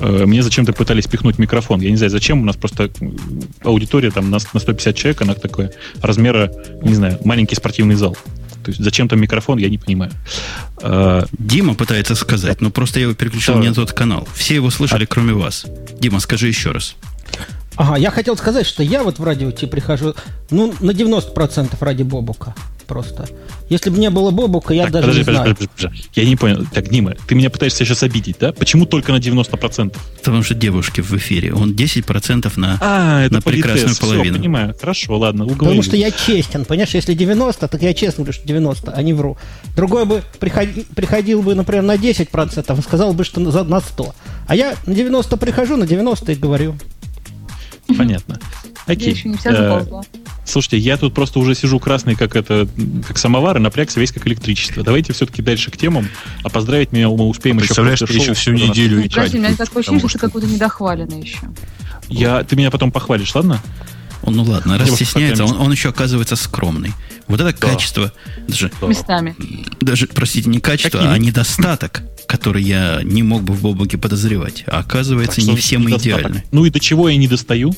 Э, мне зачем-то пытались пихнуть микрофон. Я не знаю, зачем. У нас просто аудитория там на 150 человек, она такое размера, не знаю, маленький спортивный зал. То есть зачем там микрофон, я не понимаю. А, Дима пытается сказать, но просто я его переключил не на тот канал. Все его слышали, а... кроме вас. Дима, скажи еще раз. Ага, я хотел сказать, что я вот в радио тебе прихожу, ну, на 90% ради Бобука просто. Если бы не было Бобука, я так, даже подожди, не знаю. Подожди, подожди, подожди. Я не понял. Так, Дима, ты меня пытаешься сейчас обидеть, да? Почему только на 90%? Потому что девушки в эфире. Он 10% на, а, это на прекрасную половину. Все, понимаю. Хорошо, ладно, уговорил. Потому что я честен. Понимаешь, если 90, так я честно говорю, что 90, а не вру. Другой бы приходи, приходил бы, например, на 10% и сказал бы, что на, на 100. А я на 90 прихожу, на 90 и говорю. Понятно. Окей. Я еще не вся заползла. Слушайте, я тут просто уже сижу красный, как это, как самовар, и напрягся весь как электричество. Давайте все-таки дальше к темам, а поздравить меня мы успеем еще Представляешь, ты еще всю неделю и Подожди, у меня такое ощущение, что ты какой-то недохваленный еще. Я, ты меня потом похвалишь, ладно? Он, ну ладно, раз стесняется, он, он еще оказывается скромный. Вот это да. качество, даже, да. местами. Даже, простите, не качество, Какие? а недостаток, который я не мог бы в Бобуке подозревать. А оказывается, так, не все мы идеальны. Ну и до чего я не достаю?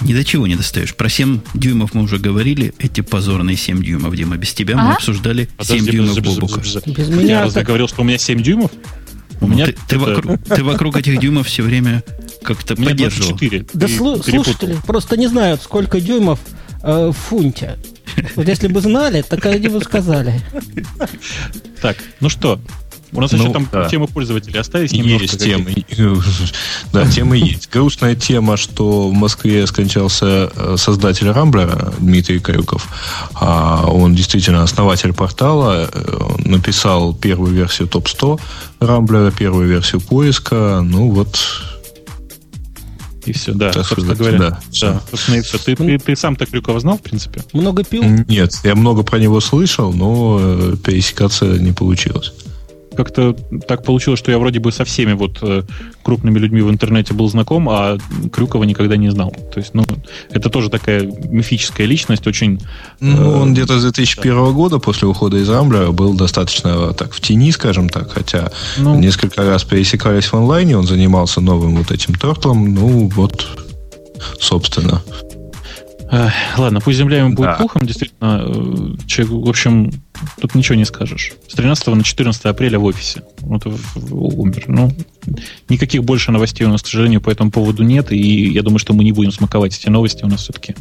Ни до чего не достаешь. Про 7 дюймов мы уже говорили. Эти позорные 7 дюймов, Дима. Без тебя а? мы обсуждали подожди, 7 дюймов подожди, Бобука. Подожди, подожди. Без меня я разве говорил, что у меня 7 дюймов? У ну, меня ты, ты, вокруг, ты вокруг этих дюймов все время как-то поддерживал. 4. Да слу- слушатели просто не знают, сколько дюймов э, в фунте. Вот если бы знали, так они бы сказали. Так, ну что, у нас ну, еще там да. темы пользователей остались немножко? Есть темы. Да, темы есть. Грустная тема, что в Москве скончался э, создатель Рамблера Дмитрий Крюков. А он действительно основатель портала. Э, написал первую версию топ-100 Рамблера, первую версию поиска. Ну вот, и все, да. Так собственно говоря, да. да собственно, и все. Ты, ты, ты сам-то Крюкова знал, в принципе? Много пил? Нет, я много про него слышал, но э, пересекаться не получилось как-то так получилось, что я вроде бы со всеми вот э, крупными людьми в интернете был знаком, а Крюкова никогда не знал. То есть, ну, это тоже такая мифическая личность, очень... Ну, э, он где-то с 2001 да. года, после ухода из Рамблера, был достаточно так в тени, скажем так, хотя ну, несколько раз пересекались в онлайне, он занимался новым вот этим тортлом, ну, вот, собственно. Ладно, пусть земля ему будет да. пухом, действительно, э, человек, в общем, тут ничего не скажешь. С 13 на 14 апреля в офисе. Вот умер. Ну, никаких больше новостей у нас, к сожалению, по этому поводу нет, и я думаю, что мы не будем смаковать эти новости, у нас все-таки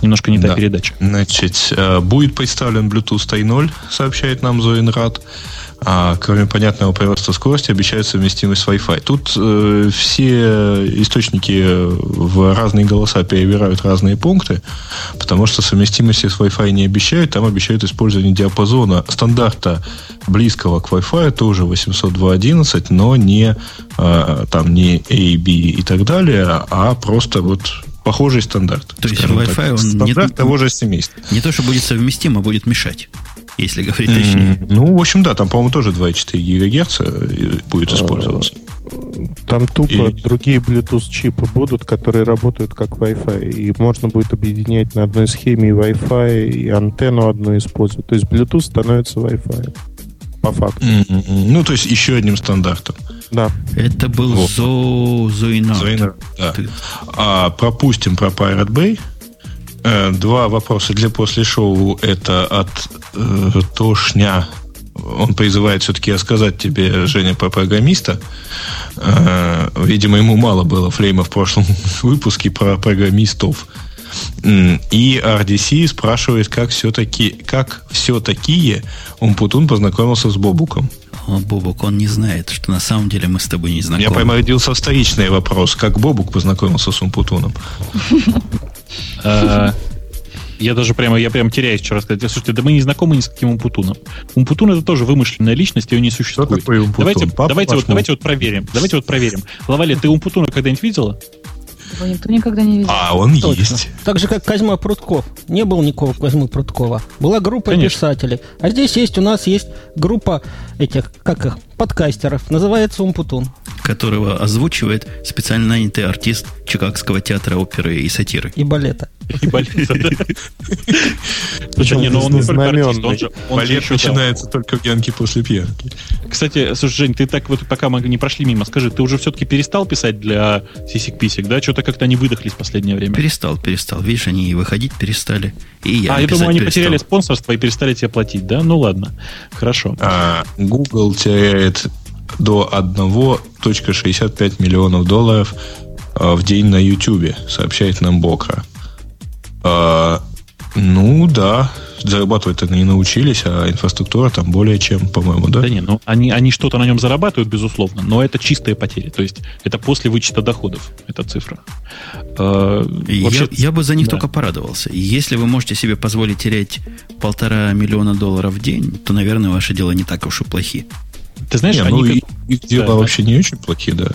немножко не та да. передача. Значит, э, будет представлен Bluetooth 3.0, сообщает нам Зоинрад. А кроме понятного прироста скорости обещают совместимость с Wi-Fi. Тут э, все источники в разные голоса перебирают разные пункты, потому что совместимости с Wi-Fi не обещают, там обещают использование диапазона стандарта близкого к Wi-Fi, тоже 802.11, но не, э, там, не A, B и так далее, а просто вот похожий стандарт. То есть Wi-Fi так, он стандарт не, того же семейства. Не то, что будет совместим, а будет мешать если говорить точнее. Ну, в общем, да, там, по-моему, тоже 2,4 ГГц э, будет использоваться. Там тупо и... другие Bluetooth чипы будут, которые работают как Wi-Fi. И можно будет объединять на одной схеме и Wi-Fi, и антенну одну использовать. То есть Bluetooth становится Wi-Fi. По факту. Mm-hmm. Ну, то есть еще одним стандартом. Да. Это был вот. Зо... Зоинар. да. А пропустим про Pirate Bay. Э, два вопроса для после шоу. Это от э, Тошня. Он призывает все-таки рассказать тебе, Женя, про программиста. Э, видимо, ему мало было флейма в прошлом выпуске про программистов. И RDC спрашивает, как все-таки, как все-таки Умпутун познакомился с Бобуком. О, Бобук, он не знает, что на самом деле мы с тобой не знакомы. Я пойму, родился вторичный вопрос. Как Бобук познакомился с Умпутуном? Я даже прямо, я прямо теряюсь, что рассказать. Слушайте, да мы не знакомы ни с каким Умпутуном. Умпутун это тоже вымышленная личность, ее не существует. Что такое Умпутун? Давайте, давайте, вот, давайте вот проверим. Давайте вот проверим. Лавали, ты Умпутуна когда-нибудь видела? Его никто никогда не видел. А, он Точно. есть. Так же, как Козьма Прутков. Не было никакого Козьмы Пруткова. Была группа Конечно. писателей. А здесь есть, у нас есть группа этих, как их, подкастеров. Называется Умпутун которого озвучивает специально нанятый артист Чикагского театра оперы и сатиры. И балета. И балета, да. Не, ну он не только артист, он же... Балет начинается только в пьянке после пьянки. Кстати, слушай, Жень, ты так вот, пока мы не прошли мимо, скажи, ты уже все-таки перестал писать для сисик-писик, да? Что-то как-то они выдохлись в последнее время. Перестал, перестал. Видишь, они и выходить перестали. И я А, я думаю, они потеряли спонсорство и перестали тебе платить, да? Ну ладно, хорошо. А, Google теряет до 1.65 миллионов долларов а, в день на YouTube, сообщает нам Бокра. А, ну да, зарабатывать-то не научились, а инфраструктура там более чем, по-моему, да? Да не, ну они, они что-то на нем зарабатывают, безусловно, но это чистые потери. То есть это после вычета доходов, эта цифра. Э, вообще, я, я бы за них да. только порадовался. Если вы можете себе позволить терять полтора миллиона долларов в день, то, наверное, ваши дела не так уж и плохи. Ты знаешь, не, они... Ну, как... их дела да, вообще не очень плохие, да.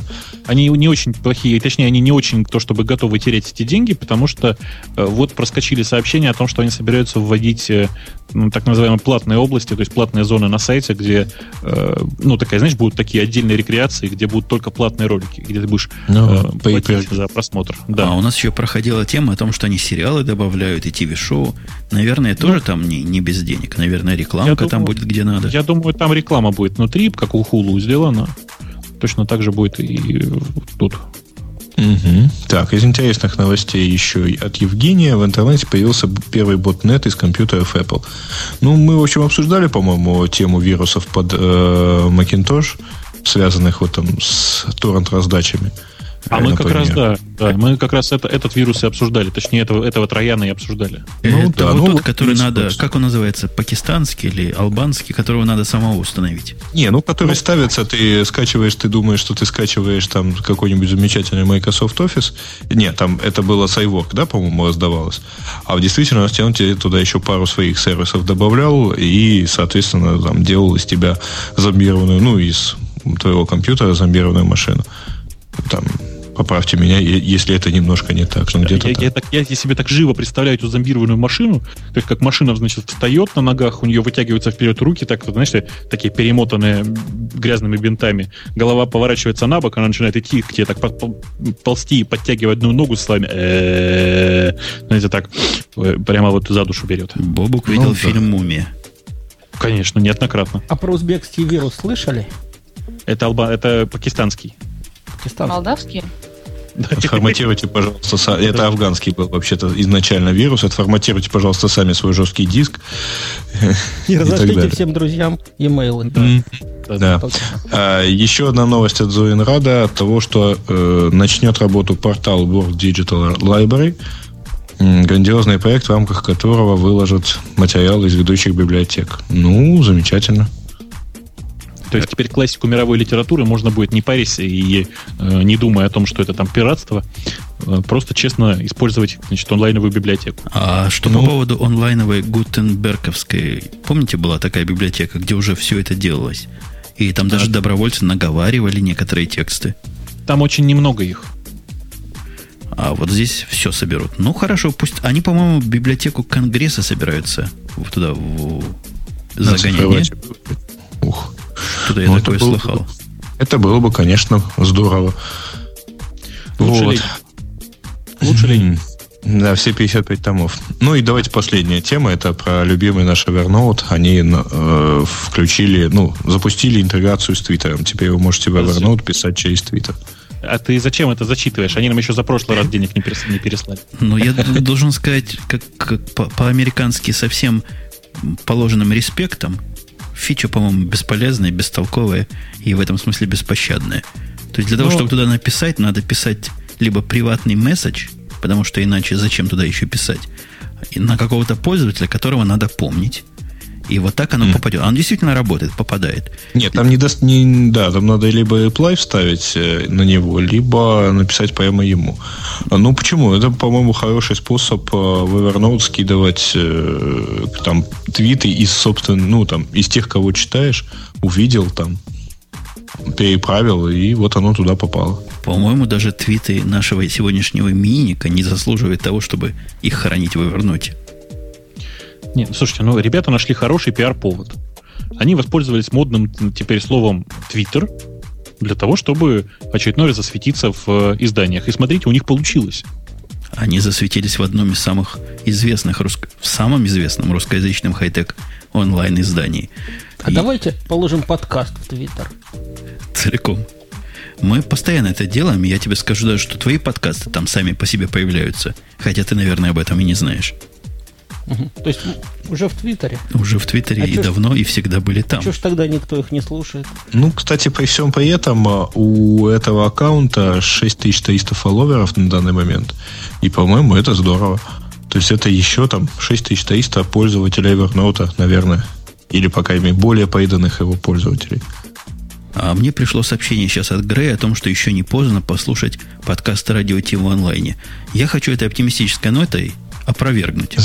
Они не очень плохие, точнее, они не очень то, чтобы готовы терять эти деньги, потому что э, вот проскочили сообщения о том, что они собираются вводить э, ну, так называемые платные области, то есть платные зоны на сайте, где, э, ну, такая, знаешь, будут такие отдельные рекреации, где будут только платные ролики, где ты будешь ну, э, платить за просмотр. Да. А у нас еще проходила тема о том, что они сериалы добавляют и ТВ-шоу. Наверное, тоже ну, там не, не без денег. Наверное, рекламка там будет где надо. Я думаю, там реклама будет внутри, как у Hulu сделана. Точно так же будет и тут. Угу. Так, из интересных новостей еще от Евгения в интернете появился первый ботнет из компьютеров Apple. Ну, мы, в общем, обсуждали, по-моему, тему вирусов под э, Macintosh, связанных вот там с торрент-раздачами. А мы как раз, да, да, мы как раз это, этот вирус и обсуждали, точнее, этого, этого трояна и обсуждали. Ну, это да, вот ну, тот, который надо, как он называется, пакистанский или албанский, которого надо самого установить? Не, ну, который ну, ставится, ты скачиваешь, ты думаешь, что ты скачиваешь там какой-нибудь замечательный Microsoft Office. Нет, там это было с iWork, да, по-моему, раздавалось. А в действительности он тебе туда еще пару своих сервисов добавлял и, соответственно, там делал из тебя зомбированную, ну, из твоего компьютера зомбированную машину. Там Поправьте меня, если это немножко не так. Ну, где-то я, так. Я, так, я себе так живо представляю эту зомбированную машину, то есть как машина, значит, встает на ногах, у нее вытягиваются вперед руки, так, знаешь, такие перемотанные грязными бинтами. Голова поворачивается на бок, она начинает идти к тебе, так ползти и подтягивать одну ногу с вами. Знаете, так э, прямо вот за душу берет. Бобук видел ну, фильм «Мумия». Конечно, неоднократно. А про узбекский вирус слышали? Это, алба... это пакистанский. Пакистанский. Молдавский? Отформатируйте, пожалуйста, это афганский был вообще-то изначально вирус. Отформатируйте, пожалуйста, сами свой жесткий диск. И разошлите всем друзьям имейлы. Да. А, еще одна новость от Зоинрада от того, что э, начнет работу портал World Digital Library. Грандиозный проект, в рамках которого выложат материалы из ведущих библиотек. Ну, замечательно. То есть теперь классику мировой литературы можно будет не париться и э, не думая о том, что это там пиратство, э, просто честно использовать значит, онлайновую библиотеку. А что ну, по поводу онлайновой Гутенберговской? Помните, была такая библиотека, где уже все это делалось? И там да. даже добровольцы наговаривали некоторые тексты. Там очень немного их. А вот здесь все соберут. Ну, хорошо, пусть... Они, по-моему, библиотеку Конгресса собираются туда в загонять. Ух. Что-то я ну, такое было, слыхал. Это было бы, конечно, здорово. Лучше вот. ли? Лучше ли? Да, все 55 томов. Ну и давайте последняя тема. Это про любимый наш Evernote. Они э, включили, ну, запустили интеграцию с Твиттером. Теперь вы можете в Evernote писать через Твиттер. А ты зачем это зачитываешь? Они нам еще за прошлый раз денег не переслали. Ну, я должен сказать, как, как по-американски совсем положенным респектом, фича, по-моему, бесполезная, бестолковая и в этом смысле беспощадная. То есть для того, Но... Ну, чтобы туда написать, надо писать либо приватный месседж, потому что иначе зачем туда еще писать, и на какого-то пользователя, которого надо помнить. И вот так оно mm. попадет. Оно действительно работает, попадает. Нет, там не даст, не, да, там надо либо apply вставить э, на него, либо написать прямо ему. А, ну почему? Это, по-моему, хороший способ э, в Evernote скидывать э, там твиты из собственно, ну там из тех, кого читаешь, увидел там, переправил, и вот оно туда попало. По-моему, даже твиты нашего сегодняшнего миника не заслуживают того, чтобы их хранить в Evernote. Нет, слушайте, ну ребята нашли хороший пиар-повод. Они воспользовались модным теперь словом Twitter для того, чтобы очередной раз засветиться в э, изданиях. И смотрите, у них получилось. Они засветились в одном из самых известных, русско... в самом известном русскоязычном хай-тек онлайн издании. А И... давайте положим подкаст в Твиттер. Целиком. Мы постоянно это делаем, и я тебе скажу даже, что твои подкасты там сами по себе появляются. Хотя ты, наверное, об этом и не знаешь. Угу. То есть уже в Твиттере? Уже в Твиттере а и давно, ж, и всегда были там. А что ж тогда никто их не слушает? Ну, кстати, при всем при этом а, у этого аккаунта 6300 фолловеров на данный момент. И, по-моему, это здорово. То есть это еще там 6300 пользователей Evernote, наверное. Или, по крайней мере, более преданных его пользователей. А мне пришло сообщение сейчас от Грея о том, что еще не поздно послушать подкаст радио Тим в онлайне. Я хочу этой оптимистической нотой опровергнуть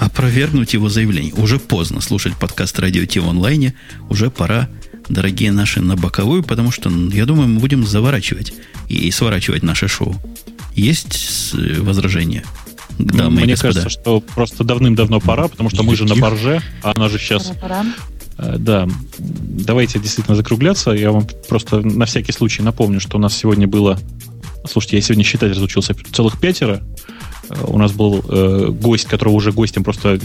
опровергнуть его заявление. Уже поздно слушать подкаст Радио Ти в онлайне. Уже пора, дорогие наши, на боковую, потому что, я думаю, мы будем заворачивать и сворачивать наше шоу. Есть возражения? Да, Мне кажется, что просто давным-давно пора, потому что мы же на барже, а она же сейчас... Пора, пора. Э, да, давайте действительно закругляться. Я вам просто на всякий случай напомню, что у нас сегодня было... Слушайте, я сегодня считать разучился целых пятеро. У нас был э, гость, которого уже гостем просто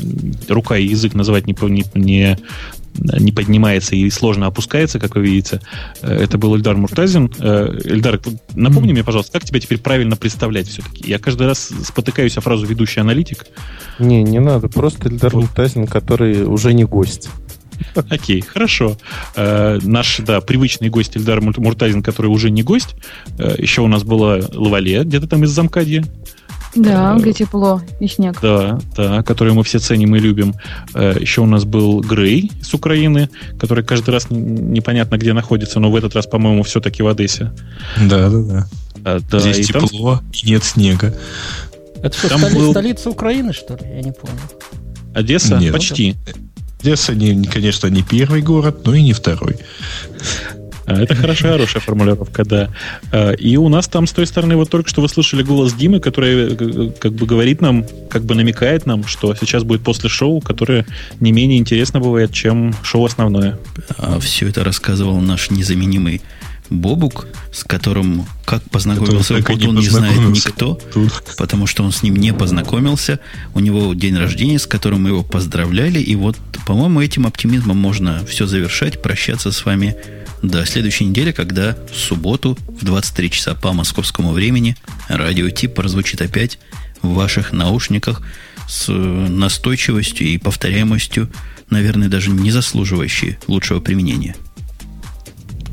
рука и язык называть не, не, не поднимается и сложно опускается, как вы видите. Э, это был Эльдар Муртазин. Э, Эльдар, напомни mm. мне, пожалуйста, как тебя теперь правильно представлять все-таки? Я каждый раз спотыкаюсь о фразу «ведущий аналитик». Не, не надо. Просто Эльдар вот. Муртазин, который уже не гость. Окей, хорошо. Э, наш, да, привычный гость Эльдар Муртазин, который уже не гость. Э, еще у нас была Лавале, где-то там из Замкадья. Да, где тепло и снег. Да, да, который мы все ценим и любим. Э, еще у нас был Грей с Украины, который каждый раз непонятно где находится, но в этот раз, по-моему, все-таки в Одессе. Да, да, да. А, да Здесь и тепло там... и нет снега. Это что, там столи... был... столица Украины, что ли? Я не понял. Одесса? Нет. Почти. Одесса, не, конечно, не первый город, но и не второй. А, это хорошая, хорошая формулировка, да. А, и у нас там с той стороны вот только что вы слышали голос Димы, который э, как бы говорит нам, как бы намекает нам, что сейчас будет после шоу, которое не менее интересно бывает, чем шоу основное. А все это рассказывал наш незаменимый Бобук, с которым как познакомился Путун, не, не знает никто, тут. потому что он с ним не познакомился. У него день рождения, с которым мы его поздравляли. И вот, по-моему, этим оптимизмом можно все завершать, прощаться с вами до следующей недели, когда в субботу в 23 часа по московскому времени радио Тип прозвучит опять в ваших наушниках с настойчивостью и повторяемостью, наверное, даже не заслуживающей лучшего применения.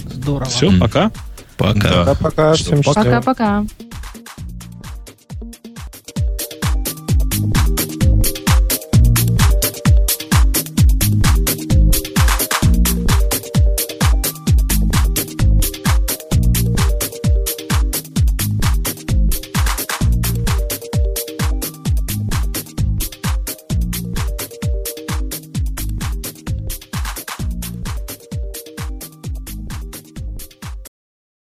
Здорово. Все, пока. Пока. Да, пока. Всем счастливо. Пока-пока.